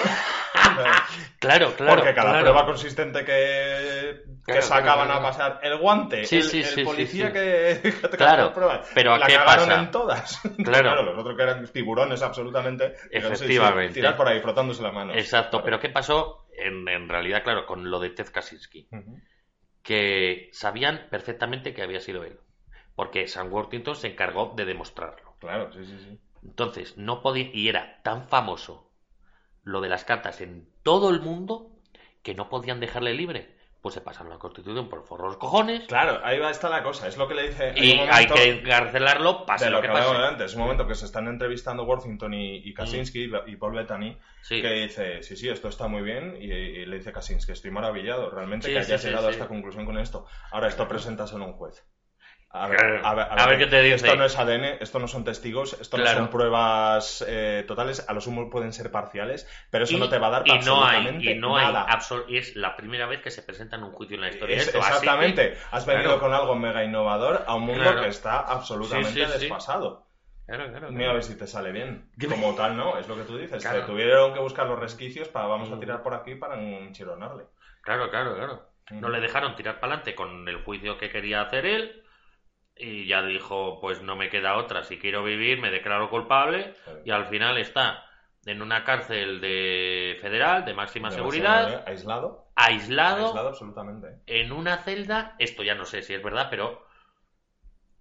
Claro, claro. Porque cada claro. prueba consistente que, que Claro, sacaban claro, a pasar, el guante, Sí, el, sí, el sí, policía que, que te Claro, las pruebas, pero la ¿qué cagaron pasa? en todas. Claro. los otros que eran tiburones absolutamente. Efectivamente. tirar por ahí frotándose la mano. Exacto, Claro. pero ¿qué pasó en, en realidad, claro, con lo de Ted Kaczynski? Que sabían perfectamente que había sido él. Porque Sam Worthington se encargó de demostrarlo. Claro, sí, sí, sí. Entonces, no podía, y era tan famoso lo de las cartas en todo el mundo que no podían dejarle libre. pues se pasan la Constitución por el forro de los cojones Claro, ahí va está la cosa. Es lo que le dice. y hay que encarcelarlo, pase de lo lo que que pase. antes, un momento que se están entrevistando Worthington y, y Kaczynski y Paul Bettany, Sí. que dice, sí, sí, esto está muy bien, y, y le dice Kaczynski, estoy maravillado, realmente Sí, que hayas sí, llegado a esta conclusión con esto. Ahora, esto presentaselo a un juez. A ver, Claro. a ver, A ver qué te dice. Esto no es ADN, esto no son testigos, esto Claro. no son pruebas eh, totales, a lo sumo pueden ser parciales, pero eso Y- no te va a dar y no hay, absolutamente y no nada. hay y es la primera vez que se presenta en un juicio en la historia Es- esto, así que- exactamente, has venido Claro. con algo mega innovador a un mundo que está absolutamente Sí, sí, sí. desfasado. Claro, Mira a ver si te sale bien. Como tal, no, es lo que tú dices. Te tuvieron que buscar los resquicios para vamos a Mm. tirar por aquí para enchironarle. Claro, claro, claro. No le dejaron tirar para adelante con el juicio que quería hacer él y ya dijo, pues no me queda otra, si quiero vivir me declaro culpable y al final está en una cárcel de federal de máxima De seguridad, ¿eh? Aislado. aislado, Aislado absolutamente. en una celda, esto ya no sé si es verdad, pero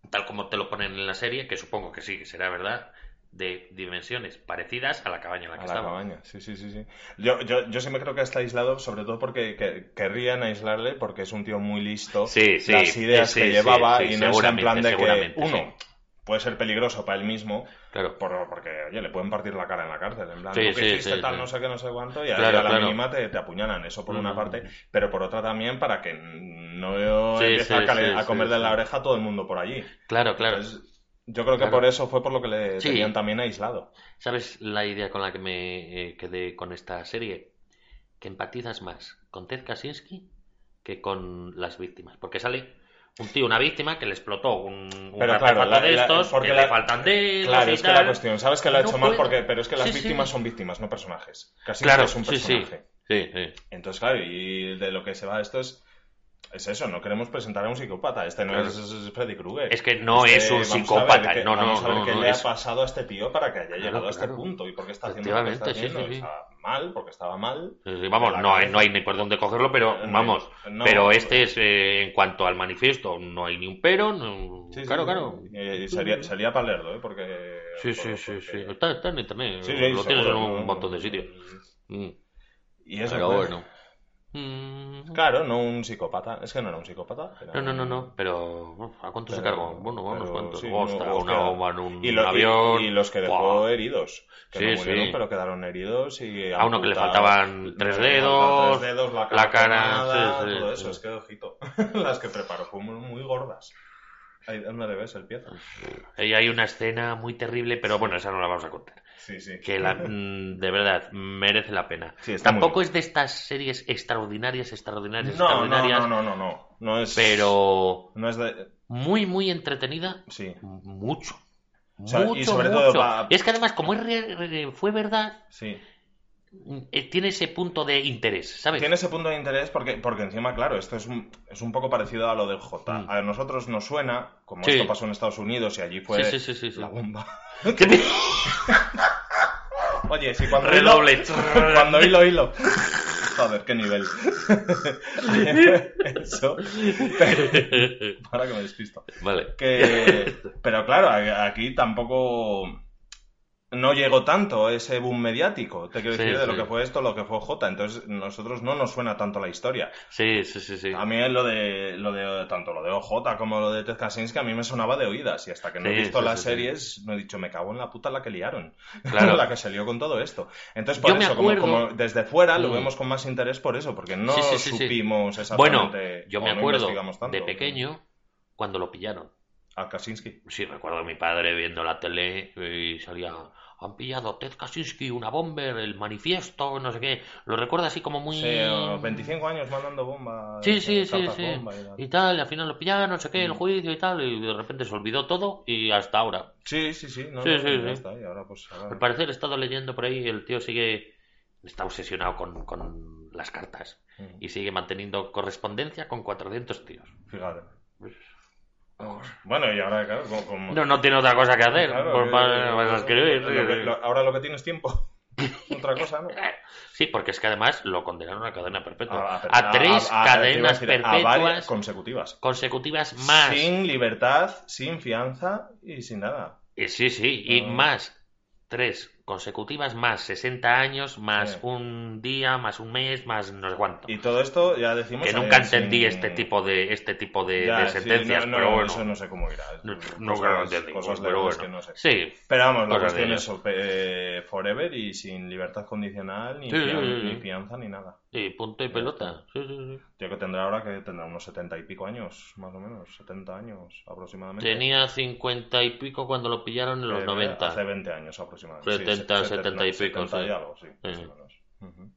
tal como te lo ponen en la serie, que supongo que sí, que será verdad, de dimensiones parecidas a la cabaña en la que A la cabaña, sí, sí, sí. sí. Yo, yo, yo sí me creo que está aislado, sobre todo porque que- querrían aislarle porque es un tío muy listo. Sí, sí, Las ideas sí, que sí, llevaba sí, y no es en plan de que, uno, puede ser peligroso para él mismo, Claro. por- porque, oye, le pueden partir la cara en la cárcel. En plan, Sí, tú que sí, hiciste sí, tal, no sé qué, no sé cuánto, y Claro, a la claro. mínima te, te apuñalan. Eso por una parte, pero por otra también para que no empiece a, a comer de la oreja a todo el mundo por allí. Claro, claro. Entonces, yo creo que Claro. por eso fue por lo que le Sí. tenían también aislado. ¿Sabes la idea con la que me eh, quedé con esta serie? Que empatizas más con Ted Kaczynski que con las víctimas. Porque sale un tío, una víctima, que le explotó un, un Pero artefacto claro, la- de la- estos, porque que la- le faltan dedos Claro, y es que la cuestión, sabes que lo ha No hecho mal, puede. porque, pero es que las Sí, sí. víctimas son víctimas, no personajes. Casi Claro, es un personaje. Sí, sí. Entonces, claro, y de lo que se va esto es, es eso, no queremos presentar a un psicópata. Este no Claro. es, es Freddy Krueger. Es que no Este, es un psicópata. qué- no, no, vamos a ver no, qué no, le es- ha pasado a este tío para que haya Claro, llegado a este claro. punto y por qué está haciendo lo que está sí, haciendo. sí, sí. Está mal, porque estaba mal. Sí, sí, vamos, no hay, no hay ni por dónde cogerlo, pero vamos. no, pero este es, eh, en cuanto al manifiesto, no hay ni un pero. no- Sí, sí, claro, sí. claro. Y, y sería, sería para leerlo, ¿eh? Porque... Sí, sí, porque- sí, sí. Está, está en internet. Sí, sí, lo tienes en un montón de sitios. Mm. Y eso, Pero pues, bueno. Mm. Claro, no un psicópata. Es que no era un psicópata. era No, no, no, no. Pero, uf, ¿a cuánto se cargó? Bueno, unos cuantos. sí, no, una bomba en un y, lo- avión. y los que dejó Buah. heridos. Que Sí, no murieron, sí. pero quedaron heridos y A uno que le faltaban tres dedos, tres dedos, la cara, la cara, quemada, sí, sí, todo eso. Es que, ojito, las que preparó fueron muy, muy gordas. Ahí, ¿Dónde le ves el pie? Y hay una escena muy terrible, pero bueno, esa no la vamos a contar. Sí, sí. Que la, mm, de verdad merece la pena. Sí, Tampoco es de estas series extraordinarias, extraordinarias, No, extraordinarias, no, no, no, no. No es... pero No es de... muy, muy entretenida. Sí, Mucho. sea, y sobre todo mucho. es que además, como es re- re- fue verdad, sí. eh, tiene ese punto de interés, ¿sabes? Tiene ese punto de interés porque, porque encima, claro, esto es un, es un poco parecido a lo del J. Mm. A nosotros nos suena, como Sí. esto pasó en Estados Unidos y allí fue sí. la bomba. ¿Qué te- Oye, si cuando Redoble. hilo, cuando hilo, hilo. Joder, qué nivel. Eso. Para que me despisto. vale. Que, pero claro, aquí tampoco no llegó tanto ese boom mediático. Te quiero Sí, decir de lo que fue esto, lo que fue J. Entonces, nosotros no nos suena tanto la historia. Sí, sí, sí, sí. A mí lo de, lo de tanto lo de OJ como lo de Ted Kaczynski a mí me sonaba de oídas y hasta que no he visto las series me he dicho me cago en la puta la que liaron Claro. la que se lió con todo esto entonces por Yo eso como, acuerdo- como desde fuera lo Mm. vemos con más interés por eso porque no supimos Bueno, exactamente yo o me no acuerdo de pequeño cuando lo pillaron. a Kaczynski Sí, recuerdo a mi padre viendo la tele y salía, han pillado Ted Kaczynski, una bomber, el manifiesto, no sé qué. Lo recuerdo así como muy... Sí, o 25 años mandando bombas Sí, sí, eh, sí, cartas sí. bomba y tal. Y tal, y al final lo pillaron, no sé qué, el Mm. juicio y tal, y de repente se olvidó todo y hasta ahora. sí sí sí no, Sí, no, sí, sí. está, y ahora pues ahora- Al parecer he estado leyendo por ahí, el tío sigue, está obsesionado con, con las cartas Mm, y sigue manteniendo correspondencia con 400 tíos. fíjate bueno y ahora claro como, como- No, no tiene otra cosa que hacer, Claro, que- para, para escribir. lo que- lo- ahora lo que tienes tiempo. Otra cosa, ¿no? Sí, porque es que además lo condenaron a cadena perpetua. A, A, tres a- a- te iba a cadenas decir, perpetuas consecutivas. consecutivas más. Sin libertad, sin fianza y sin nada. Eh, Sí, sí, y más tres consecutivas más 60 años, más Sí. un día, más un mes, más no sé cuánto. Y todo esto ya decimos... que nunca sin- entendí este tipo de este tipo de, Ya, de sí, sentencias, no, no, pero bueno. Eso no sé cómo irá. No, nunca lo entendí, cosas pero bueno. que no sé. Sí, Pero vamos, la cuestión es eh, forever y sin libertad condicional, ni, Sí, sí, fian- sí, sí. ni fianza, ni nada. sí, punto y pelota. Sí, sí, sí. Tío que tendrá ahora que tendrá unos setenta y pico años, más o menos, 70 años aproximadamente. Tenía 50 y pico cuando lo pillaron en los Eh, 90. Hace 20 años aproximadamente. 70, se- 70 y pico, 70 y algo, sí, más Sí. o menos. Ujú.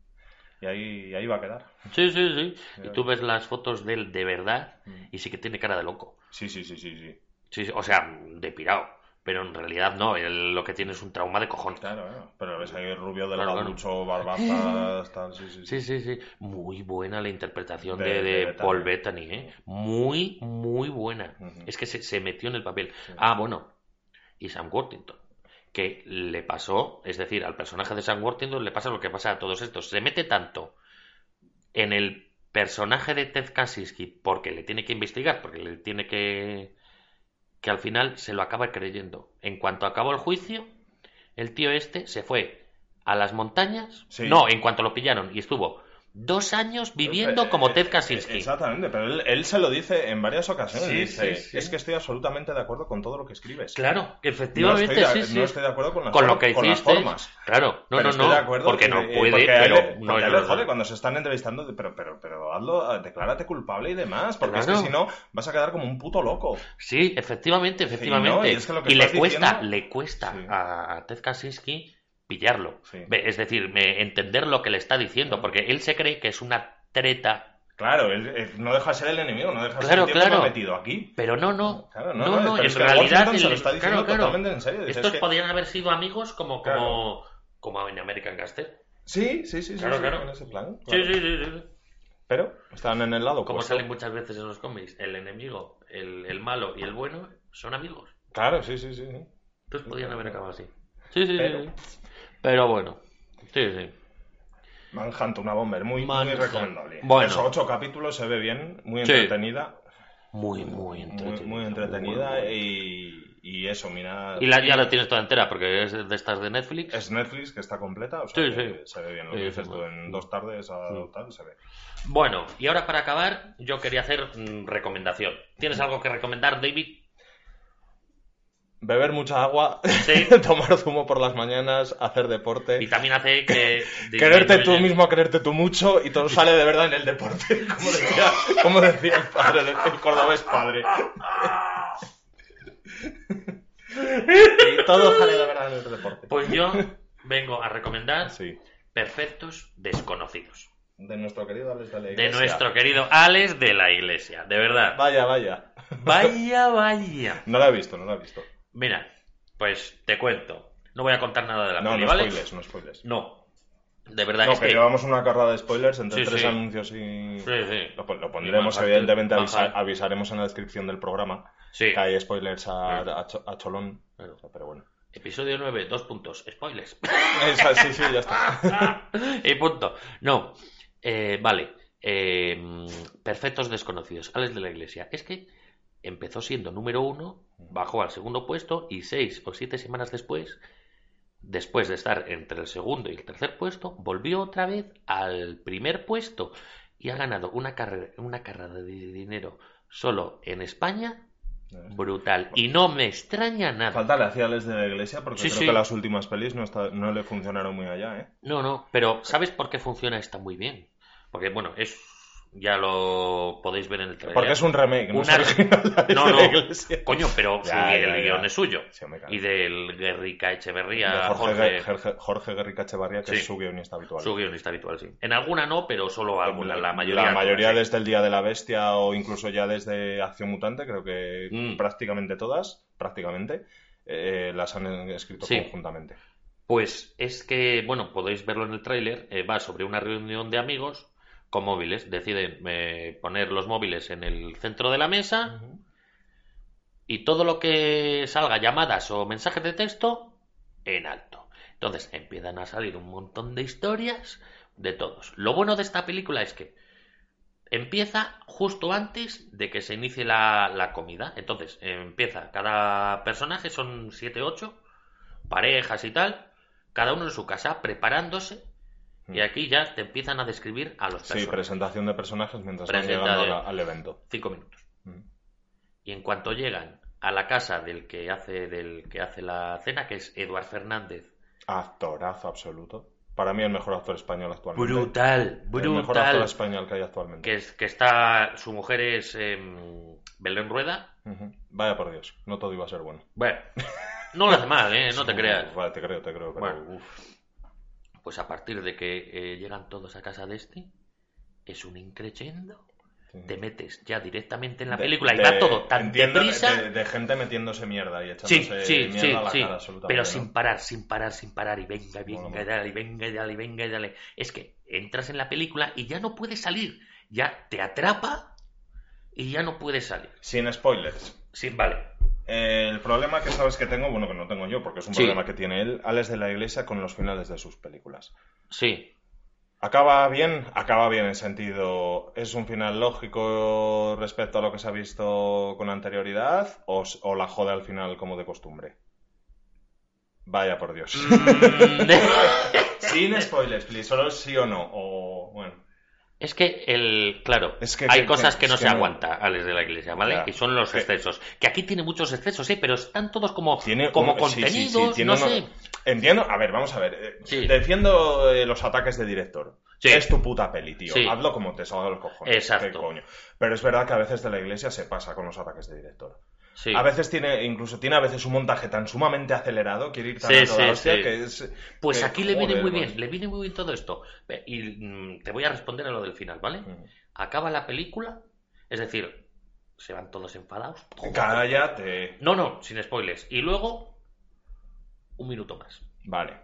Y ahí, ahí va a quedar. Sí, sí, sí. Y tú ves. las fotos de él de verdad Mm. y sí que tiene cara de loco. Sí, sí, sí, sí, sí. Sí, sí, o sea, de pirado. Pero en realidad no, él lo que tiene es un trauma de cojones. Claro, claro. Pero ves ahí rubio Claro, delgaducho, barbazas, tal, sí, sí, Sí, sí, sí. Muy buena la interpretación De- de, de de. Paul Bettany, ¿eh? Muy, muy buena. Es que se, se metió en el papel. Ah, bueno. Y Sam Worthington. Que le pasó, es decir, al personaje de Sam Worthington le pasa lo que pasa a todos estos. Se mete tanto en el personaje de Ted Kaczynski porque le tiene que investigar, porque le tiene que... que al final se lo acaba creyendo. En cuanto acabó el juicio, el tío este se fue a las montañas. Sí. No, en cuanto lo pillaron y estuvo dos años viviendo Eh, como eh, Ted Kaczynski. Exactamente, pero él, él se lo dice en varias ocasiones. Sí, dice, sí, sí. es que estoy absolutamente de acuerdo con todo lo que escribes. Claro, No efectivamente, estoy, sí, no estoy de acuerdo con las, con lo que con las hiciste. formas. Claro, no, Pero no, no. de acuerdo porque que- no puede, porque él pero no porque no, jode cuando se están entrevistando, pero, pero, pero hazlo, declárate culpable y demás, porque es que si no vas a quedar como un puto loco. Sí, efectivamente, efectivamente. ¿no? Y es que lo que y le cuesta, le cuesta a Ted Kaczynski pillarlo. Sí. Es decir, entender lo que le está diciendo, porque él se cree que es una treta, Claro, él, él no deja de ser el enemigo, no deja de Claro, ser el tío claro. metido aquí. pero no, no. Claro, no, no, no, pero en realidad Washington se el- lo está diciendo claro, totalmente en serio. Estos es que- haber sido amigos como, como, como en American Gangster. Sí, sí, sí, sí, Claro, sí, claro. en ese plan. Sí, sí, sí, sí. Pero están en el lado Como opuesto. salen muchas veces en los cómics, el enemigo, el, el malo y el bueno son amigos. Claro, sí, sí, sí. sí. Entonces podían haber acabado así. Sí, sí, Pero- sí. Pero bueno. Sí, sí. Manhunt, una bomber, muy, muy recomendable. Bueno. Eso, ocho capítulos, se ve bien, muy entretenida. Muy, muy Muy, entretenida. muy entretenida Muy, y, y eso, mira. Y la, ya la tienes toda entera porque es de estas de Netflix. Es Netflix que está completa, o sea, Sí, que sí. se ve bien. Lo que dices tú, en dos tardes a tal, se ve. Bueno, y ahora para acabar, yo quería hacer mm, recomendación. ¿Tienes algo que recomendar, David? Beber mucha agua, Sí. tomar zumo por las mañanas, hacer deporte. Vitamina C que... Quererte tú mismo, quererte tú mucho y todo sale de verdad en el deporte, como decía, como decía el padre, el, el cordobés padre. Y todo sale de verdad en el deporte. Pues yo vengo a recomendar Sí, Perfectos Desconocidos. de nuestro querido Alex de la De Iglesia. nuestro querido Alex de la Iglesia. De verdad. Vaya, vaya. Vaya, vaya. No la he visto, no la he visto. Mira, pues te cuento. No voy a contar nada de la No, peli, no ¿vale? spoilers, no spoilers. No. De verdad No, es que que... llevamos una carrada de spoilers entre Sí, tres sí. anuncios y... Sí, sí. Lo, lo pondremos, Y evidentemente, avisaremos en la descripción del programa Sí. que hay spoilers a, Cholón. Pero bueno. Episodio 9, dos puntos. Spoilers. Esa- sí, sí, ya está. y punto. No. Eh, vale. Eh, perfectos desconocidos. Alex de la Iglesia. Es que empezó siendo número uno, bajó al segundo puesto y seis o siete semanas después, después de estar entre el segundo y el tercer puesto, volvió otra vez al primer puesto y ha ganado una carrera, una carrera de dinero solo en España brutal. Y no me extraña nada. Falta le hacía de la Iglesia porque Sí, creo sí. que las últimas pelis no, está- no le funcionaron muy allá, ¿eh? No, no, pero ¿sabes por qué funciona esta muy bien? Porque, bueno, es. Ya lo podéis ver en el trailer. Porque es un remake, no Una- es No, no. Coño, pero Ya, sí, ya, el guion es suyo. Sí. Y del Guerrica Echeverría, De Jorge, Jorge, Jorge, Jorge Guerrica Echevarría, que Sí. es su guionista habitual. su guionista habitual, sí. En alguna no, pero solo alguna, la mayoría. La mayoría desde el Día de la Bestia o incluso ya desde Acción Mutante, creo que Mm. prácticamente todas, prácticamente, eh, las han escrito conjuntamente. Pues es que, bueno, podéis verlo en el tráiler, eh, va sobre una reunión de amigos con móviles. Deciden eh, poner los móviles en el centro de la mesa y todo lo que salga, llamadas o mensajes de texto, en alto. Entonces empiezan a salir un montón de historias de todos. Lo bueno de esta película es que empieza justo antes de que se inicie la, la comida. Entonces empieza, cada personaje son 7 8 parejas y tal, cada uno en su casa, preparándose, y aquí ya te empiezan a describir a los Mm. Sí, personajes. presentación de personajes mientras van llegando de- al evento. Cinco minutos. Mm. Y en cuanto llegan a la casa del que hace, del que hace la cena, que es Eduard Fernández, Actorazo absoluto. Para mí el mejor actor español actualmente. brutal, El mejor actor brutal, español que hay actualmente. que, es, que está, su mujer es em, Belén Rueda. Ujú. Vaya por Dios, no todo iba a ser bueno. Bueno, no lo hace mal, ¿eh? no te creas. Vale, te creo, te creo, pero Bueno. uf. Pues a partir de que eh, llegan todos a casa de este, es un increchendo. Sí. Te metes ya directamente en la De- película y de- va todo tan entiendo de- deprisa. De, de gente metiéndose mierda y echándose sí, mierda a la sí. cara absolutamente. Pero ¿no? sin parar, sin parar, sin parar. Y venga, y venga, y dale, y venga, y dale, y venga, y dale. Es que entras en la película y ya no puedes salir. Ya te atrapa y ya no puedes salir. Sin spoilers. Sí, vale. Eh, el problema que sabes que tengo, bueno, que no tengo yo, porque es un Sí. problema que tiene él, Alex de la Iglesia con los finales de sus películas. Sí. Acaba bien, acaba bien en sentido. ¿Es un final lógico respecto a lo que se ha visto con anterioridad? ¿O, s- o la jode al final como de costumbre? Vaya por Dios. Mm, Sin spoilers, please. Solo sí o no. O bueno. Es que el, claro, Es que hay cosas que- que no se aguanta, Alex de la Iglesia, ¿vale? Y son los excesos. Que aquí tiene muchos excesos, sí, pero están todos como, Tiene como un- sí, sí, sí, contenidos, tiene no uno- sé. Entiendo. A ver, vamos a ver. eh, Sí. Defiendo eh, los ataques de director. Sí. Es tu puta peli, tío. Sí. Hazlo como te salga los cojones. Exacto. Pero es verdad que a veces de la iglesia se pasa con los ataques de director. Sí. A veces tiene, incluso tiene a veces un montaje tan sumamente acelerado, quiere ir tan Sí, a toda sí, hostia sí. que es. Pues que, aquí le viene joder, muy bien, le viene muy bien todo esto. Y mm, te voy a responder a lo del final, ¿vale? Mm. Acaba la película, es decir, se van todos enfadados. Cállate. No, no, sin spoilers. Y luego, un minuto más. Vale.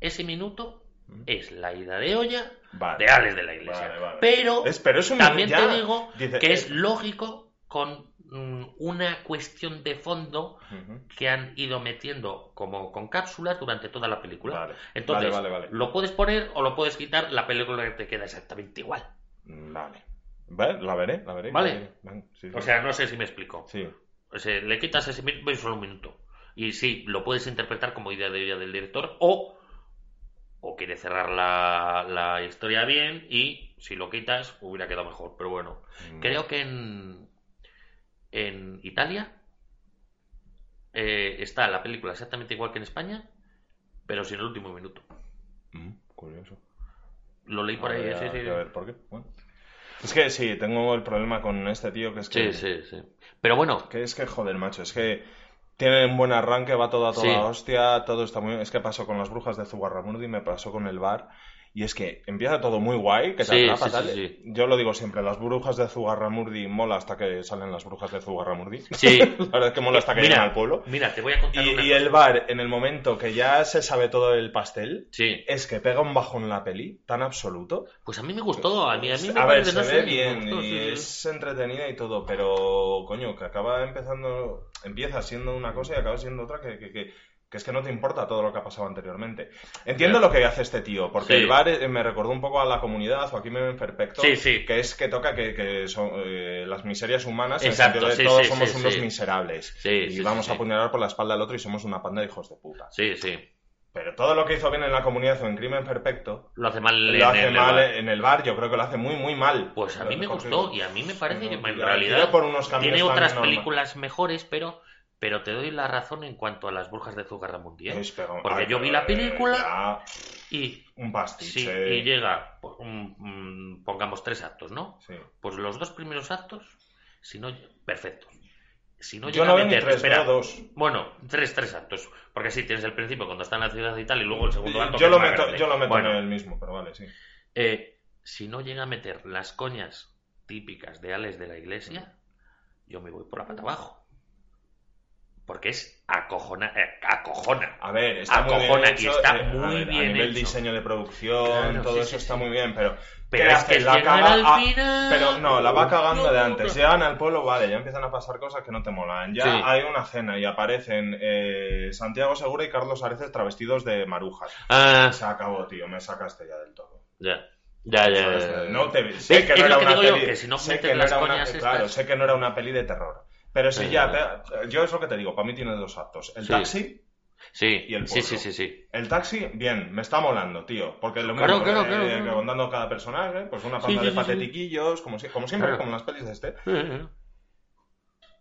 Ese minuto Mm. es la ida de olla Vale. de Alex de la Iglesia. Vale, vale. Pero Es- pero es un también ya, te digo dice- que es lógico con una cuestión de fondo que han ido metiendo como con cápsulas durante toda la película. Vale. Entonces, Vale, vale, lo puedes poner o lo puedes quitar, la película te queda exactamente igual. Vale. Vale, La veré, la veré. Vale. la veré. Vale, sí, sí. O sea, no sé si me explico. Sí. O sea, le quitas ese minuto y solo un minuto. Y sí, lo puedes interpretar como idea de vida del director o, o quiere cerrar la, la historia bien y si lo quitas hubiera quedado mejor. Pero bueno, Mm. creo que en, en Italia eh, está la película exactamente igual que en España, pero sin el último minuto. Mm, curioso. Lo leí por ahí. Habría eh, sí, sí, sí. ver por qué. Bueno. Es que sí, tengo el problema con este tío que es que. Sí, sí, sí. Pero bueno, Que es que, joder, macho, es que tiene un buen arranque, va todo a toda Sí. hostia, todo está muy bien. Es que pasó con las brujas de Zugarramurdi, me pasó con el bar. Y es que empieza todo muy guay, que te Sí, atrapa, sí, tal. sí, sí. Yo lo digo siempre, las brujas de Zugarramurdi mola hasta que salen las brujas de Zugarramurdi. Sí. La verdad es que mola hasta que Mira, llegan al pueblo. mira, te voy a contar Y, una y cosa. el bar, en el momento que ya se sabe todo el pastel, Sí, es que pega un bajón la peli tan absoluto. pues a mí me gustó, a mí, a mí me a ver, se no ve bien gustó, y es entretenida y todo, pero coño, que acaba empezando, empieza siendo una cosa y acaba siendo otra que, que, que- que es que no te importa todo lo que ha pasado anteriormente. Entiendo lo que hace este tío, porque Sí. el bar eh, me recordó un poco a la comunidad o aquí me perfecto, Sí, sí. que es que toca que, que son eh, las miserias humanas, en el Exacto, sentido de todos somos unos miserables y vamos a apuñalar por la espalda al otro y somos una panda de hijos de puta. Sí, sí. Pero todo lo que hizo bien en la comunidad o en Crimen Perfecto, Lo hace mal lo en hace el mal bar. en el bar, yo creo que lo hace muy, muy mal. Pues a mí me gustó y a mí me parece que No, en la realidad por unos tiene otras norma- películas mejores, pero pero te doy la razón en cuanto a las brujas de Zugarramundi, ¿eh? Pero- Porque ay, yo vi la película ya, y un sí, pastiche. y llega pues, un- pongamos tres actos, ¿no? Sí. Pues los dos primeros actos, si no perfecto. Si no Yo llega no a veo ni meter, tres, espera, veo dos. Bueno, tres, tres actos. Porque sí, tienes el principio cuando está en la ciudad y tal, y luego el segundo acto. Yo lo meto, yo lo meto Bueno, en el mismo, pero vale, sí. eh, si no llega a meter las coñas típicas de Alex de la Iglesia, yo me voy por la pata abajo. Porque es acojona, eh, acojona. A ver, está muy bien Acojona y hecho. está eh, a muy ver, bien A nivel hecho. diseño de producción, Claro, todo sí, eso sí, está sí. muy bien, pero... Pero La llegar caga- al ah, final. Pero no, la va cagando de antes. Llegan al pueblo, vale, ya empiezan a pasar cosas que no te molan. Ya Sí. hay una cena y aparecen eh, Santiago Segura y Carlos Areces travestidos de marujas. Ah, Se acabó, tío, me sacaste ya del todo. ya. Ya, ya, ya, ya. No te sé que no era una peli, claro, sé que no era una peli de terror. Pero si Eh. ya, pe- yo es lo que te digo, para mí tiene dos actos. El Sí. taxi, Sí, Y el sí, sí, sí, sí. El taxi, bien, me está molando, tío. Porque lo mismo, claro, eh, claro, que claro. contando cada personaje, pues una Sí, panda sí, de sí, sí. patetiquillos, como, si- como siempre, como en las pelis de este.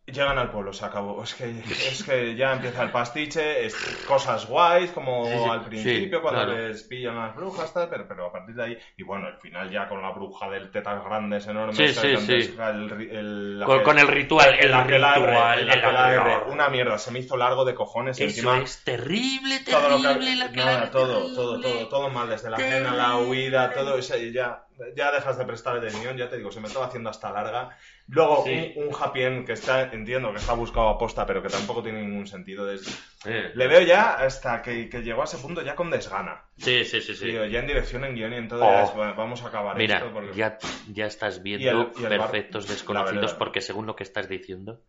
Llegan al pueblo, se acabó. Es que, es que ya empieza el pastiche, es cosas guays, como Sí, sí, al principio, sí, cuando claro. les pillan las brujas, tal, pero, pero a partir de ahí, y bueno, el final ya con la bruja del tetas grandes, enormes, el el- la Con, con el ritual, el, el aquelarre, ritual, el el aquelarre, una mierda, se me hizo largo de cojones y Eso encima es terrible, todo lo que terrible, nada, todo, terrible. todo, todo, todo mal, desde la cena, la huida, todo y ya, ya dejas de prestar atención, ya te digo, se me estaba haciendo hasta larga. Luego, Sí. un, un happy end que está, entiendo que está buscado a posta, pero que tampoco tiene ningún sentido. desde- Eh, Le veo ya hasta que, que llegó a ese punto ya con desgana. Sí, sí, sí, sí. Tío, ya en dirección, en guion y en todo, Oh. ya es, "Va- vamos a acabar Mira, esto. Porque... ya, ya estás Y viendo el- y el bar- perfectos la desconocidos porque según lo que estás diciendo,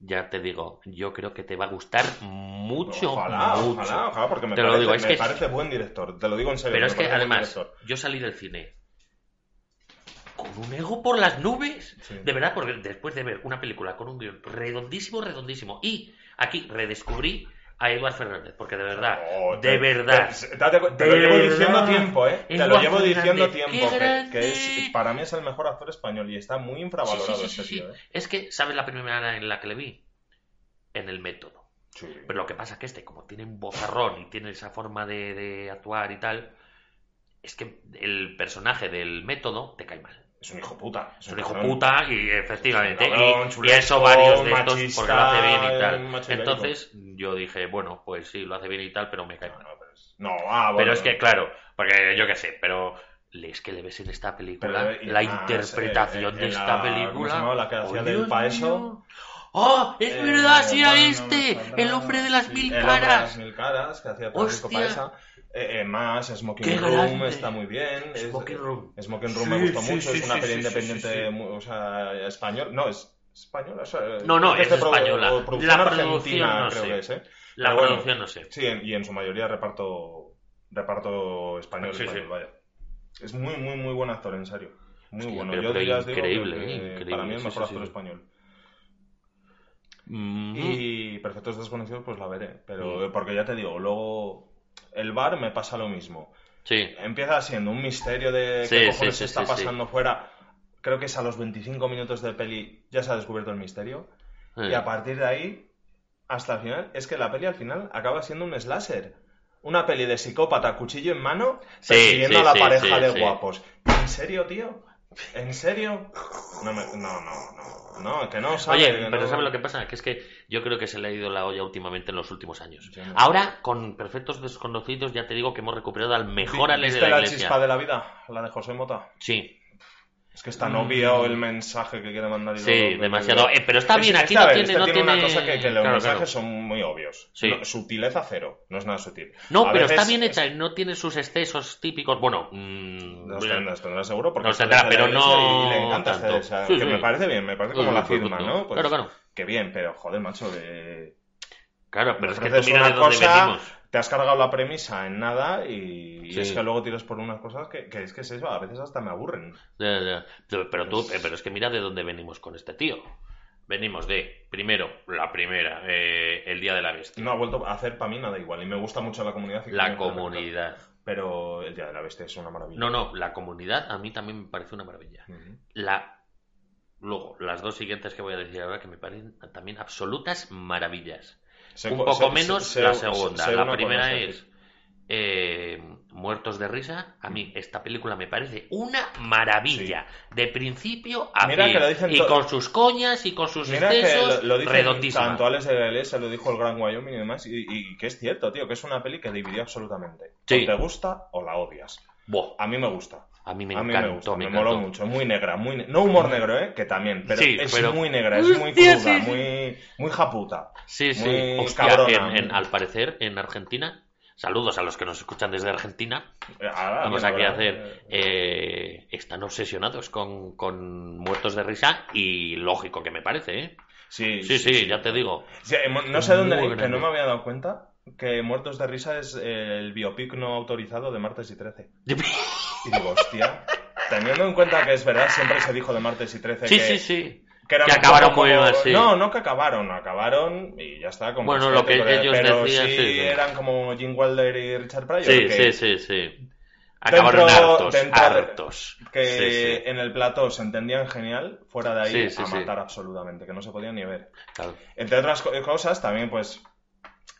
ya te digo, yo creo que te va a gustar mucho, Ojalá, mucho. ojalá, ojalá, porque me, Te lo parece, digo, es me que- parece buen director, te lo digo en serio. Pero es que además, yo salí del cine con un ego por las nubes. Sí. De verdad, porque después de ver una película con un guion redondísimo, redondísimo, y aquí redescubrí a Eduard Fernández, porque de verdad, Oh, de te- verdad, Te, lo llevo verdad. diciendo tiempo, ¿eh? Te lo llevo diciendo tiempo. Que, es, para mí es el mejor actor español y está muy infravalorado sí, sí, sí, este tío, ¿eh? Es que, ¿sabes la primera en la que le vi? En el método. Sí. Pero lo que pasa es que este, como tiene un bozarrón y tiene esa forma de, de actuar y tal, es que el personaje del método te cae mal. Es un hijo puta. Es un hijo puta y efectivamente, y- eso varios de estos machista, porque lo hace bien y tal. ibérico. Entonces yo dije, bueno, pues sí, lo hace bien y tal, pero me cae No, mal. no, pero es, no, ah, bueno. Pero es que, claro, porque yo qué sé, pero es que le ves en esta película Pero, y la interpretación eh, de en esta la- ¿cómo se película. la que hacía ¡Oh, del Paeso? mío! ¡Oh! ¡Es Eh, verdad! ¡Sí, a bueno, no me este! ¡El hombre de las Sí, mil el hombre de caras! las mil caras, que hacía Francisco. Paesa. Eh, eh, más, Smoking ¡Qué Room está muy bien. Es- Smoking Room. Smoking Room Sí, me gustó sí, mucho. es una peli independiente, o sea, español. No, es española. o sea, No, no, es pro- española. producción La argentina, no creo sé. que es, ¿eh? La Pero bueno, producción no sé. Sí, en- y en su mayoría reparto reparto español, Sí, español, sí. vaya. Es muy, muy, muy buen actor, en serio. Muy bueno. Yo digo que- increíble, que ¿eh? Increíble, para mí el sí, mejor actor sí. Y Perfectos Desconocidos, pues la veré. Pero Mm. porque ya te digo, luego el bar me pasa lo mismo. Sí. Empieza siendo un misterio de Sí, qué cojones sí, está pasando fuera. Creo que es a los 25 minutos de peli ya se ha descubierto el misterio. Y a partir de ahí, hasta el final, es que la peli al final acaba siendo un slasher. Una peli de psicópata, cuchillo en mano, persiguiendo a la pareja de guapos. ¿En serio, tío? ¿En serio? No, me- no, no, no. No, que no sabe. Oye, que pero no- ¿sabes lo que pasa? Que es que yo creo que se le ha ido la olla últimamente en los últimos años. No. Ahora, con Perfectos Desconocidos, ya te digo que hemos recuperado al mejor ¿Vi- Ale de ¿Viste la la iglesia. chispa de la vida? La de José Mota. Sí, Es que es tan obvio el mensaje que quiere mandar. y Mm. sí, demasiado. Eh, pero está Es- bien, es aquí no ver, tiene, este no tiene tiene... una cosa que, que los Claro, mensajes claro. son muy obvios. Sí. No, sutileza cero, no es nada sutil. No, A pero veces está bien es- hecha, y no tiene sus excesos típicos. Bueno, mm, Los tendrá, seguro porque Los es tendrá, pero no y le encanta tanto. hacer esa- Sí, que sí. me parece bien, me parece como sí, la firma. ¿no? Pues, Claro, claro. Que bien, pero joder, macho, de... Claro, pero es que tú mira de una dónde cosa, venimos. Te has cargado la premisa en nada y, y Sí. es que luego tiras por unas cosas que, que es que es eso, a veces hasta me aburren. Pero, pero tú, eh, pero es que mira de dónde venimos con este tío. Venimos de, primero, la primera, eh, el Día de la Bestia. No ha vuelto a hacer para mí nada igual y me gusta mucho la comunidad. y La comunidad. Pero el Día de la Bestia es una maravilla. No, no, la comunidad a mí también me parece una maravilla. La... Luego, las dos siguientes que voy a decir ahora que me parecen también absolutas maravillas. Un poco menos la segunda. la primera cosa, es eh, Muertos de Risa. A mí esta película me parece una maravilla. De principio a Mira fin. que lo dicen Y con sus coñas y con sus Mira que excesos. lo, lo dicen redondísima. tanto Alex de la Iglesia, lo dijo el Gran Wyoming y demás, y, y que es cierto, tío, que es una peli que dividió absolutamente. Sí. O te gusta o la odias. Buah, A mí me gusta. A mí me a mí encantó, me gusta, me, moló mucho, muy negra, muy ne- no humor negro, eh, que también, pero Sí, es pero- muy negra, es muy cruda, sí, sí. muy muy japuta. Sí, sí. Muy Hostia, cabrona, en- al parecer, en Argentina. Saludos a los que nos escuchan desde Argentina. Eh, Vamos aquí a hacer. eh, están obsesionados con, con muertos de risa y lógico que me parece, ¿eh? Sí, Sí, sí, ya te digo. Sí, eh, no sé dónde, que grande. no me había dado cuenta que Muertos de Risa es el biopic no autorizado de Martes y 13. Y digo, hostia, teniendo en cuenta que es verdad, siempre se dijo de Martes y 13 Sí, que, sí, sí. que, acabaron muy como- mal, sí. No, no que acabaron, acabaron y ya está. Con Bueno, lo que ellos pero decían, sí, sí, sí. eran como Jim Wilder y Richard Pryor. Sí, que, sí, sí, sí. Acabaron Dentro- hartos, dentro de- hartos. que en el plató se entendían genial, fuera de ahí a matar absolutamente, que no se podían ni ver. Claro. Entre otras co- cosas, también, pues.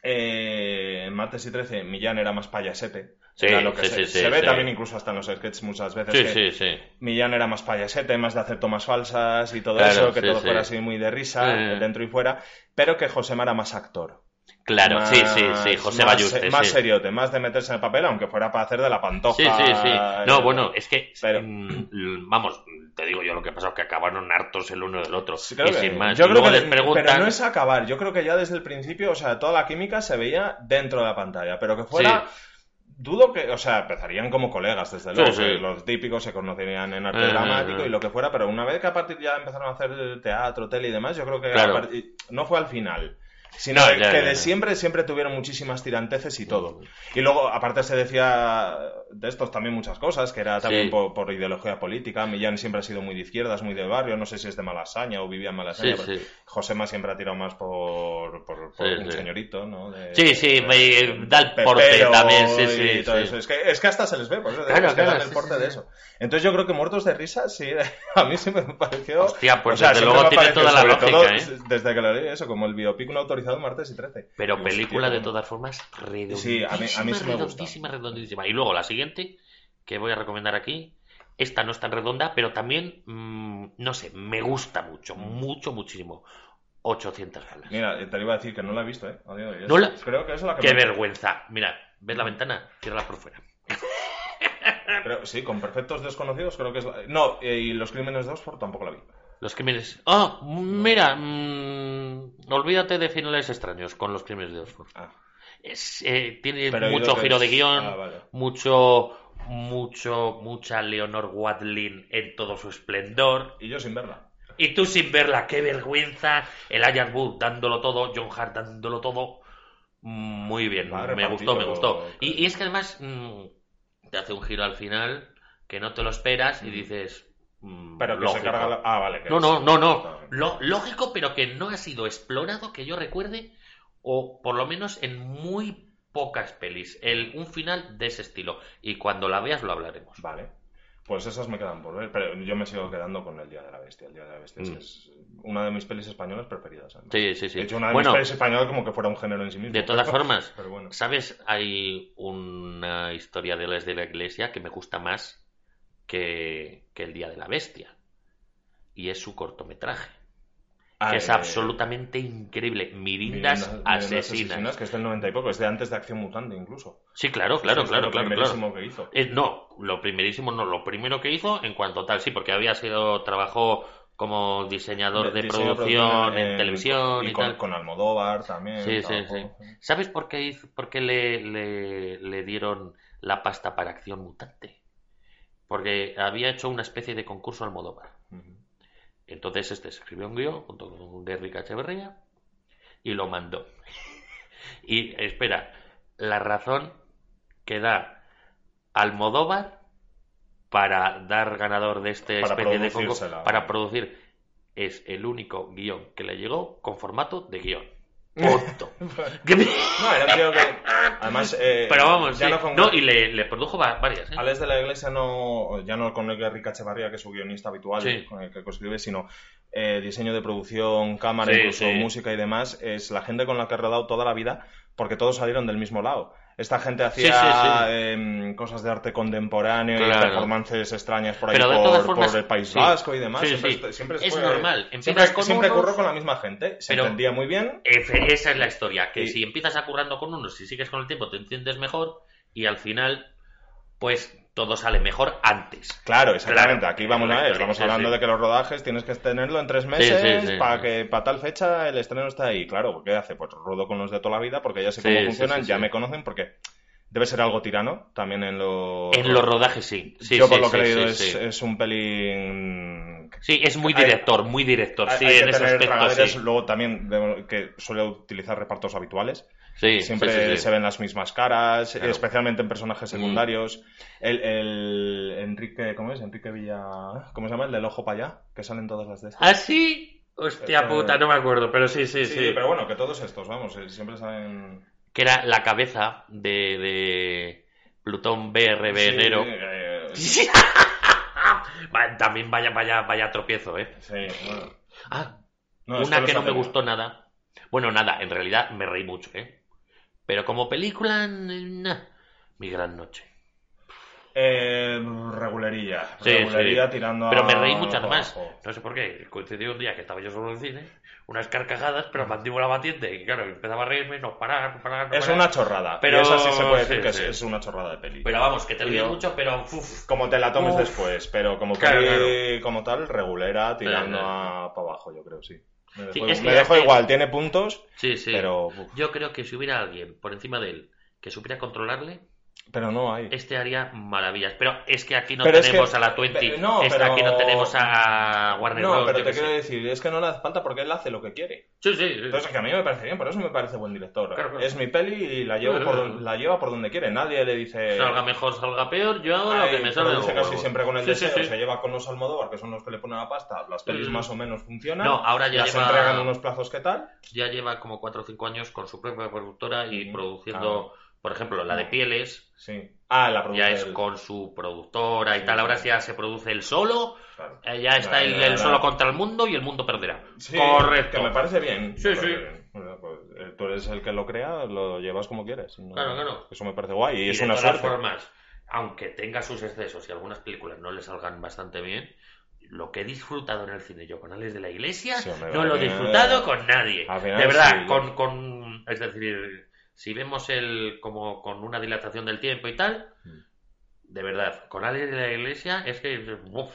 Eh, en martes y 13, Millán era más payasete. Sí, Era lo que sí, se, sí, se ve también incluso hasta en los sketches muchas veces. Que. Millán era más payasete, más de hacer tomas falsas y todo Claro, eso, que todo fuera así muy de risa, dentro y fuera. Pero que Josema era más actor. Claro, Más- sí, sí, sí. José más, Bayuste, Más sí. seriote, más de meterse en el papel, aunque fuera para hacer de la pantoja. Sí, sí, sí. No, bueno, es que, pero- mm, vamos, te digo yo lo que pasó, es que acabaron hartos el uno del otro. Sí, y sin más. Yo creo que, les preguntan... pero no es acabar. Yo creo que ya desde el principio, o sea, toda la química se veía dentro de la pantalla. Pero que fuera. Dudo que, o sea, empezarían como colegas, desde luego. sí. Los típicos se conocerían en arte Eh, dramático eh, eh. y lo que fuera, pero una vez que a partir ya empezaron a hacer teatro, tele y demás, yo creo que a Claro. partir- no fue al final. Sino No, que ya, que ya, de ya. siempre, siempre tuvieron muchísimas tiranteces y todo. Y luego, aparte, se decía de estos también muchas cosas, que era también Sí. por, por ideología política. Millán siempre ha sido muy de izquierdas, muy de barrio. No sé si es de Malasaña o vivía en Malasaña. Sí, pero sí. Josema siempre ha tirado más por, por, un señorito, ¿no? De- Sí, sí, de- me- da el porte también, sí, y sí, todo sí. eso. Es, que, es que hasta se les ve, por eso Claro, es que claro, dan el porte de eso. Entonces yo creo que Muertos de Risa, sí, a mí sí me pareció... Hostia, pues o sea, desde luego tiene toda la lógica, todo ¿eh? Desde que lo leí eso, como el biopic no autorizado martes y 13. Pero Hostia, película de todas formas redondísima, Sí, a mí- a mí sí me gusta. redondísima, redondísima. Y luego la siguiente que voy a recomendar aquí, esta no es tan redonda, pero también, mm, no sé, me gusta mucho, mucho, muchísimo. 800 balas. Mira, te lo iba a decir que no la he visto, ¿eh? No la- Creo que es la que... Qué me- vergüenza. Mira, ¿ves la ventana? Ciérrala por fuera. Creo- sí, con Perfectos Desconocidos creo que es la... No, y Los Crímenes de Oxford tampoco la vi. Los crímenes. Ah, mira, mm, olvídate de finales extraños con los crímenes de Oxford. Ah, Es, eh, tiene Pero mucho giro es- de guion, Ah, vale. mucho, mucho, mucha Leonor Watling en todo su esplendor. y yo sin verla. Y tú sin verla, qué vergüenza. El Elijah Wood dándolo todo, John Hart dándolo todo. Muy bien, me gustó, me gustó. y es que además mm, te hace un giro al final que no te lo esperas y dices. mm, Pero que lógico. se carga la... Ah, vale. que No, no, no, no. Lo, lógico, pero que no ha sido explorado, que yo recuerde, o por lo menos en muy pocas pelis. El, un final de ese estilo. Y cuando la veas lo hablaremos. Vale. Pues esas me quedan por ver, pero yo me sigo quedando con El Día de la Bestia. El Día de la Bestia es- Mm. es una de mis pelis españolas preferidas. además. Sí, sí, sí. De hecho, una de bueno, mis pelis españolas como que fuera un género en sí mismo. de todas formas, Pero bueno. ¿sabes? Hay una historia de las de la iglesia que me gusta más que, que El Día de la Bestia. Y es su cortometraje. Ah, que es eh, absolutamente increíble. Mirindas, Mirindas- asesinas. que es del 90 y poco, es de antes de Acción Mutante incluso. Sí, claro, claro, Es claro, lo claro, claro. primerísimo que hizo. Eh, no, lo primerísimo no, lo primero que hizo en cuanto tal, sí, porque había sido, trabajó como diseñador de, diseño producción en, televisión y, con, tal. con Almodóvar también. Sí, sí, trabajó. ¿Sabes por qué, hizo- por qué le, le- le dieron la pasta para Acción Mutante? Porque había hecho una especie de concurso Almodóvar. Ujú. Entonces este escribió un guion junto con Gary Echeverría y lo mandó. Y espera, la razón que da Almodóvar para dar ganador de este Para especie de concurso para producir es el único guion que le llegó con formato de guion. Punto. ¿Qué me- No, era un tío que. Además. eh, Pero vamos, ya sí. no con- No, y le, le produjo va- varias. ¿eh? Alex de la Iglesia no, ya no con el Gary Cachevarría, que es su guionista habitual, Sí. con el que coescribe, sino eh, diseño de producción, cámara, Sí, incluso sí. música y demás, es la gente con la que he rodado toda la vida, porque todos salieron del mismo lado. Esta gente hacía Sí, sí, sí. em, cosas de arte contemporáneo y performances extrañas por ahí por, todas formas, por el País. Vasco y demás. Siempre, siempre Es fue- normal. Empiezas Siempre, siempre unos- curró con la misma gente, se Pero- entendía muy bien. Esa es la historia, que Y- si empiezas a currando con unos, si sigues con el tiempo, te entiendes mejor y al final, pues todo sale mejor antes. Claro, exactamente. Claro, Aquí vamos a ver, estamos hablando sí. de que los rodajes tienes que tenerlo en tres meses sí, para que para tal fecha el estreno esté ahí. Claro, ¿qué hace? Pues rodo con los de toda la vida porque ya sé cómo funcionan, ya me conocen porque debe ser algo tirano también en los... En los rodajes sí. sí Yo por lo que he leído es, un pelín... Sí, es muy Hay- director, muy director. Sí, hay en que ese tener aspecto sí. luego también de- que suele utilizar repartos habituales. Sí, Siempre sí, sí, sí. se ven las mismas caras, Claro. Mm. especialmente en personajes secundarios. El, el Enrique, ¿cómo es? Enrique Villa... ¿Cómo se llama? El del ojo para allá, que salen todas las de estas. ¿Ah, sí? Hostia Eh, puta, no me acuerdo, pero sí, sí, Sí, sí. pero bueno, que todos estos, vamos, eh, siempre saben... Que era la cabeza de, de Plutón BRB Sí, Nero. eh, Va- También vaya, vaya, vaya tropiezo, ¿eh? sí, bueno. Ah, No, una que no me gustó nada. Bueno, nada, en realidad me reí mucho, ¿eh? Pero como película, nah, mi gran noche. Eh, regulerilla. Sí, sí. tirando Pero a... me reí mucho además. abajo. No sé por qué. Coincidió un día que estaba yo solo en el cine, unas carcajadas, pero mandíbula batiente. Y claro, empezaba a reírme, no parar, no parar, no Es parar. una chorrada. Pero- eso sí se puede decir sí, que. Es, es una chorrada de peli. Pero vamos, que te ríes mucho, pero uf, Como te la tomes Uf. después, pero como Claro, peli como tal, regulera, tirando Claro, a para abajo, yo creo, sí. Me Sí, dejo, es que me igual, tiene puntos, Sí, sí. pero uf, Yo creo que si hubiera alguien por encima de él que supiera controlarle, pero no hay. este haría maravillas. Pero es que aquí no Pero es tenemos que- a la 20, pe- no, pero- aquí no tenemos a Warner No, pero te quiero sé. decir, es que no le hace falta porque él hace lo que quiere. Sí, sí, sí. Entonces, que a mí me parece bien, por eso me parece buen director. Claro, claro. Es mi peli y la, llevo Claro, por, la lleva por donde quiere. Nadie le dice... Salga mejor, salga peor, yo hago lo que me produce los casi siempre con el Sí, deseo, se lleva con los Almodóvar, que son los que le ponen la pasta, las pelis Mm. más o menos funcionan, No, ahora ya las lleva- entregan unos plazos que tal, Ya lleva como 4 o 5 años con su propia productora y Mm, produciendo, por ejemplo, la de Pieles, sí. Ah, la ya es con su productora y Sí, tal. Ahora sí. ya se produce el solo, Claro. eh, ya está el, solo contra el mundo y el mundo perderá. Sí, Correcto. Que me parece bien. Sí, sí. bien. Bueno, pues, eh, tú eres el que lo crea, lo llevas como quieres. No- Claro, claro. Eso me parece guay y, Y es de una todas suerte. formas, aunque tenga sus excesos y algunas películas no le salgan bastante bien, lo que he disfrutado en el cine yo con Alex de la Iglesia, Sí, no lo he disfrutado con nadie. final De verdad, sí, con, con- es decir, si vemos el como con una dilatación del tiempo y tal, Mm. de verdad, con Alex de la Iglesia es que uf,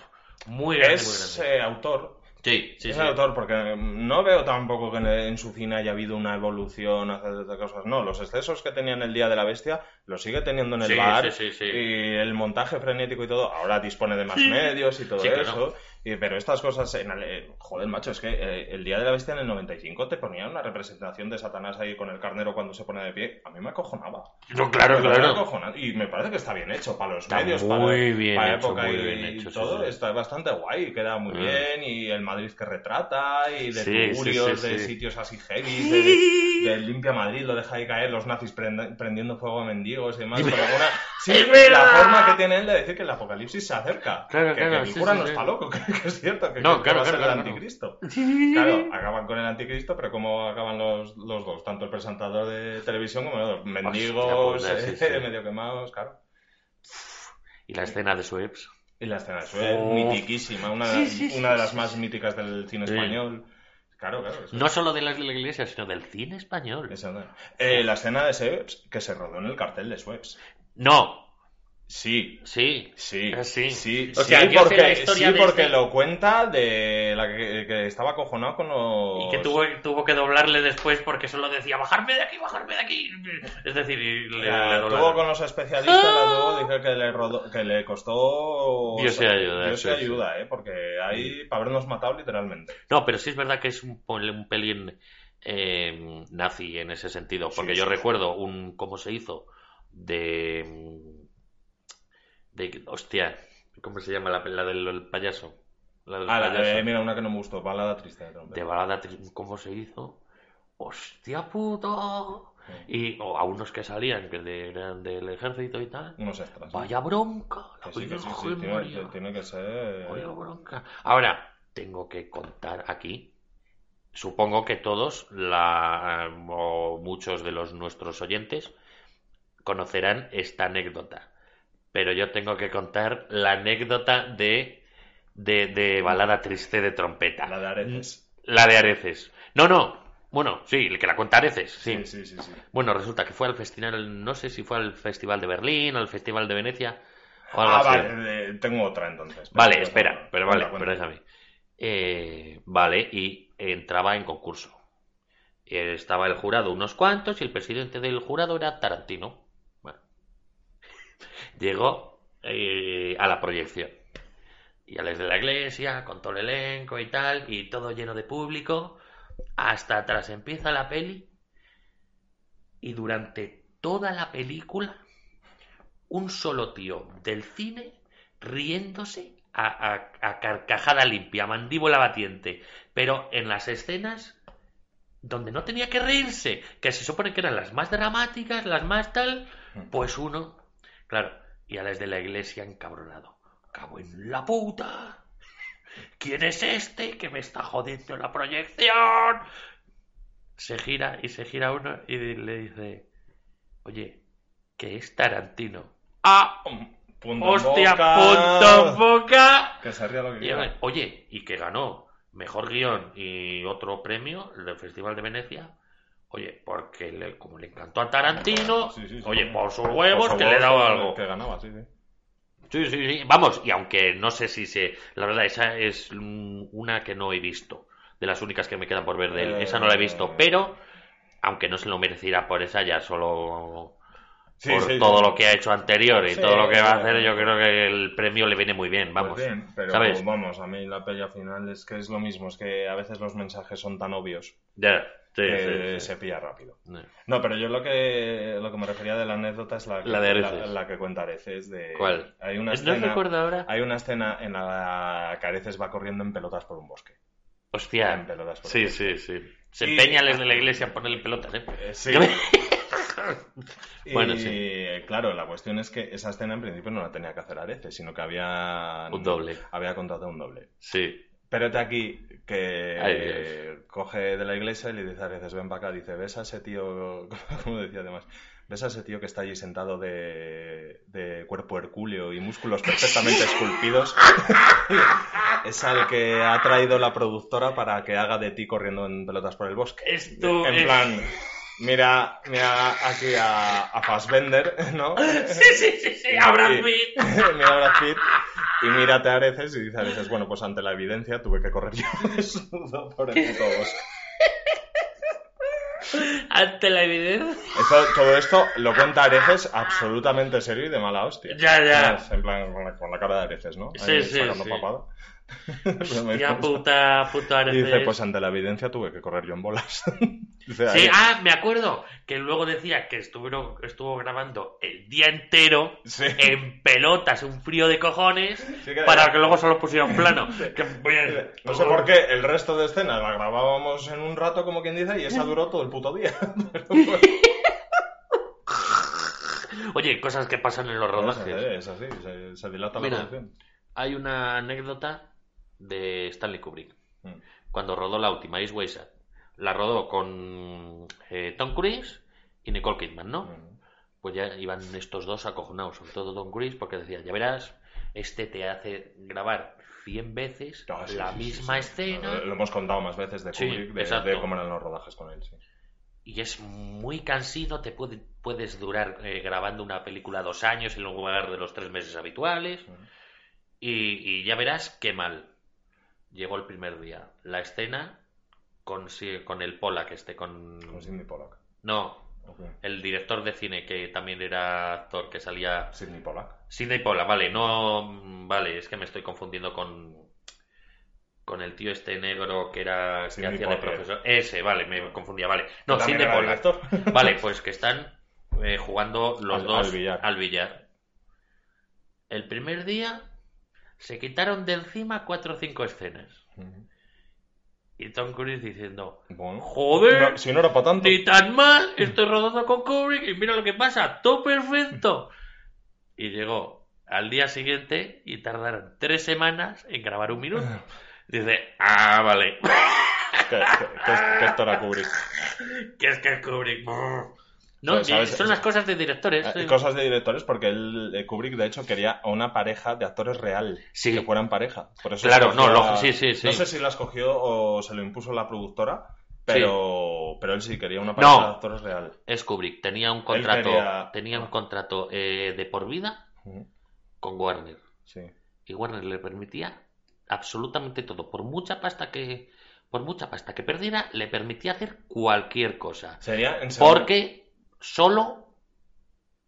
muy grande, muy Es grande. eh, autor. Sí, sí, es sí. autor, porque no veo tampoco que en, su cine haya habido una evolución hacia de cosas. No, los excesos que tenía en el Día de la Bestia los sigue teniendo en el Sí, bar. sí, sí, sí. Y el montaje frenético y todo, ahora dispone de más medios y todo claro. Pero estas cosas, en eh, joder, macho, es que eh, el Día de la Bestia en el 95 te ponían una representación de Satanás ahí con el carnero cuando se pone de pie. A mí me acojonaba. No, claro, Me claro. Y me parece que está bien hecho para los Está medios, para, bien para hecho, época muy y, bien hecho, todo. sí. Está bastante guay, queda muy Mm. bien. Y el Madrid que retrata, y de Sí, tugurios, sí, de sitios así heavy, de, de limpia Madrid, lo deja ahí caer, los nazis prend- prendiendo fuego a mendigos y demás. Pero una, sí, la forma que tiene él de decir que el apocalipsis se acerca. Claro, que, claro, que el cura no está loco, que, que es cierto, que, No, claro, va a ser claro, el anticristo. Claro, acaban con el anticristo, pero ¿cómo acaban los, los dos? Tanto el presentador de televisión como los mendigos, puta, sí, eh, sí. medio quemados, claro. Y la escena de Sueps. Y la escena de Suez, Oh. mitiquísima, una, Sí, sí, una de sí, las sí, más míticas del cine Sí. español. Claro, claro. eso- No solo de las de la iglesia, sino del cine español. eso. Eh, la escena de Suez que se rodó en el cartel de Suez. No, Sí, sí. Sí, Ah, sí. sí, O sea, sí, porque, la historia sí, de porque este- lo cuenta de la que, que estaba acojonado con los... Y que tuvo, tuvo que doblarle después porque solo decía bajarme de aquí, bajarme de aquí. Es decir, y le, le tuvo con los especialistas, la tuvo, dice que le, rodó- que le costó... Dios te ayuda, Dios sí. ayuda, ¿eh? Porque ahí, para habernos matado literalmente. No, pero sí es verdad que es un, un pelín eh, nazi en ese sentido. Porque Sí, yo sí, recuerdo un cómo se hizo de. De hostia, ¿cómo se llama la, la del el payaso? La del Ah, la- payaso. eh, mira, una que no me gustó, balada triste de de balada, tri- ¿cómo se hizo? ¡Hostia puta! Y o a unos que salían, que de- eran del ejército y tal. Unos extras. Vaya bronca. Que sí, que sí, sí, Virgen tiene, María. tiene que ser... Vaya bronca. Ahora, tengo que contar aquí. Supongo que todos, la, o muchos de los nuestros oyentes, conocerán esta anécdota. Pero yo tengo que contar la anécdota de, de, de balada triste de trompeta. La de Areces. La de Areces. No, no. Bueno, sí, el que la cuenta Areces, sí. Sí, sí. Bueno, resulta que fue al festival, no sé si fue al Festival de Berlín, al Festival de Venecia o algo Ah, así. vale, eh, tengo otra entonces. Vale, espera, pero vale, cuenta. pero. Eh, vale, y entraba en concurso. Eh, Estaba el jurado unos cuantos y el presidente del jurado era Tarantino. Llegó eh, a la proyección. Y a los de la iglesia, con todo el elenco y tal, y todo lleno de público. Hasta atrás empieza la peli. Y durante toda la película, un solo tío del cine riéndose a, a- a carcajada limpia, mandíbula batiente. Pero en las escenas donde no tenía que reírse, que se supone que eran las más dramáticas, las más tal, pues uno, claro, y a las de la iglesia encabronado. Cabo en la puta. ¿Quién es este que me está jodiendo la proyección? Se gira y se gira uno y le dice, oye, que es Tarantino. Ah, Punto hostia, boca. punto boca. Que se ría lo que Y, oye, y que ganó mejor guion y otro premio el del Festival de Venecia. Oye, porque le- como le encantó a Tarantino, Sí, sí, sí. oye, por sus Por huevos su que le he voz, dado que- algo. Que ganaba, sí, sí. Sí, sí, sí. Vamos, y aunque no sé si se. La verdad, esa es una que no he visto. De las únicas que me quedan por ver de él. Esa no la he visto. Eh. Pero, aunque no se lo mereciera por esa, ya solo. Sí, por sí, todo sí. lo que ha hecho anterior y todo lo que va a eh, hacer, yo creo que el premio le viene muy bien. Vamos. Pues bien, pero ¿sabes? vamos, a mí la peli al final es que es lo mismo, es que a veces los mensajes son tan obvios Ya, sí, que sí, se pilla rápido. No. No, pero yo lo que lo que me refería de la anécdota es la que, La de la, que cuenta Areces de ¿Cuál? Hay una No escena, recuerdo ahora. hay una escena en la que Areces va corriendo en pelotas por un bosque. Hostia. En pelotas por Sí, un sí, sí. Se Y- empeña desde la iglesia en ponerle pelotas, ¿eh? Eh, sí. Y, Bueno, sí. claro, la cuestión es que esa escena en principio no la tenía que hacer Areces, sino que había Un doble. había contratado un doble. Sí. Espérate aquí que Ay, eh, coge de la iglesia y le dice a veces ven para acá, dice, ves a ese tío, como decía además, ves a ese tío que está allí sentado de, de cuerpo hercúleo y músculos perfectamente esculpidos, es al que ha traído la productora para que haga de ti corriendo en pelotas por el bosque. Esto en es- plan, mira, mira aquí a, a Fassbender, ¿no? Sí, sí, sí, sí, a Brad Pitt. mira a Brad Pitt y mírate a Areces y dice a Areces, bueno, pues ante la evidencia tuve que correr yo desnudo por el puto bosque. Ante la evidencia. Esto- todo esto lo cuenta Areces absolutamente serio y de mala hostia. Ya, ya. En plan, con la, con la cara de Areces, ¿no? Sí, Ahí sí, sí. papada. Ya puta, puta Y dice, pues ante la evidencia tuve que correr yo en bolas. Dice, Sí, ahí- ah, me acuerdo que luego decía que estuvieron, estuvo grabando el día entero Sí. en pelotas, un frío de cojones, Sí que- para que luego solo pusieran plano. Que. No sé por qué el resto de escenas la grabábamos en un rato, como quien dice, y esa duró todo el puto día. Pero bueno. Oye, cosas que pasan en los rodajes. Es así, se, se dilata Mira. la producción. Hay una anécdota de Stanley Kubrick. Mm. Cuando rodó la última, Ace Weiser. La rodó con eh, Tom Cruise y Nicole Kidman, ¿no? Mm. Pues ya iban estos dos acojonados, sobre todo Tom Cruise, porque decía, ya verás, este te hace grabar 100 veces Ah, sí, la sí, misma sí. escena Lo, lo hemos contado más veces de Kubrick, de, de cómo eran los rodajes con él, sí. y es muy cansino, te puede- puedes durar eh, grabando una película dos años en lugar de los tres meses habituales. Mm. Y, y ya verás qué mal. Llegó el primer día. La escena con, con el Pollack este, con... Con Sidney Pollack. No, el director de cine que también era actor, que salía... Sidney Pollack. Sidney Pollack, vale, no... mm, Vale, es que me estoy confundiendo con... Con el tío este negro que era... Que hacía de profesor. Ese, vale, me confundía, vale. No, Sidney Pollack. director. Vale, pues que están eh, jugando los Al- dos al billar. al billar. El primer día se quitaron de encima cuatro o cinco escenas. Y Tom Cruise diciendo, Bueno. joder, No, si no era para tanto. ni tan mal, estoy rodando con Kubrick y mira lo que pasa, todo perfecto. Y llegó al día siguiente y tardaron tres semanas en grabar un minuto. Dice, ah, vale, que es- que Kubrick. que es que es Kubrick. brr". No, ¿Sabes? son las cosas de directores. Eh, sí. Cosas de directores, porque él, eh, Kubrick, de hecho, quería a una pareja de actores real. Sí. Que fueran pareja. Por eso Claro, no, a- lo- sí, sí, sí. No sé si la escogió o se lo impuso la productora, pero, pero él sí quería una pareja No. de actores real. Es Kubrick, tenía un contrato, quería- tenía un contrato eh, de por vida con Warner. Sí. Y Warner le permitía absolutamente todo. Por mucha pasta que, por mucha pasta que perdiera, le permitía hacer cualquier cosa. Sería en segundo- Porque solo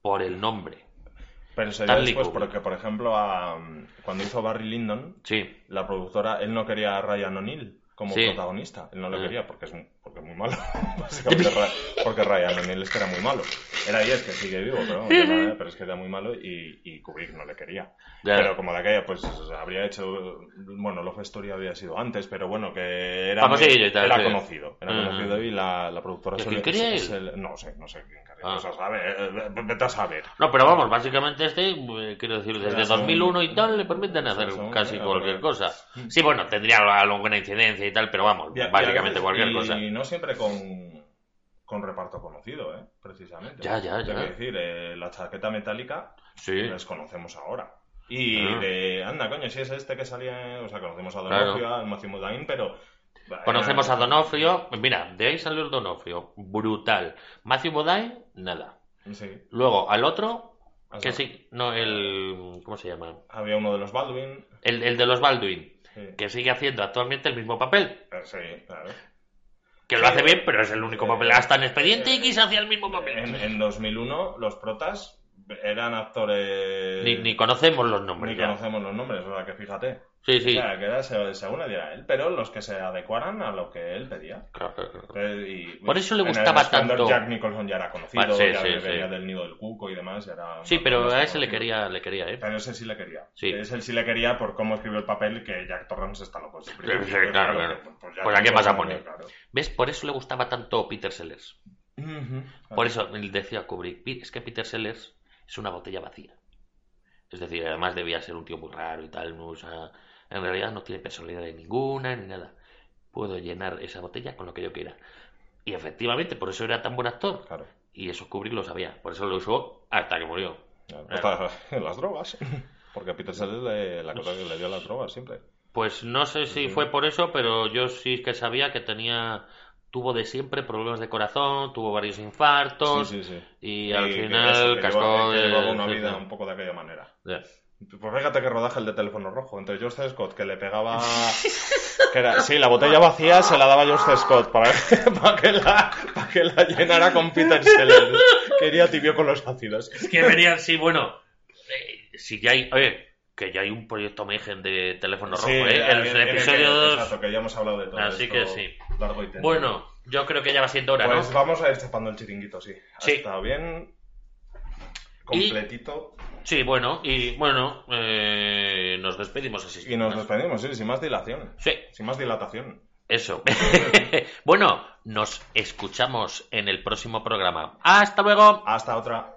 por el nombre. Pero sería Stanley después Kubrick. porque, por ejemplo, a- cuando hizo Barry Lyndon, Sí, la productora, él no quería a Ryan O'Neill como Sí. protagonista. Él no lo Ah. quería porque es un porque es muy malo. Básicamente, porque Ryan O'Neill es que era muy malo. Era y es que sigue vivo, pero, pero es que era muy malo y, y Kubrick no le quería. Pero como de aquella, pues habría hecho. Bueno, Love Story había sido antes, pero bueno, que era, tal, era sí. conocido. Era Mm. conocido y la, la productora ¿Y se quién quería le- No sé, no sé quién quería. Ah. Pues a saber, eh, vete a saber. No, pero vamos, básicamente este, eh, quiero decir, desde Ya son- 2001 y tal, le permiten hacer son- casi ya, cualquier cosa. Sí, bueno, tendría alguna incidencia y tal, pero vamos, básicamente cualquier y cosa. No siempre con, con reparto conocido, ¿eh? Precisamente. Ya, ya, ya. Quiero decir, eh, la chaqueta metálica Sí, les conocemos ahora. Y Ah. de, anda, coño, si es este que salía, o sea, conocemos a Claro. Donofrio, a Matthew Modine, pero... conocemos a Donofrio, mira, de ahí salió el Donofrio, brutal. Matthew Modine, nada. Sí. Luego, al otro, que sí, no, el, ¿cómo se llama? Había uno de los Baldwin. El, el de los Baldwin, Sí, que sigue haciendo actualmente el mismo papel. Eh, sí, claro. Que lo hace bien, pero es el único papel. Hasta en Expediente X hacía el mismo papel. En, en 2001 los protas eran actores... Ni, ni conocemos los ni nombres ya. conocemos los nombres, o sea, que fíjate. Sí, sí. O sea, que era se- según le diera él, pero los que se adecuaran a lo que él pedía. Claro, claro, claro. Y- Por eso le gustaba tanto- Jack Nicholson ya era conocido, sí, ya sí, venía sí. del nido del cuco y demás. ya era Sí, pero a ese le quería, le quería, ¿eh? Pero ese sí le quería. Sí. Ese sí le quería por cómo escribió el papel que Jack Torrance está loco. Sí, sí, claro, claro. ya Pues, ¿a qué Nicholson, vas a poner? ¿Ves? Por eso le gustaba tanto Peter Sellers. Por eso él decía a Kubrick, "Pi- es que Peter Sellers es una botella vacía. Es decir, además debía ser un tío muy raro y tal, no usa... En realidad no tiene personalidad de ninguna ni nada. Puedo llenar esa botella con lo que yo quiera. Y efectivamente, por eso era tan buen actor. Claro. Y eso Kubrick lo sabía. Por eso lo usó hasta que murió. Claro. Hasta las drogas. Porque Peter Sellers le- la cosa que le dio las drogas siempre. Pues no sé si fue por eso, pero yo sí que sabía que tenía... Tuvo de siempre problemas de corazón, tuvo varios infartos Sí, sí, sí. y al que final eso, que cascó de- una vida un poco de aquella manera. Pues fíjate que rodaje el de teléfono rojo. Entre George Scott, que le pegaba. que era, sí, la botella vacía se la daba George Scott para, para, que, la, para que la llenara con Peter Sellers. Quería tibio con los ácidos. Es que venían, sí, bueno. eh, si ya hay. Oye, que ya hay un proyecto Mayhem de teléfono rojo, ¿eh? El, el episodio que- 2. Exacto, que ya hemos hablado de todo Así esto que sí. largo y tendido. Bueno, yo creo que ya va siendo hora, Pues ¿no? vamos a ir chapando el chiringuito, sí. Ha Sí. estado bien. Completito. Sí, bueno, y bueno, eh, nos despedimos así. Y nos despedimos, sí, sin más dilación. Sí, Sin más dilatación. eso. bueno, nos escuchamos en el próximo programa. ¡Hasta luego! Hasta otra.